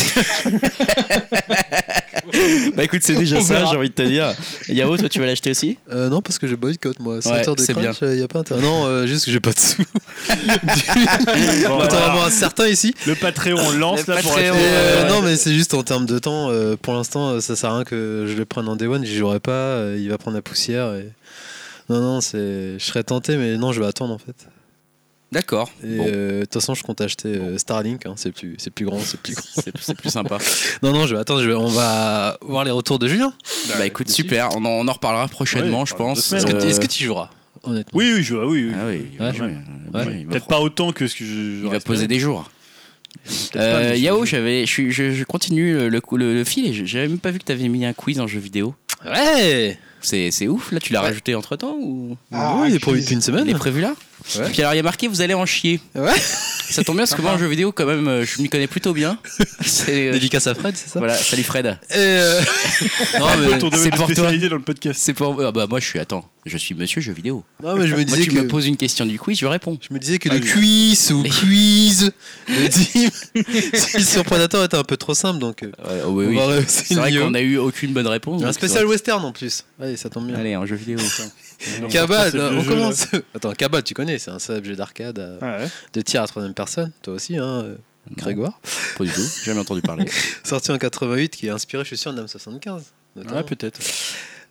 Bah écoute, c'est déjà ça, j'ai envie de te dire. Yao, toi tu vas l'acheter aussi? Euh, non, parce que j'ai boycott moi. 100 Ouais, heures de c'est crunch, il y a pas intérêt. Non, euh, juste que j'ai pas de sous. bon, voilà. certains ici. Le Patreon, on lance Le là pour Patreon. euh, euh, non, mais c'est juste en termes de temps. euh, pour l'instant, ça sert à rien que je le prenne en day one. J'y jouerai pas. euh, il va prendre la poussière. Et... Non, non, c'est. Je serais tenté, mais non, je vais attendre en fait. D'accord. Bon, euh, de toute façon, je compte acheter euh, Starlink. hein, c'est plus, c'est plus grand, c'est plus c'est plus sympa. Non, non, je vais attendre. Je vais... On va voir les retours de Julien. Bah écoute, super, on en, on en reparlera prochainement, Ouais, je pense. semaines. Est-ce que, Euh, est-ce que tu y joueras Honnêtement? Oui, oui, je, ah oui, oui. Ah oui, Ouais. oui, oui, Ouais. oui, il va Peut-être pas autant que ce que je. il va poser des jours. Euh, Yao, je- j'avais, je, suis- je, je continue le, le, le fil et je- j'avais même pas vu que t'avais mis un quiz en jeu vidéo. Ouais C'est c'est ouf, là, tu l'as rajouté entre temps ou? Ah, oui, il est prévu depuis une semaine. il est prévu là? Ouais. Puis alors, il y a marqué, vous allez en chier. Ouais. Ça tombe bien parce que moi, en jeu vidéo, quand même, euh, je m'y connais plutôt bien. C'est. euh, Dédicace à Fred, c'est ça Voilà, salut Fred. Et, euh, Non, mais, c'est pour toi. dans le podcast. C'est pour. Ah bah, moi, je suis. Attends, je suis monsieur jeu vidéo. non, mais je me Moi, disais tu que. me poses une question du quiz, je réponds. Je me disais que Ah, le je- quiz ou quiz Dim si sur Predator était un peu trop simple, donc euh, Ouais, oh, oui, on oui. C'est vrai le qu'on a eu aucune bonne réponse. Un spécial western en plus. Allez, ça tombe bien. Allez, un jeu vidéo. Le on jeu, commence. Attends, Cabal, tu connais, c'est un célèbre jeu d'arcade euh, Ouais. de tir à troisième personne. Toi aussi, hein, euh, Grégoire. Pas du tout, j'ai jamais entendu parler. Sorti en 88, qui est inspiré, je suis sûr, d'Am 75. notamment. Ouais, peut-être.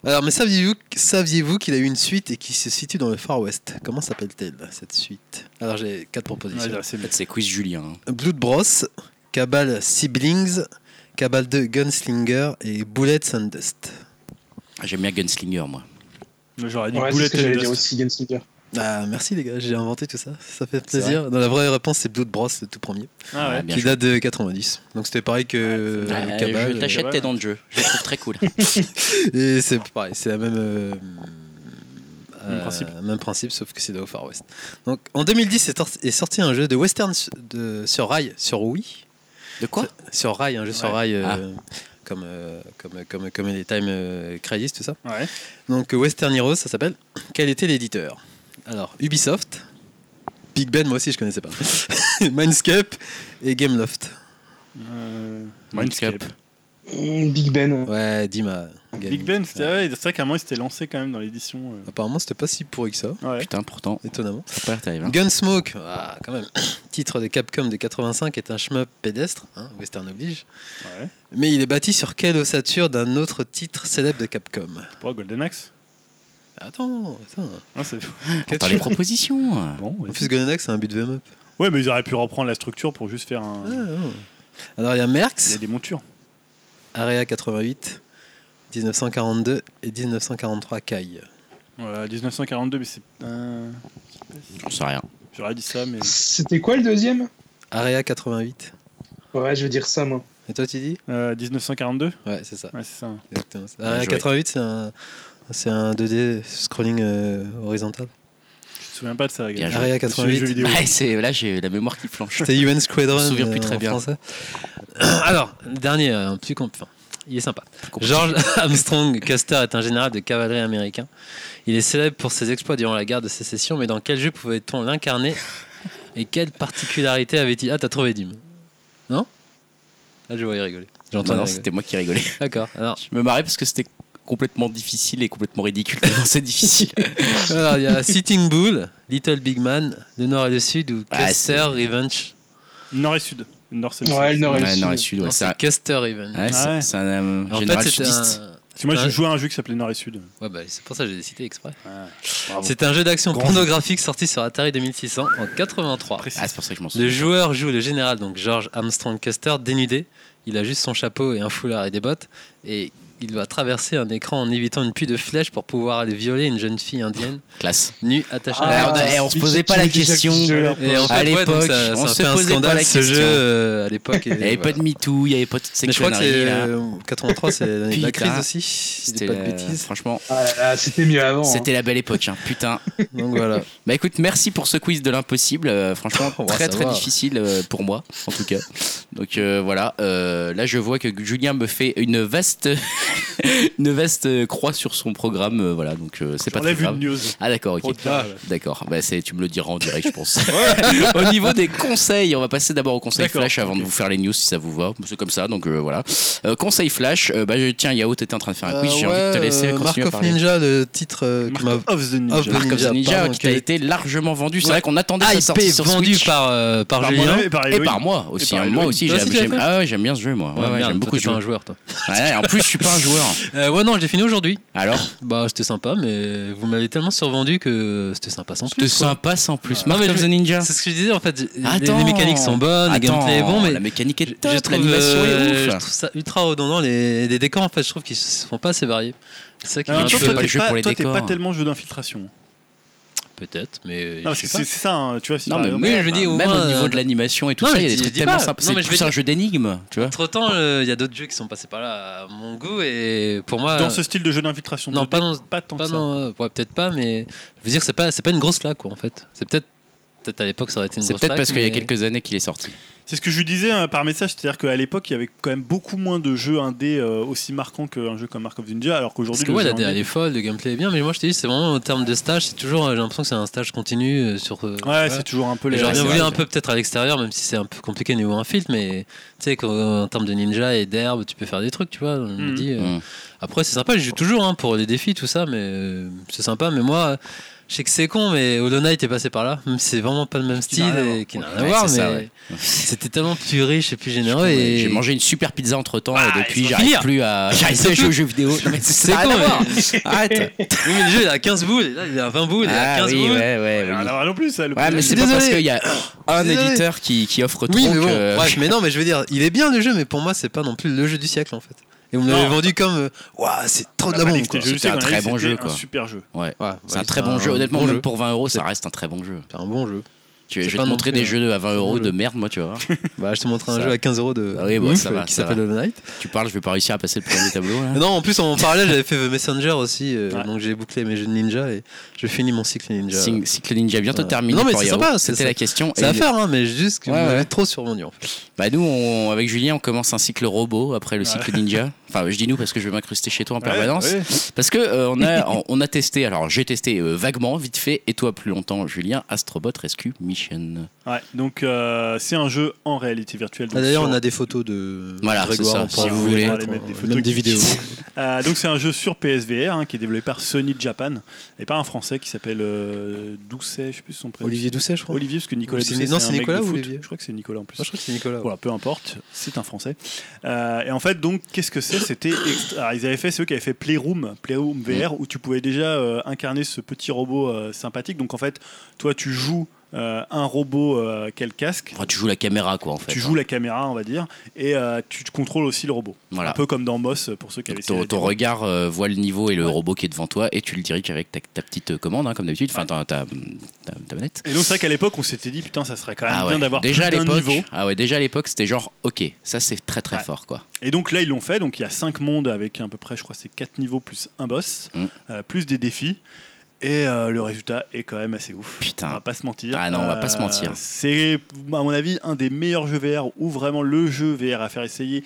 Alors, mais saviez-vous saviez-vous qu'il a eu une suite et qui se situe dans le Far West? Comment s'appelle-t-elle cette suite? Alors, j'ai quatre propositions. Ouais, c'est quiz Julien. hein. Blood Bros, Cabal Siblings, Cabal 2 Gunslinger et Bullets and Dust. Ah, J'aime bien Gunslinger, moi. J'aurais dit Ouais, j'allais and dire aussi, Gunslinger. Ah, merci les gars, j'ai inventé tout ça, ça fait plaisir. Dans la vraie réponse, c'est Blood Bros, le tout premier, Ah ouais. Qui date de 90. Donc c'était pareil que Ah, euh, Cabal. je t'achète tes dents de jeu. Je les trouve très cool. Et c'est pareil, c'est la même. euh, Même euh, principe. même principe, sauf que c'est au Far West. Donc en 2010 est, sorti un jeu de western su- de, sur rail, sur Wii. De quoi? Sur rail, un jeu sur rail. Comme, euh, comme, comme, comme les Time euh, Crisis, tout ça. Ouais. Donc euh, Western Heroes, ça s'appelle. Quel était l'éditeur? Alors, Ubisoft, Big Ben, moi aussi je connaissais pas. Mindscape et Gameloft. Euh, Mindscape. Mindscape. Mm, Big Ben. Ouais, Dima. Big Ben, c'était ouais, c'est vrai qu'à un moment il s'était lancé quand même dans l'édition. euh. Apparemment, c'était pas si pourri que ça, Ouais. Putain, pourtant, étonnamment. ça a pas l'air terrible. hein. Gunsmoke, ah, quand même. Titre de Capcom de 85 est un shmup pédestre, hein, western oblige. Ouais. Mais il est bâti sur quelle ossature d'un autre titre célèbre de Capcom Pourquoi Golden Axe? Attends, attends. Ah, c'est- Attends, les propositions. Bon, ouais. En plus, Golden Axe, c'est un but de up. Ouais, mais ils auraient pu reprendre la structure pour juste faire un. Alors, il y a Il y a Merx, des montures. Area 88, 1942 et 1943 Kai. Voilà, 1942, mais c'est. euh, J'en sais rien. J'aurais dit ça, mais. C'était quoi le deuxième? Area 88. Ouais, je veux dire ça, moi. Et toi, tu dis Euh, 1942 Ouais, c'est ça. Ouais, c'est ça. Exactement. Area joué. 88, c'est un, c'est un 2D scrolling euh, horizontal. Je me souviens pas de ça, Bien. Area Je suis 88. jeux vidéo. Ouais, là, j'ai la mémoire qui flanche. C'était UN Squadron. Je me souviens plus euh, très en bien. français. Alors, dernier, euh, un enfin, il est sympa. George Armstrong Custer est un général de cavalerie américain. Il est célèbre pour ses exploits durant la guerre de sécession, mais dans quel jeu pouvait-on l'incarner Et quelle particularité avait-il? Ah, t'as trouvé Dim Non? Là, je voyais rigoler. J'entends Non, c'était moi qui rigolais. D'accord. Alors, Je me marrais parce que c'était complètement difficile et complètement ridicule. C'est difficile. alors, il y a Sitting Bull, Little Big Man, le Nord et le Sud, ou Ah, Custer c'est- Revenge. Nord et Sud. Nord, c'est Ouais, le Nord et le Ouais, Sud. nord et sud, ouais, Non, c'est un- c'est Custer Revenge. ouais, c'est- ouais. c'est un euh, En général fait, sudiste. un... Parce que moi, Ouais. j'ai joué à un jeu qui s'appelait Nord et Sud. Ouais, bah, c'est pour ça que j'ai cité exprès. C'est un jeu d'action pornographique sorti sur Atari 2600 en 83. Précis. Ah, c'est pour ça que je m'en Le joueur joue le général, donc George Armstrong Custer, dénudé. Il a juste son chapeau et un foulard et des bottes. Et il doit traverser un écran en évitant une pluie de flèches pour pouvoir aller violer une jeune fille indienne Classe. nue attachée Ah, à la on a- eh, on se posait pas la question. Et À l'époque, on se posait pas scandale la ce jeu question. euh, à l'époque. et Il n'y avait voilà. pas de MeToo, il n'y avait pas toute Mais je crois que c'est sectionnerie, là. euh, 83, c'est l'année de la crise aussi. C'était pas de bêtises. Franchement, Ah là, c'était mieux avant. hein. c'était la belle époque. hein. Putain. Donc voilà. Bah écoute, merci pour ce quiz de l'impossible. Euh, franchement, très très difficile euh, pour moi, en tout cas. Donc voilà. Là, je vois que Julien me fait une vaste, une vaste croix sur son programme. euh, voilà, donc euh, c'est pas très Enlève grave. une news. Ah d'accord, ok. D'accord, bah, c'est, tu me le diras en direct, je pense. au niveau des conseils, on va passer d'abord au conseil D'accord, flash avant de vous faire les news si ça vous va. C'est comme ça, donc euh, voilà. Euh, conseil flash, euh, bah, je- tiens, Yao, t'étais en train de faire un quiz, Euh, j'ai envie de te laisser euh, Mark continuer à of parler. Ninja, le titre euh, qui m'a Mark of the Ninja. Of the Mark of the Ninja, Ninja, pardon, qui a été largement vendu. C'est Ouais. vrai qu'on attendait sa sortie hypé, sur vendu Switch. par, euh, par, Par Julien. moi-même et par Et Eloïne. par moi aussi. Et par hein. Moi aussi, Toi j'aime, aussi, tu l'as j'aime- fait ah ouais, j'aime bien ce jeu, moi. Ouais, Ouais, ouais, merde, j'aime beaucoup ce jeu. un joueur, toi. Ouais, en plus, je suis pas un joueur. Euh, ouais, non, je l'ai fini aujourd'hui. Alors, Bah, c'était sympa, mais vous m'avez tellement survendu que c'était sympa sans c'était plus. quoi. sympa sans plus. Of je- the Ninja. C'est ce que je disais en fait. Les, Attends. les mécaniques sont bonnes, le Attends, gameplay est bon, mais la mécanique est top, je trouve, l'animation euh, est je ouf. trouve ça ultra redondant. Les, les décors en fait, je trouve qu'ils se font pas assez variés. C'est ça qui m'a un toi, fais peu- pas t'es le jeu pas, pour les toi, t'es décors. pas tellement jeu d'infiltration. Peut-être, mais Non, je c'est c'est ça, hein, tu vois. si Non, mais oui, je dis au même moins, au niveau euh, de l'animation et tout non, ça, mais il y a des trucs tellement simples. Non, C'est mais plus vais un dire- jeu d'énigmes, tu vois. Entre temps, il y a d'autres jeux qui sont passés par là à mon goût et pour moi. Dans ce style de jeu d'infiltration. non, 2D, pas dans, pas tant pas que ça. ouais, peut-être pas, mais je veux dire, c'est pas, c'est pas une grosse claque quoi en fait. C'est peut-être, peut-être à l'époque ça aurait été une C'est grosse peut-être claque. parce qu'il y a mais- quelques années qu'il est sorti. C'est ce que je lui disais euh, par message, c'est-à-dire qu'à l'époque, il y avait quand même beaucoup moins de jeux indés euh, aussi marquants qu'un jeu comme Mark of the Ninja, alors Parce qu'aujourd'hui, que le ouais, la DA est folle, le gameplay est bien, mais moi je te dis, c'est vraiment en termes de stage, c'est toujours, j'ai l'impression que c'est un stage continu euh, sur. euh, Ouais, c'est toujours un peu les. J'aurais bien voulu un peu peut-être à l'extérieur, même si c'est un peu compliqué niveau un filtre, mais tu sais qu'en termes de ninja et d'herbe, tu peux faire des trucs, tu vois. on me Mhm. dit, euh, Mm. Après, c'est sympa, je joue toujours hein, pour les défis, tout ça, mais euh, c'est sympa. Mais moi, je sais que c'est con, mais Hollow Knight est passé par là, même si c'est vraiment pas le même style et qui n'a rien à voir, mais ouais. c'était tellement plus riche et plus généreux. Et J'ai mangé une super pizza entre temps Ah, et depuis il j'arrive plus à j'arrive plus à jouer aux jeux vidéo. C'est a con, mais- Arrête. Oui, mais le jeu il est à 15 boules, et là il est à 20 boules, à Ah 15 oui, boules. ouais, ouais, Rien oui. à voir non plus, ça. Le Ouais, mais problème. c'est pas parce qu'il y a un éditeur qui, qui offre trop Oui, mais bon, mais non, mais je veux dire, il est bien le jeu, mais pour moi, c'est pas non plus le jeu du siècle en fait. Et l'avez Non. vendu comme, euh, Ouah, c'est trop de la bombe. C'était un très bon jeu, quoi. Un super jeu. Ouais. Ouais, C'est un très bon jeu. Honnêtement, bon même jeu. pour 20 euros, ça reste un très bon jeu. C'est un bon jeu. Tu, je vais pas te montrer des euh, jeux à 20 euros bon de merde, moi, tu vois. Bah, je te montre un Ça- jeu à 15 euros de Ah oui, ouf, ça euh, va, qui s'appelle. Hollow Knight. Tu parles, je vais pas réussir à passer le premier tableau. là. Non, en plus, en parallèle, j'avais fait The Messenger aussi, euh, Ouais. donc j'ai bouclé mes jeux de ninja et je finis mon cycle ninja. Cycle Ninja bientôt Ouais. terminé. Non, mais c'est sympa, c'est- C'était la question. C'est à faire, hein, mais juste que Ouais, vous trop en fait. Bah nous, on- avec Julien, on commence un cycle robot après le Ouais. cycle ninja. Enfin, je dis nous parce que je vais m'incruster chez toi en permanence. ouais. Parce que euh, on a on, on a testé. Alors j'ai testé euh, vaguement, vite fait, et toi plus longtemps, Julien, Astrobot Rescue Mission. Ouais, donc euh, c'est un jeu en réalité virtuelle. Ah, D'ailleurs, sur- on a des photos de Voilà, Grégoire, ça, si vous voulez. des photos même des vidéos. Euh, donc c'est un jeu sur PSVR hein, qui est développé par Sony Japan et pas un français qui s'appelle euh, Doucet, je sais plus son prénom. Olivier Doucet, je crois. Olivier, parce que Nicolas C'est- Doucet, non, c'est Nicolas ou foot. Olivier Je crois que c'est Nicolas en plus. Moi, je crois que c'est Nicolas. ouais. Voilà, peu importe, c'est un français. Euh, et en fait, donc, qu'est-ce que c'est C'était. extra- ils avaient fait ceux qui avaient fait Playroom, Playroom VR, où tu pouvais déjà euh, incarner ce petit robot euh, sympathique. Donc, en fait, toi, tu joues euh, un robot euh, le casque. Enfin, tu joues la caméra, quoi, en fait. Tu hein. joues la caméra, on va dire, et euh, tu contrôles aussi le robot. Voilà. Un peu comme dans Moss, pour ceux qui avaient ton, ton regard euh, voit le niveau et le Ouais. robot qui est devant toi et tu le diriges avec ta, ta petite commande, hein, comme d'habitude, enfin ta, manette. Et donc, c'est vrai qu'à l'époque, on s'était dit, putain, ça serait quand même Ah bien d'avoir déjà à plus d'un l'époque, niveau. ah ouais, déjà à l'époque, c'était genre, ok, ça c'est très très fort, quoi. Et donc là, ils l'ont fait. Donc il y a 5 mondes avec à peu près, je crois, c'est 4 niveaux plus un boss, Mm. plus des défis. Et euh, le résultat est quand même assez ouf. Putain. On va pas se mentir. Ah non, on va pas se mentir. C'est, à mon avis, un des meilleurs jeux VR ou vraiment le jeu VR à faire essayer.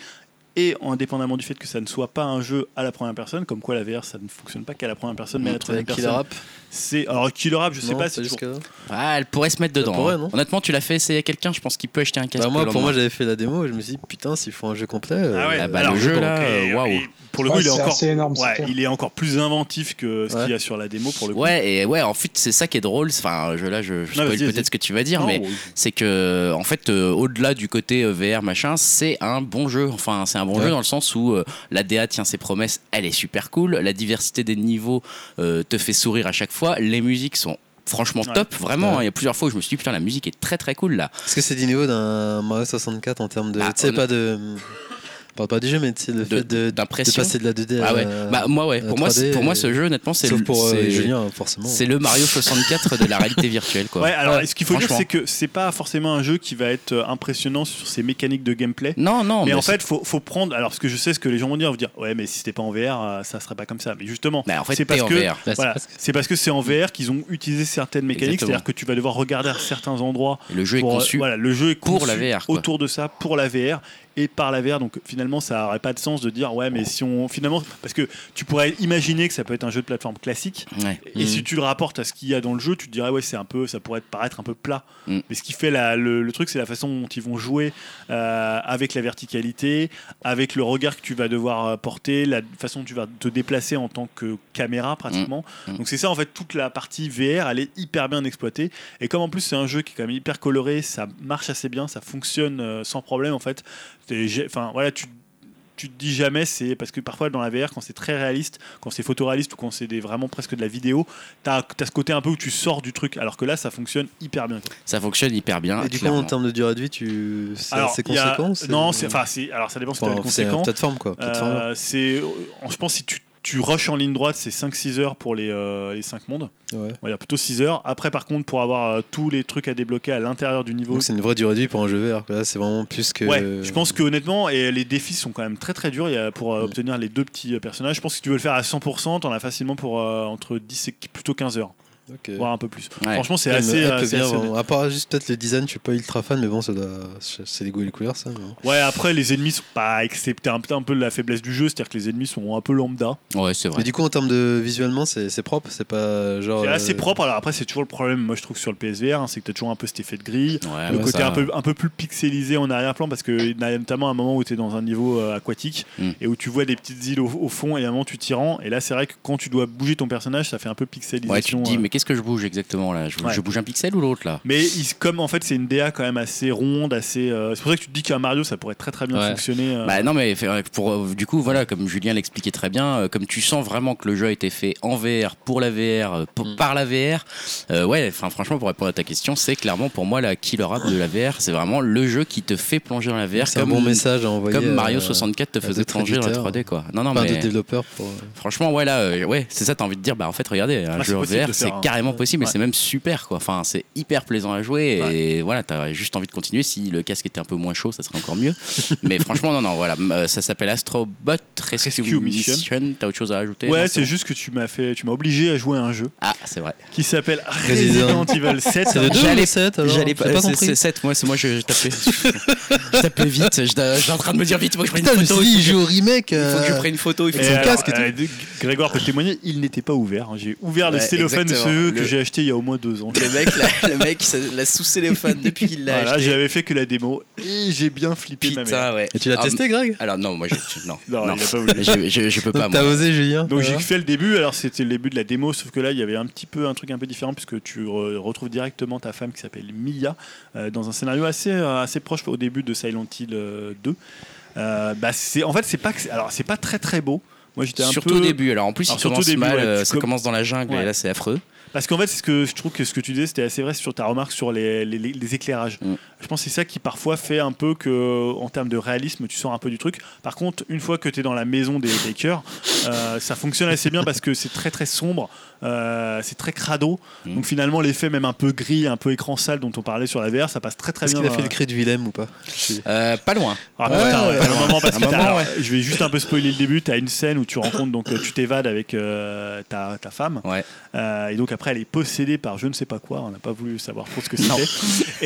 Et indépendamment du fait que ça ne soit pas un jeu à la première personne, comme quoi la VR ça ne fonctionne pas qu'à la première personne, mais à la troisième Avec personne. Killer App C'est alors Killer App, je sais Non, pas. C'est toujours- jusque-là. Ah, elle pourrait se mettre dedans. pourrait, hein. non Honnêtement, tu l'as fait essayer à quelqu'un, je pense qu'il peut acheter un casque. Bah, moi, le pour moi, lendemain. j'avais fait la démo et je me suis dit, putain, s'ils font un jeu complet. euh, Ah ouais. Ah bah, alors, le jeu, là, et- euh, waouh. et Pour le coup, Ouais, il est c'est encore. assez énorme, c'est ouais, clair. il est encore plus inventif que ce Ouais. qu'il y a sur la démo pour le coup. Ouais, et ouais, en fait, c'est ça qui est drôle. Enfin, je, là, je, je spoil vas-y, vas-y. peut-être ce que tu vas dire, Non, mais oui. c'est que, en fait, euh, au-delà du côté euh, VR, machin, c'est un bon jeu. Enfin, c'est un bon Ouais. jeu dans le sens où euh, la DA tient ses promesses, elle est super cool. La diversité des niveaux euh, te fait sourire à chaque fois. Les musiques sont franchement Ouais. top, vraiment. Ouais. Il y a plusieurs fois où je me suis dit, putain, la musique est très très cool là. Est-ce que c'est du niveau d'un Mario 64 en termes de. Bah, tu sais, on- pas de. On parle pas du jeu, mais sais, le De- fait de, de passer de la 2D Ah à ouais. la- Bah, moi, ouais. Pour moi, c'est- 3D, pour moi, ce jeu, honnêtement, c'est Sauf le- pour euh, c'est- Julien, forcément. C'est le Mario 64 de la réalité virtuelle, quoi. Ouais, alors Ouais, ce qu'il faut dire, c'est que c'est pas forcément un jeu qui va être euh, impressionnant sur ses mécaniques de gameplay. Non, non, mais en c'est- fait, faut, faut prendre. Alors, ce que je sais, ce que les gens vont dire, vont dire, ouais, mais si c'était pas en VR, euh, ça serait pas comme ça. Mais justement, Bah, en fait, c'est parce c'est voilà, parce que- c'est parce que c'est en VR qu'ils ont utilisé certaines mécaniques. C'est-à-dire que tu vas devoir regarder à certains endroits. Le jeu est conçu. voilà, le jeu est pour la VR, autour de ça, pour la VR et par la VR. Donc finalement, ça aurait pas de sens de dire, ouais, mais si on finalement, parce que tu pourrais imaginer que ça peut être un jeu de plateforme classique. Ouais. Et Mhm. si tu le rapportes à ce qu'il y a dans le jeu, tu te dirais ouais c'est un peu, ça pourrait paraître un peu plat. Mm. Mais ce qui fait la- le, le truc, c'est la façon dont ils vont jouer euh, avec la verticalité, avec le regard que tu vas devoir euh, porter, la façon dont tu vas te déplacer en tant que caméra pratiquement. Mm. Mm. Donc c'est ça en fait toute la partie VR, elle est hyper bien exploitée. Et comme en plus c'est un jeu qui est quand même hyper coloré, ça marche assez bien, ça fonctionne euh, sans problème en fait. Enfin voilà tu tu te dis jamais, c'est parce que parfois dans la VR, quand c'est très réaliste, quand c'est photoréaliste ou quand c'est des, vraiment presque de la vidéo, t'as as ce côté un peu où tu sors du truc, alors que là, ça fonctionne hyper bien. Ça fonctionne hyper bien. Et du coup, en termes de durée de vie, tu. C'est conséquent Non, c'est enfin, c'est- alors ça dépend si Enfin, plateforme quoi. plateforme. Euh, c'est, je pense, si tu tu rushes en ligne droite, c'est 5-6 heures pour les, euh, les 5 mondes. Ouais. Dire plutôt 6 heures. Après, par contre, pour avoir euh, tous les trucs à débloquer à l'intérieur du niveau. C'est une vraie durée de vie pour un jeu VR. Là, c'est vraiment plus que. Ouais, je pense que honnêtement, et les défis sont quand même très très durs il y a, pour euh, obtenir les deux petits euh, personnages. Je pense que si tu veux le faire à 100%, t'en as facilement pour euh, entre 10 et plutôt 15 heures, Ok. voire un peu plus. Ouais. Franchement, c'est assez. euh, bien assez. À part juste peut-être le design, je suis pas ultra fan, mais bon, ça doit... c'est les goûts et les couleurs, ça. mais. Ouais, après, les ennemis sont pas excepté un, peu- un peu de la faiblesse du jeu, c'est-à-dire que les ennemis sont un peu lambda. Ouais, c'est vrai. Mais du coup, en termes de visuellement, c'est propre, c'est pas genre. C'est assez euh, propre. Alors après, c'est toujours le problème, moi je trouve, sur le PSVR, hein, c'est que t'as toujours un peu cet effet de grille. Ouais, le bah, côté ça- un peu, un peu plus pixelisé en arrière-plan parce que y a notamment un moment où tu es dans un niveau euh, aquatique Mm. et où tu vois des petites îles au, au fond et à un moment tu t'y rends et là c'est vrai que quand tu dois bouger ton personnage ça fait un peu pixelisation Ouais, tu te dis, euh. mais qu'est-ce que je bouge exactement là? Je, Ouais. je bouge un pixel ou l'autre là? Mais il- comme en fait c'est une DA quand même assez ronde assez euh, c'est pour ça que tu te dis qu'un Mario ça pourrait très très bien Ouais. fonctionner euh. Bah non mais fait- pour euh, du coup voilà comme Julien l'expliquait très bien euh, comme tu sens vraiment que le jeu a été fait en VR pour la VR euh, pour- Mm. par la VR euh, ouais enfin franchement pour répondre à ta question c'est clairement pour moi la killer app de la VR c'est vraiment le jeu qui te fait plonger dans la VR C'est un comme bon message à envoyer. comme Mario euh, 64 te faisait plonger dans la éditeurs. 3D quoi non non Enfin, mais de développeurs pour. euh, Franchement, ouais, là, euh, ouais, c'est ça, t'as envie de dire, bah en fait, regardez, un Ah, jeu en VR, c'est carrément possible et Ouais. c'est même super, quoi. Enfin, c'est hyper plaisant à jouer et voilà, t'as juste envie de continuer. Si le casque était un peu moins chaud, ça serait encore mieux. Mais franchement, non, non, voilà, euh, ça s'appelle Astrobot Rescue, Rescue Mission. Mission. T'as autre chose à ajouter ouais c'est juste que tu m'as fait tu m'as obligé à jouer à un jeu Ah, c'est vrai. qui s'appelle Resident. Evil 7 C'est le 2 ou J'allais- le 7 alors J'allais pas, pas c'est- compris. c'est 7, moi, c'est moi, je, je tapais. je tapais vite, j'étais en train de me dire vite, faut que je je une me photo. il il joue au remake. faut que je euh, prenne une photo, il faut que casque euh, Grégoire peut témoigner, il n'était pas ouvert. hein. J'ai ouvert le cellophane de ce. Jeu que Le- j'ai acheté il y a au moins deux ans. Le mec, là, le mec, l'a sous téléphone depuis qu'il l'a Voilà, acheté. j'avais fait que la démo et j'ai bien flippé ma mère. Putain, ouais. Et tu l'as Ah, testé, Greg? Alors non, moi je non, Non, non. il a pas voulu. Je, je, je peux pas t'as osé, Julien? Donc j'ai fait le début, alors c'était le début de la démo, sauf que là il y avait un petit peu un truc un peu différent puisque tu re- retrouves directement ta femme qui s'appelle Mia euh, dans un scénario assez, euh, assez proche au début de Silent Hill euh, 2. Euh, bah, c'est, en fait c'est pas, alors c'est pas très très beau. Moi j'étais un Surtout peu au début. Alors en plus, Alors, il surtout au début, mal. ouais, ça com- commence dans la jungle Ouais. et là c'est affreux. Parce qu'en fait, c'est ce que je trouve que ce que tu disais, c'était assez vrai sur ta remarque sur les, éclairages. Mm. Je pense que c'est ça qui parfois fait un peu que, en termes de réalisme, tu sors un peu du truc. Par contre, une fois que tu es dans la maison des Bakers, euh, ça fonctionne assez bien parce que c'est très très sombre, euh, c'est très crado. Mm. Donc finalement, l'effet même un peu gris, un peu écran sale dont on parlait sur la VR, ça passe très très Est-ce bien. qu'il a fait le cri de Willem ou pas Euh, pas loin. ah, Ouais, putain, ouais, ouais, un moment parce Un que t'as- moment, alors, ouais. je vais juste un peu spoiler le début. Tu as une scène où tu rencontres donc euh, tu t'évades avec euh, ta, ta femme Ouais. Euh, et donc après elle est possédée par je ne sais pas quoi. On n'a pas voulu savoir trop ce que c'était.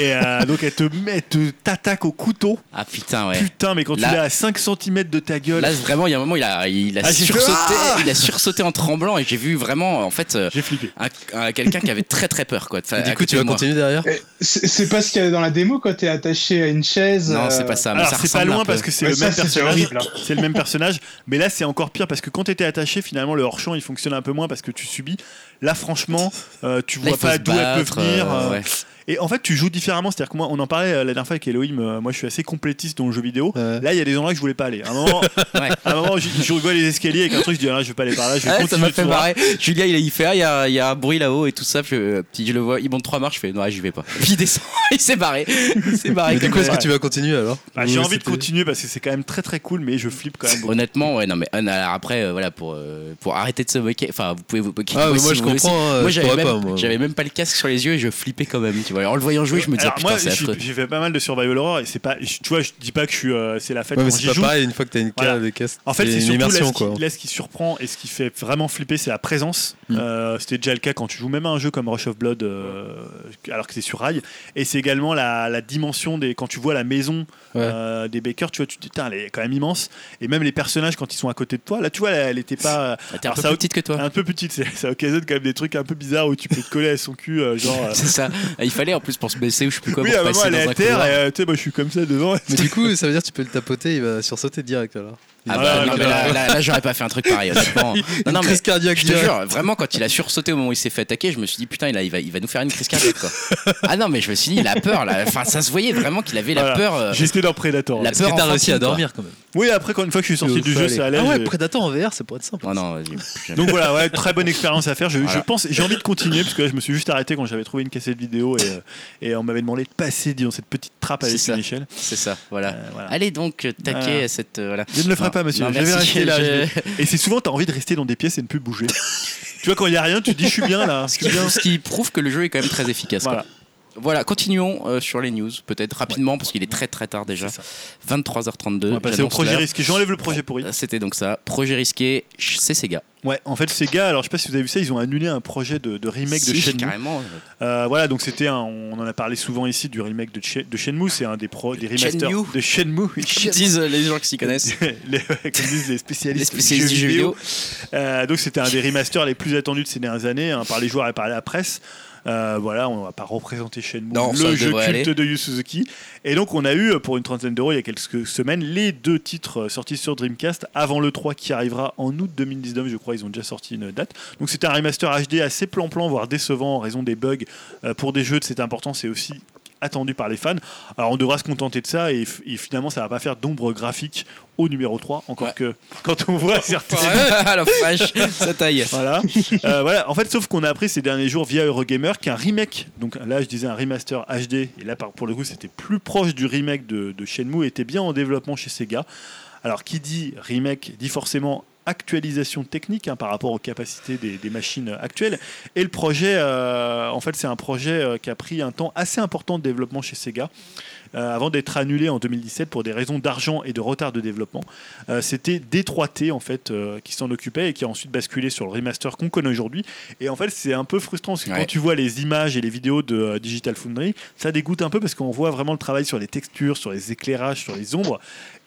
et euh, donc elle te met, te t'attaque au couteau. Ah putain ouais. Putain, mais quand Là- tu l'as à 5 cm de ta gueule, Là vraiment, il y a un moment, il a, il a Ah, j'ai fait, sursauté, Ah il a sursauté en tremblant et j'ai vu vraiment, en fait, euh, j'ai flippé. un- un- quelqu'un qui avait très très peur quoi. À Du coup, côté tu vas moi. continuer derrière Eh, C'est c'est pas ce qu'il y a dans la démo quand t'es attaché à une chaise. Non, euh, c'est pas ça. mais Alors ça c'est pas ressemble un loin peu. parce que c'est le ça, même c'est personnage. horrible, hein. C'est le même personnage, mais là c'est encore pire parce que quand t'étais attaché, finalement le hors champ il fonctionne un peu moins parce que tu subis. Là franchement, euh, tu vois pas d'où elle peut battre, venir. euh, euh, ouais. Et en fait, tu joues différemment. C'est-à-dire que moi, on en parlait euh, la dernière fois avec Elohim. euh, moi, je suis assez complétiste dans le jeu vidéo. Ouais. Là, il y a des endroits que je voulais pas aller. À un moment, Ouais. à un moment je, je vois les escaliers avec un truc, je dis ah, là, je vais pas aller par là. Je vais Ouais, ça continuer m'a fait marrer. Julien, il, il fait ah, il y a, il y a un bruit là-haut et tout ça. Puis, euh, petit, je le vois, il monte trois marches. Je fais non, j'y vais pas. Puis il descend, il s'est barré. Il s'est barré. Mais du coup, est-ce que tu vas continuer alors? Bah, J'ai envie de continuer parce que c'est quand même très très cool, mais je flippe quand même beaucoup. Honnêtement, ouais, non, mais euh, alors après, euh, voilà, pour, euh, pour arrêter de se moquer, enfin, vous pouvez vous moquer. Ah, moi je aussi. euh, Moi, j'avais même, j'avais même pas le casque sur les yeux et je flippais quand même. Tu vois, en le voyant jouer, je me disais, Alors, putain, moi, c'est j'ai affreux. j'ai fait pas mal de survival horror et c'est pas, je- tu vois, je dis pas que je suis, euh, c'est la fête Ouais, mais quand c'est j'y pas joue. pareil une fois que t'as une Voilà. cale des casques. En fait, c'est une surtout là immersion ce, qui, quoi. là, ce qui surprend et ce qui fait vraiment flipper, c'est la présence. Mm. Euh, C'était déjà le cas quand tu joues même à un jeu comme Rush of Blood, euh, alors que c'est sur rail. Et c'est également la, la dimension des. Quand tu vois la maison Ouais. euh, des Bakers, tu vois, tu te dis, Putain, elle est quand même immense. Et même les personnages, quand ils sont à côté de toi, là, tu vois, elle, elle était pas. Ah, T'es un alors peu ça- plus petite que toi. Un peu petite, c'est- ça occasionne quand même des trucs un peu bizarres où tu peux te coller à son cul, euh, genre. euh, C'est ça. Ah, Il fallait en plus pour se baisser ou je sais plus quoi. oui, pour à passer elle est à terre couloir. et euh, tu sais, moi je suis comme ça devant. Mais du coup, ça veut dire que tu peux le tapoter, il va sursauter direct alors. Ah bah, non, mais là, là, là, j'aurais pas fait un truc pareil, honnêtement. Non, non, mais crise cardiaque je te jure, vraiment, quand il a sursauté au moment où il s'est fait attaquer, je me suis dit, putain, il, a- il, va, il va nous faire une crise cardiaque, quoi. Ah non, mais je me suis dit, il a peur, là. Enfin, ça se voyait vraiment qu'il avait la Voilà. peur. euh, J'étais dans Predator. La que peur t'as réussi à quoi. dormir quand même Oui, après, quand une fois que je suis sorti du jeu, aller. ça allait. Ah ouais, je- Predator en VR, ça pourrait être simple. Oh non. Donc voilà, ouais, très bonne expérience à faire. Je, Voilà. je pense, j'ai envie de continuer parce que là, je me suis juste arrêté quand j'avais trouvé une cassette vidéo et, euh, et on m'avait demandé de passer dans cette petite trappe avec ça. échelle. C'est ça, voilà. Euh, voilà. Allez donc euh, taquer Voilà. cette. voilà. Je ne le ferai Non, pas, monsieur. non, je vais merci, rester là. je- Et c'est souvent, tu as envie de rester dans des pièces et ne plus bouger. tu vois, quand il n'y a rien, tu te dis, je suis bien là. Ce qui, ce qui prouve que le jeu est quand même très efficace. quoi. Voilà. Continuons euh, sur les news, peut-être rapidement, parce qu'il est très très tard déjà. C'est ça. 23h32. On va passer au projet risqué. J'enlève le projet pourri. C'était donc ça. Projet risqué, c'est Sega. Ouais, en fait, gars, alors je sais pas si vous avez vu ça, ils ont annulé un projet de, de remake de Shenmue. carrément. Euh, voilà, donc c'était un, on en a parlé souvent ici du remake de, Ch- de Shenmue, c'est un des, pro, des remasters Shenmue. de Shenmue. Comme disent les gens qui s'y connaissent. les, comme disent les spécialistes, Les spécialistes du jeu vidéo. Euh, donc c'était un des remasters les plus attendus de ces dernières années hein, par les joueurs et par la presse. Euh, voilà, on va pas représenter Shenmue, Non, le jeu culte aller. de Yu Suzuki. Et donc on a eu pour une trentaine d'euros il y a quelques semaines les deux titres euh, sortis sur Dreamcast avant le 3 qui arrivera en août 2019, je crois, ils ont déjà sorti une date. Donc c'était un remaster HD assez plan-plan, voire décevant en raison des bugs. Euh, pour des jeux de cette importance, c'est aussi attendu par les fans. Alors on devra se contenter de ça et, finalement ça va pas faire d'ombre graphique au numéro 3, encore Ouais. que quand on voit certaines ah la vache, ça taille. voilà. Euh, voilà. En fait, sauf qu'on a appris ces derniers jours via Eurogamer qu'un remake, donc là je disais un remaster HD, et là pour le coup c'était plus proche du remake de, de Shenmue, était bien en développement chez Sega. Alors qui dit remake dit forcément actualisation technique hein, par rapport aux capacités des, des machines actuelles. Et le projet, euh, en fait, c'est un projet euh, qui a pris un temps assez important de développement chez Sega. euh, avant d'être annulé en 2017 pour des raisons d'argent et de retard de développement. Euh, C'était D3T en fait euh, qui s'en occupait et qui a ensuite basculé sur le remaster qu'on connaît aujourd'hui. Et en fait, c'est un peu frustrant parce que Ouais. quand tu vois les images et les vidéos de Digital Foundry, ça dégoûte un peu parce qu'on voit vraiment le travail sur les textures, sur les éclairages, sur les ombres.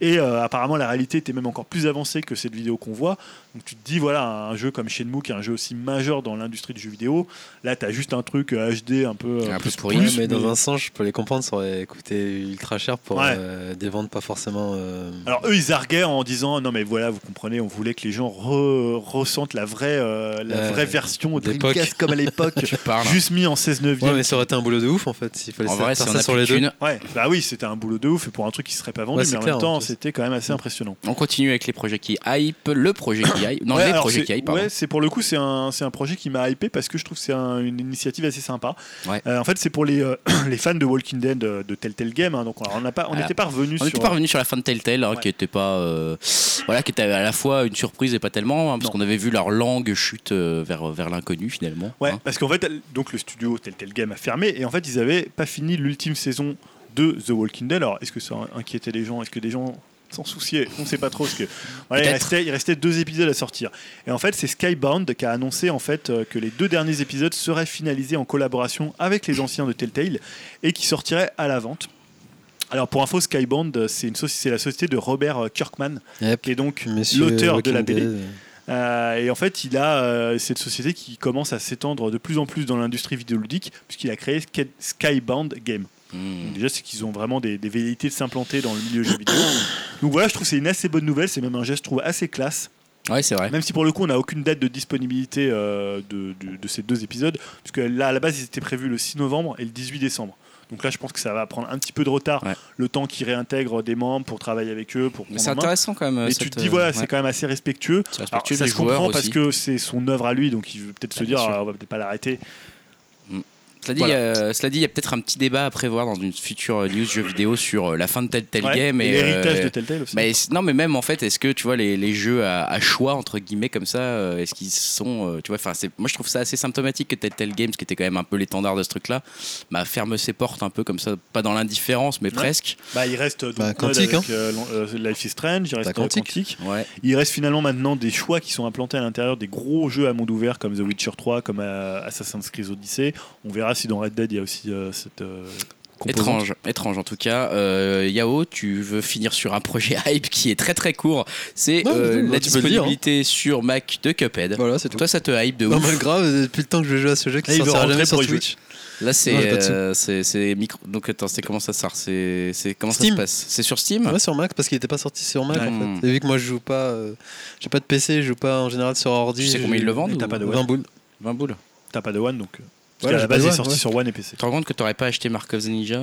Et euh, apparemment, la réalité était même encore plus avancée que cette vidéo qu'on voit. Donc tu te dis, voilà, un jeu comme Shenmue, qui est un jeu aussi majeur dans l'industrie du jeu vidéo, là, tu as juste un truc euh, HD un peu, Un peu pourri. Plus, mais dans un sens, je peux les comprendre, ça aurait coûté ultra cher pour Ouais. euh, des ventes pas forcément. euh, Alors eux ils arguaient en disant non mais voilà vous comprenez on voulait que les gens re- ressentent la vraie euh, la vraie version de. Dreamcast comme à l'époque juste mis en 16 neuvième. Ouais, mais ça aurait été un boulot de ouf en fait. S'il fallait En faire vrai, ça si on a sur les de deux. Ouais bah oui c'était un boulot de ouf et pour un truc qui serait pas vendu Ouais, mais en clair, même temps en plus. C'était quand même assez impressionnant. on continue avec les projets qui hype, le projet qui hype, non Ouais, les projets qui hype, pardon. ouais, c'est pour le coup c'est un, c'est un projet qui m'a hypé parce que je trouve que c'est un- une initiative assez sympa. Ouais. Euh, en fait c'est pour les, euh, les fans de Walking Dead euh, de Telltale Game hein, donc on n'a pas on n'était pas revenu On sur n'était pas revenu sur la fin de Telltale, hein, Ouais. qui était pas, euh, voilà, qui était à la fois une surprise et pas tellement, hein, parce qu'on avait vu leur langue chute vers vers l'inconnu finalement. Ouais, hein. parce qu'en fait, donc le studio Telltale Game a fermé et en fait, ils avaient pas fini l'ultime saison de The Walking Dead. Alors, est-ce que ça inquiétait les gens? Est-ce que des gens s'en souciaient? On sait pas trop. Parce que voilà, il restait, il restait deux épisodes à sortir. Et en fait, c'est Skybound qui a annoncé en fait euh, que les deux derniers épisodes seraient finalisés en collaboration avec les anciens de Telltale et qui sortiraient à la vente. Alors pour info, Skybound, c'est la société de Robert euh, Kirkman, Yep. qui est donc l'auteur de la BD. Dead. Euh, et en fait, il a euh, cette société qui commence à s'étendre de plus en plus dans l'industrie vidéoludique, puisqu'il a créé Sky- Skybound Game. Hmm. Déjà, c'est qu'ils ont vraiment des, des velléités de s'implanter dans le milieu jeu vidéo. Donc voilà, je trouve que c'est une assez bonne nouvelle. C'est même un geste, je trouve, assez classe. Ouais, c'est vrai. Même si pour le coup, on n'a aucune date de disponibilité euh, de, de- de ces deux épisodes, puisque là, à la base, ils étaient prévus le 6 novembre et le 18 décembre. Donc là, je pense que ça va prendre un petit peu de retard, Ouais. le temps qu'ils réintègrent des membres pour travailler avec eux, pour Mais c'est intéressant quand même. Et cette, tu te dis, euh, voilà, ouais. c'est quand même assez respectueux. C'est Alors, respectueux ça se comprend joueurs parce aussi. que c'est son œuvre à lui, donc il veut peut-être se bien dire, ah, on va peut-être pas l'arrêter. Cela dit, Voilà. euh, cela dit, il y a peut-être un petit débat à prévoir dans une future euh, news jeu vidéo sur euh, la fin de Telltale Ouais, Game et et l'héritage euh, de Telltale aussi. bah, est- non, mais même en fait, est-ce que tu vois les, les jeux à, à choix entre guillemets comme ça, est-ce qu'ils sont, tu vois, enfin, moi je trouve ça assez symptomatique que Telltale Games, qui était quand même un peu l'étendard de ce truc-là, bah, ferme ses portes un peu comme ça, pas dans l'indifférence, mais Ouais. presque. Bah, il reste donc, Bah, Quantique, avec, euh, Life is Strange, il reste Bah, Quantique. Quantique. Ouais. Il reste finalement maintenant des choix qui sont implantés à l'intérieur des gros jeux à monde ouvert comme The Witcher 3, comme euh, Assassin's Creed Odyssey. On verra si dans Red Dead il y a aussi euh, cette euh. Étrange, étrange en tout cas. Euh, Yao, tu veux finir sur un projet hype qui est très très court. C'est Ouais, euh, la tu peux le dire, hein. disponibilité sur Mac de Cuphead. Voilà, c'est tout. Toi, ça te hype de Non, ouf. mais grave, depuis le temps que je joue à ce jeu qui sortira rentrer jamais sur. Twitch. Là, c'est Non, euh, c'est c'est micro. Donc attends, c'est comment ça sort? C'est c'est comment Steam. ça se passe? C'est sur Steam? Ouais, sur Mac parce qu'il était pas sorti sur Mac Ouais. en fait. Et vu que moi je joue pas, euh, j'ai pas de PC, je joue pas en général sur ordi. Tu sais combien ils le vendent t'as ou- pas de 20 boules. 20 boules. T'as pas de One donc. Parce Ouais, qu'à la base, il est sorti ouais. sur One et PC. Tu te rends compte que t'aurais pas acheté Mark of the Ninja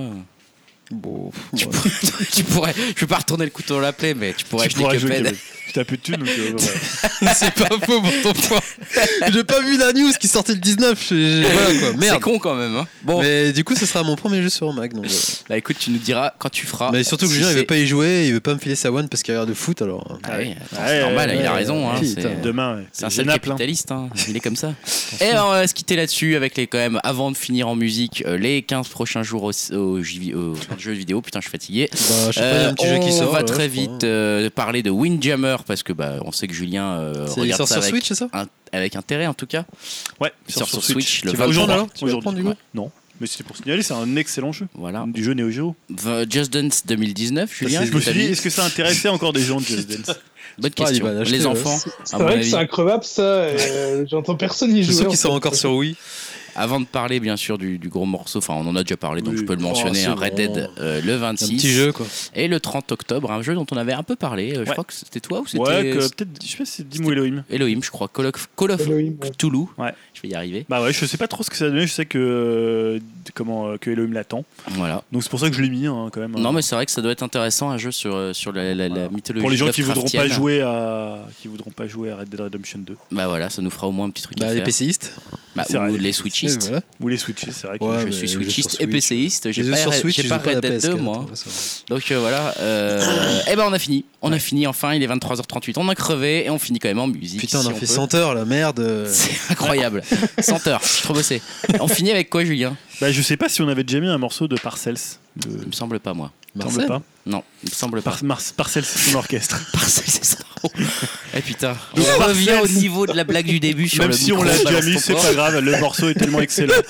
Bon, tu, ouais. pourrais, tu pourrais. Je vais pas retourner le couteau dans la plaie, mais tu pourrais Tu acheter pourras jouer Cuphead. T'as plus de thunes. donc, euh, voilà. c'est pas faux pour ton point. J'ai pas vu la news qui sortait le 19. j'ai- j'ai- Voilà quoi, C'est con quand même. Hein. Bon, Mais du coup, ce sera mon premier jeu sur Mac. Donc, bah écoute, tu nous diras quand tu feras. Mais surtout que si Julien, il c'est- veut pas y jouer, il veut pas me filer sa one parce qu'il regarde le foot alors. Ah oui, attends, Ouais, c'est normal, ouais, il a ouais, raison. hein, c'est- putain. Demain, ouais. C'est un seul hein. capitaliste, hein. il est comme ça. Et alors, on va se quitter là-dessus avec les quand même, avant de finir en musique, euh, les 15 prochains jours au, au JV au jeu vidéo. Putain, je suis fatigué. Bah, je sais pas, il y a Euh, un petit jeu qui on sort. va très je crois. vite euh, parler de Windjammer parce que bah, on sait que Julien euh, Il regarde sort ça sur avec, Switch, c'est ça un- avec intérêt en tout cas. Ouais, Il sort sur Switch, le Tu vas le 23. prendre alors Tu vas Aujourd'hui. prendre du coup Ouais. Non, mais c'était pour signaler, c'est un excellent jeu. Voilà. Du jeu Neo Geo. Just Dance 2019, Julien. je me suis dit, est-ce que ça intéressait encore des gens de Just Dance Bonne question. l'acheter, Les enfants, C'est vrai que avis. c'est increvable ça. euh, J'entends personne y Je jouer. sais en qu'ils sont encore sur Wii. Avant de parler bien sûr du, du gros morceau, enfin on en a déjà parlé donc Oui. je peux le Oh, mentionner, c'est un Red. Dead euh, le Un 26 petit jeu quoi. et le 30 octobre, un jeu dont on avait un peu parlé. euh, Je crois que c'était toi ou c'était Ouais, que peut-être, je sais pas si c'est Dim ou Elohim. Elohim, je crois. Call of, Call of Elohim, ouais. Cthulhu. Ouais. Je vais y arriver. Bah ouais, je sais pas trop ce que ça a donné, je sais que, euh, comment, euh, que Elohim l'attend. Voilà. Donc c'est pour ça que je l'ai mis hein, quand même. Non mais c'est vrai que ça doit être intéressant un jeu sur, sur la, la- la Voilà. mythologie. pour les gens qui voudront pas jouer à qui voudront pas jouer à Red Dead Redemption 2 Bah voilà, ça nous fera au moins un petit truc à Bah, les faire. PCistes. Bah, ou les switchistes. Voilà. ou les Switches, c'est vrai que Ouais, je mais suis les jeux switchiste sur et Switch. PCiste. J'ai Les jeux pas, sur Switch, j'ai ils pas jouent pas à Red la Dead 2 PS4, moi. ça. Donc euh, voilà. Euh... eh ben on a fini. On a fini enfin. Il est 23h38. On a crevé et on finit quand même en musique. Putain, si on a fait peut. 100 heures, la merde. C'est incroyable. 100 heures. Je suis trop bossé. On finit avec quoi, Julien? Bah, je sais pas si on avait déjà mis un morceau de Parcells de... Il me semble pas moi. Semble Marcel pas Non, il me semble pas. Par- c'est son orchestre Parcelle, c'est ça. Eh putain. Donc, On revient au niveau de la blague du début sur même le si on l'a déjà mis c'est pas grave le morceau est tellement excellent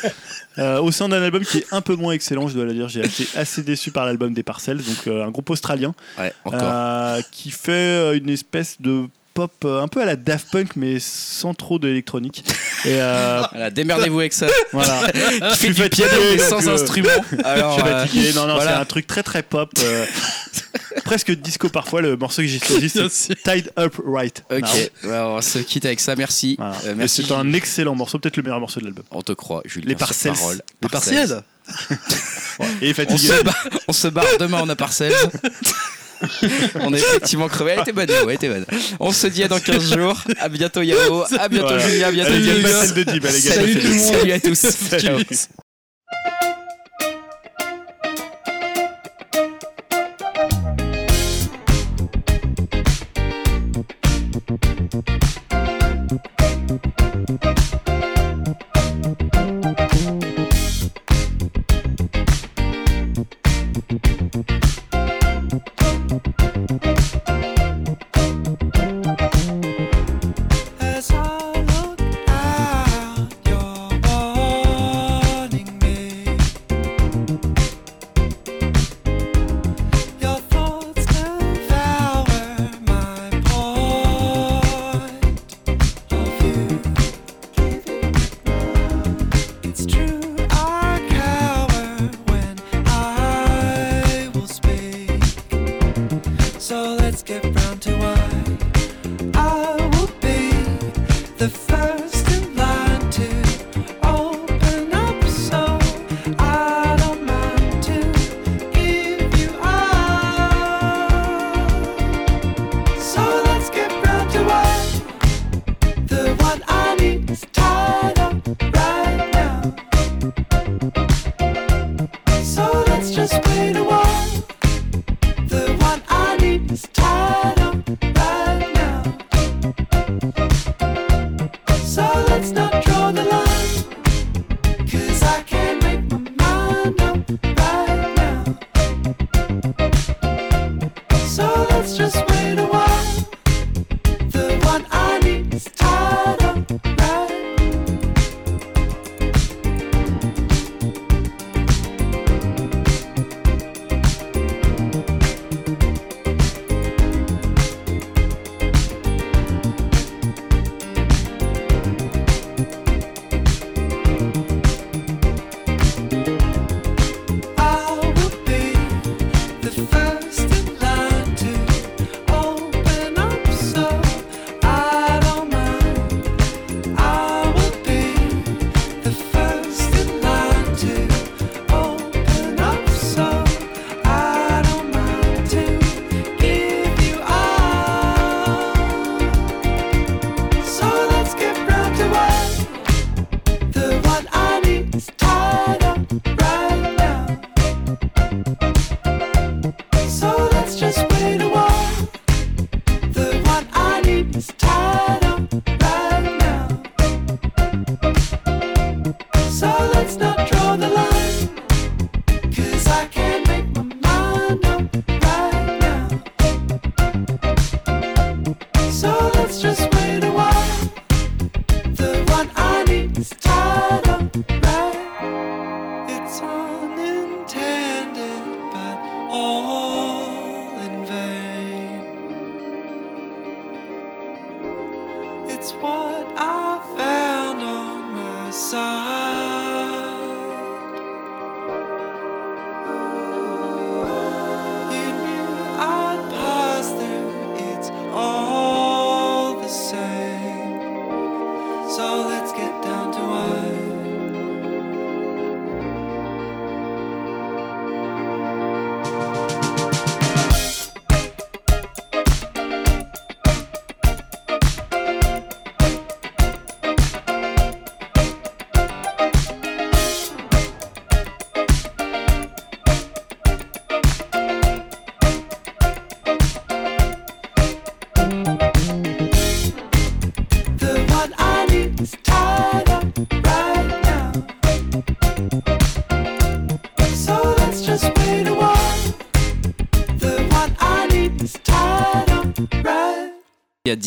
Euh, au sein d'un album qui est un peu moins excellent je dois le dire j'ai été assez déçu par l'album des Parcells donc euh, un groupe australien Ouais, euh, qui fait une espèce de pop euh, un peu à la Daft Punk mais sans trop d'électronique et euh, Voilà, démerdez-vous avec ça. voilà fait suis du fatigué, mais sans euh, instrument. Alors, Je suis euh, fatigué. Non, non, voilà. c'est un truc très très pop. presque disco parfois. Le morceau que j'ai choisi, c'est Tied Up Right. Ok, ouais, on se quitte avec ça. Merci. Voilà. Et merci. C'est un excellent morceau, peut-être le meilleur morceau de l'album. On te croit, Julien. Les parole. Les partiels Et On fatigué. se, barre, on se barre demain, on a Parcells. on est effectivement crevé. Elle était bonne, Yao, elle était bonne. On se dit à dans 15 jours. À bientôt, Yao. À bientôt. Julien. À bientôt, Salut tout le de monde. Salut à tous.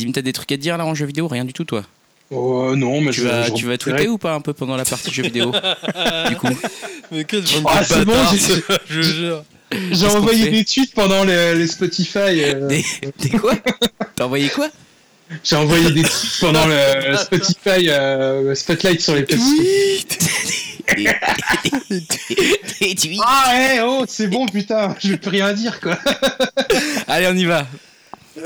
Dim, t'as des trucs à te dire là en jeu vidéo Rien du tout, toi? Oh non, mais Tu je, vas, je tu vas tweeter ou pas un peu pendant la partie jeu vidéo? Du coup, Mais bande Ah, c'est bon, je jure. J'ai envoyé des tweets pendant les, les Spotify. euh, des, des quoi? T'as envoyé quoi? J'ai envoyé des tweets pendant le Spotify euh, Spotlight sur les petits. Des tweets. Ah ouais, oh, c'est bon, putain, je vais plus rien dire quoi. Allez, on y va.